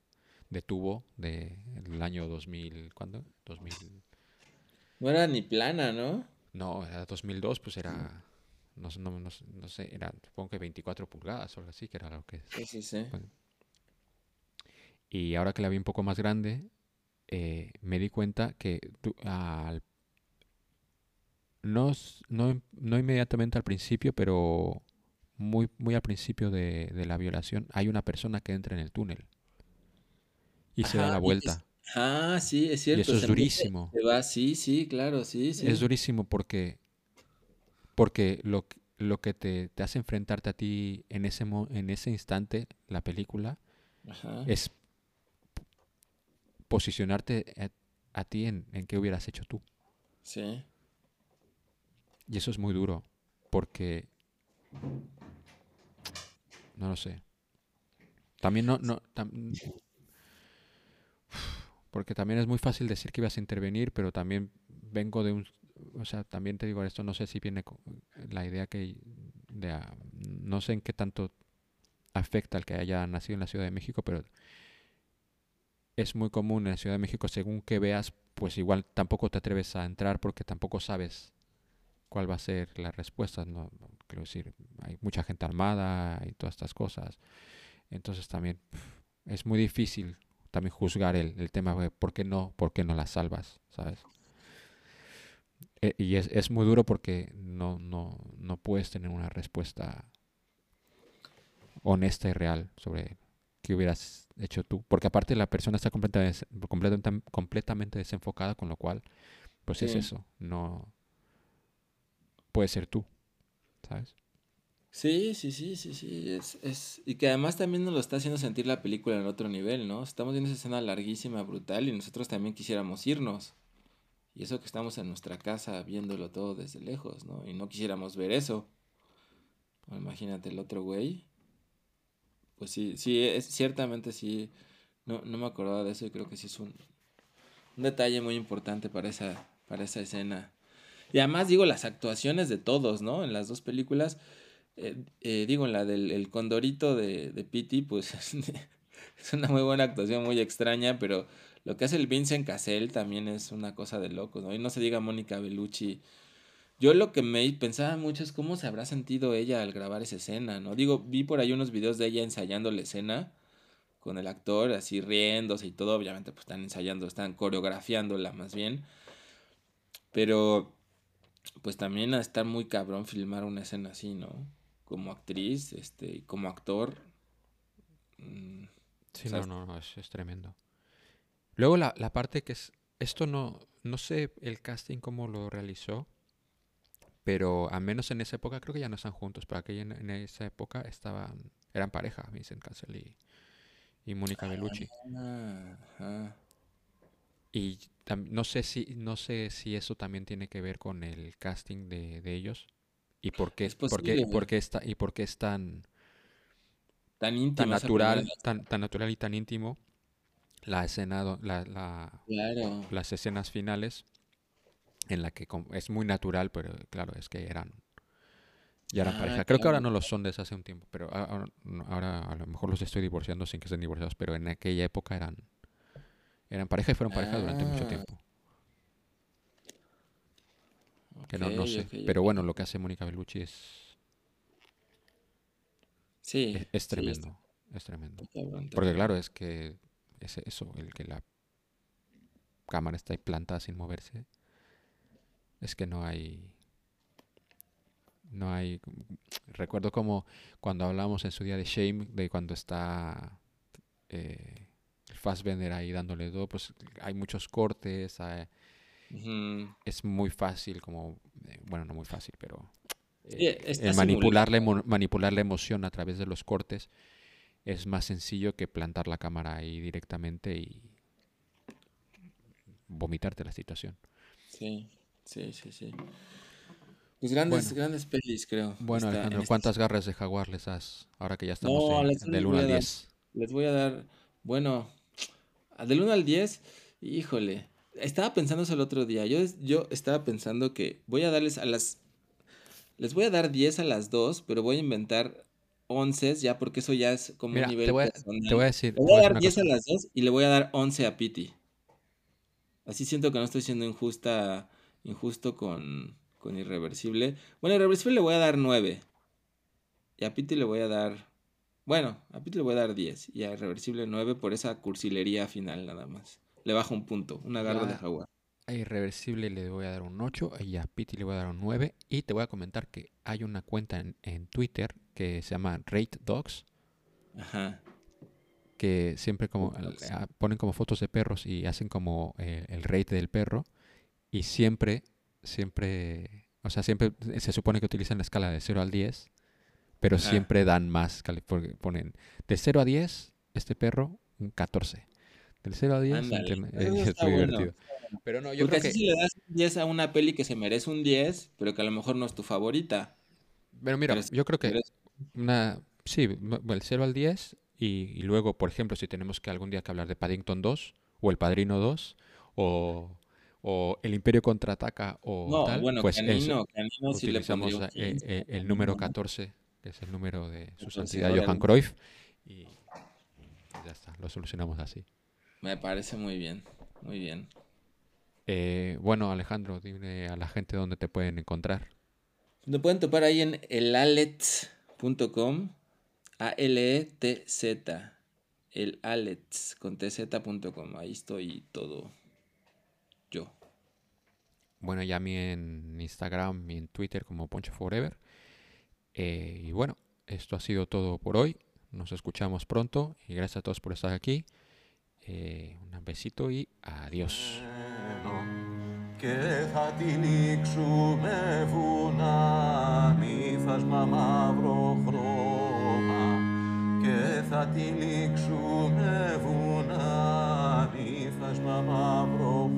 Speaker 1: de tubo del año 2000, ¿cuándo? 2000,
Speaker 2: No era ni plana, ¿no?
Speaker 1: no, era 2002, pues era, no, sé- no, no no sé, era, supongo que 24 pulgadas o algo así, que era lo que
Speaker 2: Sí, sí, sí.
Speaker 1: Bueno. Y ahora que la vi un poco más grande, eh, me di cuenta que tú- al- no, no, no inmediatamente al principio, pero muy, muy al principio de, de la violación, hay una persona que entra en el túnel y se da la
Speaker 2: y es-
Speaker 1: vuelta.
Speaker 2: Ah, sí, es cierto.
Speaker 1: eso es durísimo.
Speaker 2: Se va, sí, sí, claro, sí, sí.
Speaker 1: Es durísimo porque, porque lo, que- lo que te, te hace enfrentarte a ti en ese, en ese instante, la película,
Speaker 2: Ajá.
Speaker 1: es posicionarte a, a ti en, en qué hubieras hecho tú.
Speaker 2: Sí.
Speaker 1: Y eso es muy duro, porque no lo sé. También no, no, tam- porque también es muy fácil decir que ibas a intervenir, pero también vengo de un, o sea, también te digo esto, no sé si viene la idea que, de, no sé en qué tanto afecta al que haya nacido en la Ciudad de México, pero es muy común en la Ciudad de México, según que veas, pues igual tampoco te atreves a entrar porque tampoco sabes cuál va a ser la respuesta. No, quiero decir, hay mucha gente armada y todas estas cosas. Entonces también es muy difícil también juzgar el, el tema de por qué no, por qué no la salvas, ¿sabes? E- y es, es muy duro porque no, no, no puedes tener una respuesta honesta y real sobre qué hubieras hecho tú. Porque aparte la persona está completamente, completamente, completamente desenfocada, con lo cual, pues es eso, no puede ser tú, ¿sabes?
Speaker 2: Sí, sí, sí, sí, sí, es, es, y que además también nos lo está haciendo sentir la película en otro nivel, ¿no? Estamos viendo esa escena larguísima, brutal, y nosotros también quisiéramos irnos. Y eso que estamos en nuestra casa viéndolo todo desde lejos, ¿no? Y no quisiéramos ver eso. Imagínate el otro güey. Pues sí, sí, es, ciertamente sí. No, no me acordaba de eso y creo que sí es un, un detalle muy importante para esa, para esa escena. Y además digo las actuaciones de todos, ¿no? En las dos películas. Eh, eh, digo, en la del el Condorito de, de Pity, pues es una muy buena actuación, muy extraña, pero lo que hace el Vincent Cassel también es una cosa de locos, ¿no? Y no se diga Mónica Bellucci. Yo lo que me pensaba mucho es cómo se habrá sentido ella al grabar esa escena, ¿no? Digo, vi por ahí unos videos de ella ensayando la escena con el actor, así riéndose y todo, obviamente pues están ensayando, están coreografiándola más bien. Pero pues también a estar muy cabrón filmar una escena así, ¿no? Como actriz, este, como actor. mm,
Speaker 1: Sí, no, no, no, es, es tremendo. Luego la, la parte que es, esto no, no sé el casting cómo lo realizó, pero al menos en esa época, creo que ya no están juntos, pero aquella en, en esa época estaban, eran pareja, Vincent Cassel y, y Mónica Bellucci.
Speaker 2: ah.
Speaker 1: Y no sé si, no sé si eso también tiene que ver con el casting de, de ellos y por qué,
Speaker 2: Es
Speaker 1: por qué, por qué está, y por qué es tan,
Speaker 2: Tan
Speaker 1: tan natural, tan, tan natural y tan íntimo la escena, la, la,
Speaker 2: Claro.
Speaker 1: las escenas finales en la que es muy natural, pero claro, es que eran ya eran
Speaker 2: Ah,
Speaker 1: pareja. Creo que ahora no lo son desde hace un tiempo, pero ahora, ahora a lo mejor los estoy divorciando sin que estén divorciados, pero en aquella época eran eran pareja y fueron pareja durante mucho
Speaker 2: Ah.
Speaker 1: tiempo. Que no, no sé. Pero bueno, lo que hace Mónica Bellucci es,
Speaker 2: Sí,
Speaker 1: es, es
Speaker 2: sí,
Speaker 1: tremendo. es tremendo. Porque claro, es que es eso, el que la cámara está ahí plantada sin moverse, es que no hay... No hay... Recuerdo como cuando hablamos en su día de Shame, de cuando está eh, Fassbender ahí dándole todo, pues hay muchos cortes, hay- es muy fácil como... eh, bueno, no muy fácil, pero... Eh, el manipular la, emo- manipular la emoción a través de los cortes es más sencillo que plantar la cámara ahí directamente y vomitarte la situación.
Speaker 2: Sí, sí, sí, sí. Pues grandes,
Speaker 1: Bueno.
Speaker 2: grandes pelis, creo.
Speaker 1: Bueno, Alejandro,
Speaker 2: esta
Speaker 1: ¿cuántas garras de jaguar les das ahora que ya estamos
Speaker 2: No,
Speaker 1: en-
Speaker 2: les-
Speaker 1: del
Speaker 2: voy
Speaker 1: 1
Speaker 2: a
Speaker 1: al
Speaker 2: dar-
Speaker 1: 10?
Speaker 2: Les voy a dar, bueno, del 1 al 10, híjole. Estaba pensando eso el otro día. Yo, yo estaba pensando que voy a darles a las... Les voy a dar 10 a las dos, pero voy a inventar 11 ya porque eso ya es como
Speaker 1: Mira,
Speaker 2: un nivel
Speaker 1: te voy, a,
Speaker 2: personal.
Speaker 1: te voy a decir,
Speaker 2: Le voy
Speaker 1: voy
Speaker 2: a dar
Speaker 1: decir
Speaker 2: 10
Speaker 1: una
Speaker 2: a
Speaker 1: cosa.
Speaker 2: las dos y le voy a dar 11 a Piti. Así siento que no estoy siendo injusta, injusto con, con Irreversible. Bueno, Irreversible le voy a dar 9. Y a Piti le voy a dar... Bueno, a Piti le voy a dar 10. Y a Irreversible 9 por esa cursilería final nada más. Le bajo un punto, una garra de jaguar.
Speaker 1: A Irreversible le voy a dar un 8 y a Pity le voy a dar un 9. Y te voy a comentar que hay una cuenta en, en Twitter que se llama Rate Dogs,
Speaker 2: Ajá.
Speaker 1: que siempre como
Speaker 2: Dogs.
Speaker 1: ponen como fotos de perros y hacen como eh, el rate del perro. Y siempre, siempre, o sea, siempre se supone que utilizan la escala de 0 al 10, pero
Speaker 2: Ajá.
Speaker 1: siempre dan más, porque ponen de 0 a 10, este perro, un 14. Del 0 a 10, un
Speaker 2: Ándale.
Speaker 1: tem-
Speaker 2: Eso
Speaker 1: eh, es
Speaker 2: está
Speaker 1: muy
Speaker 2: bueno.
Speaker 1: divertido. Pero no, yo
Speaker 2: Porque
Speaker 1: creo
Speaker 2: así
Speaker 1: que...
Speaker 2: si le das un 10 a una peli que se merece un 10, pero que a lo mejor no es tu favorita.
Speaker 1: Pero mira,
Speaker 2: Pero es-
Speaker 1: yo creo que
Speaker 2: es-
Speaker 1: una, sí, el 0 al 10 y, y luego, por ejemplo, si tenemos que algún día que hablar de Paddington 2 o El Padrino 2 o, o El Imperio Contraataca o
Speaker 2: No,
Speaker 1: tal,
Speaker 2: bueno,
Speaker 1: pues
Speaker 2: Canino, Canino le
Speaker 1: utilizamos
Speaker 2: 15,
Speaker 1: eh, el
Speaker 2: Canino,
Speaker 1: número
Speaker 2: ¿no?
Speaker 1: 14, que es el número de su santidad. Johan Cruyff y ya está, lo solucionamos así.
Speaker 2: Me parece muy bien, muy bien.
Speaker 1: Eh, bueno, Alejandro, dime a la gente dónde te pueden encontrar.
Speaker 2: Me pueden topar ahí en elalets.com, A-L-E-T-Z, el alets con tz.com. Ahí estoy todo yo.
Speaker 1: Bueno, ya a mí en Instagram y en Twitter como Poncho Forever. Eh, y bueno, esto ha sido todo por hoy. Nos escuchamos pronto y gracias a todos por estar aquí. Eh, un besito y adiós.
Speaker 3: και θα τυλίξουμε βουνά νύφασμα μαύρο χρώμα και θα τυλίξουμε βουνά νύφασμα μαύρο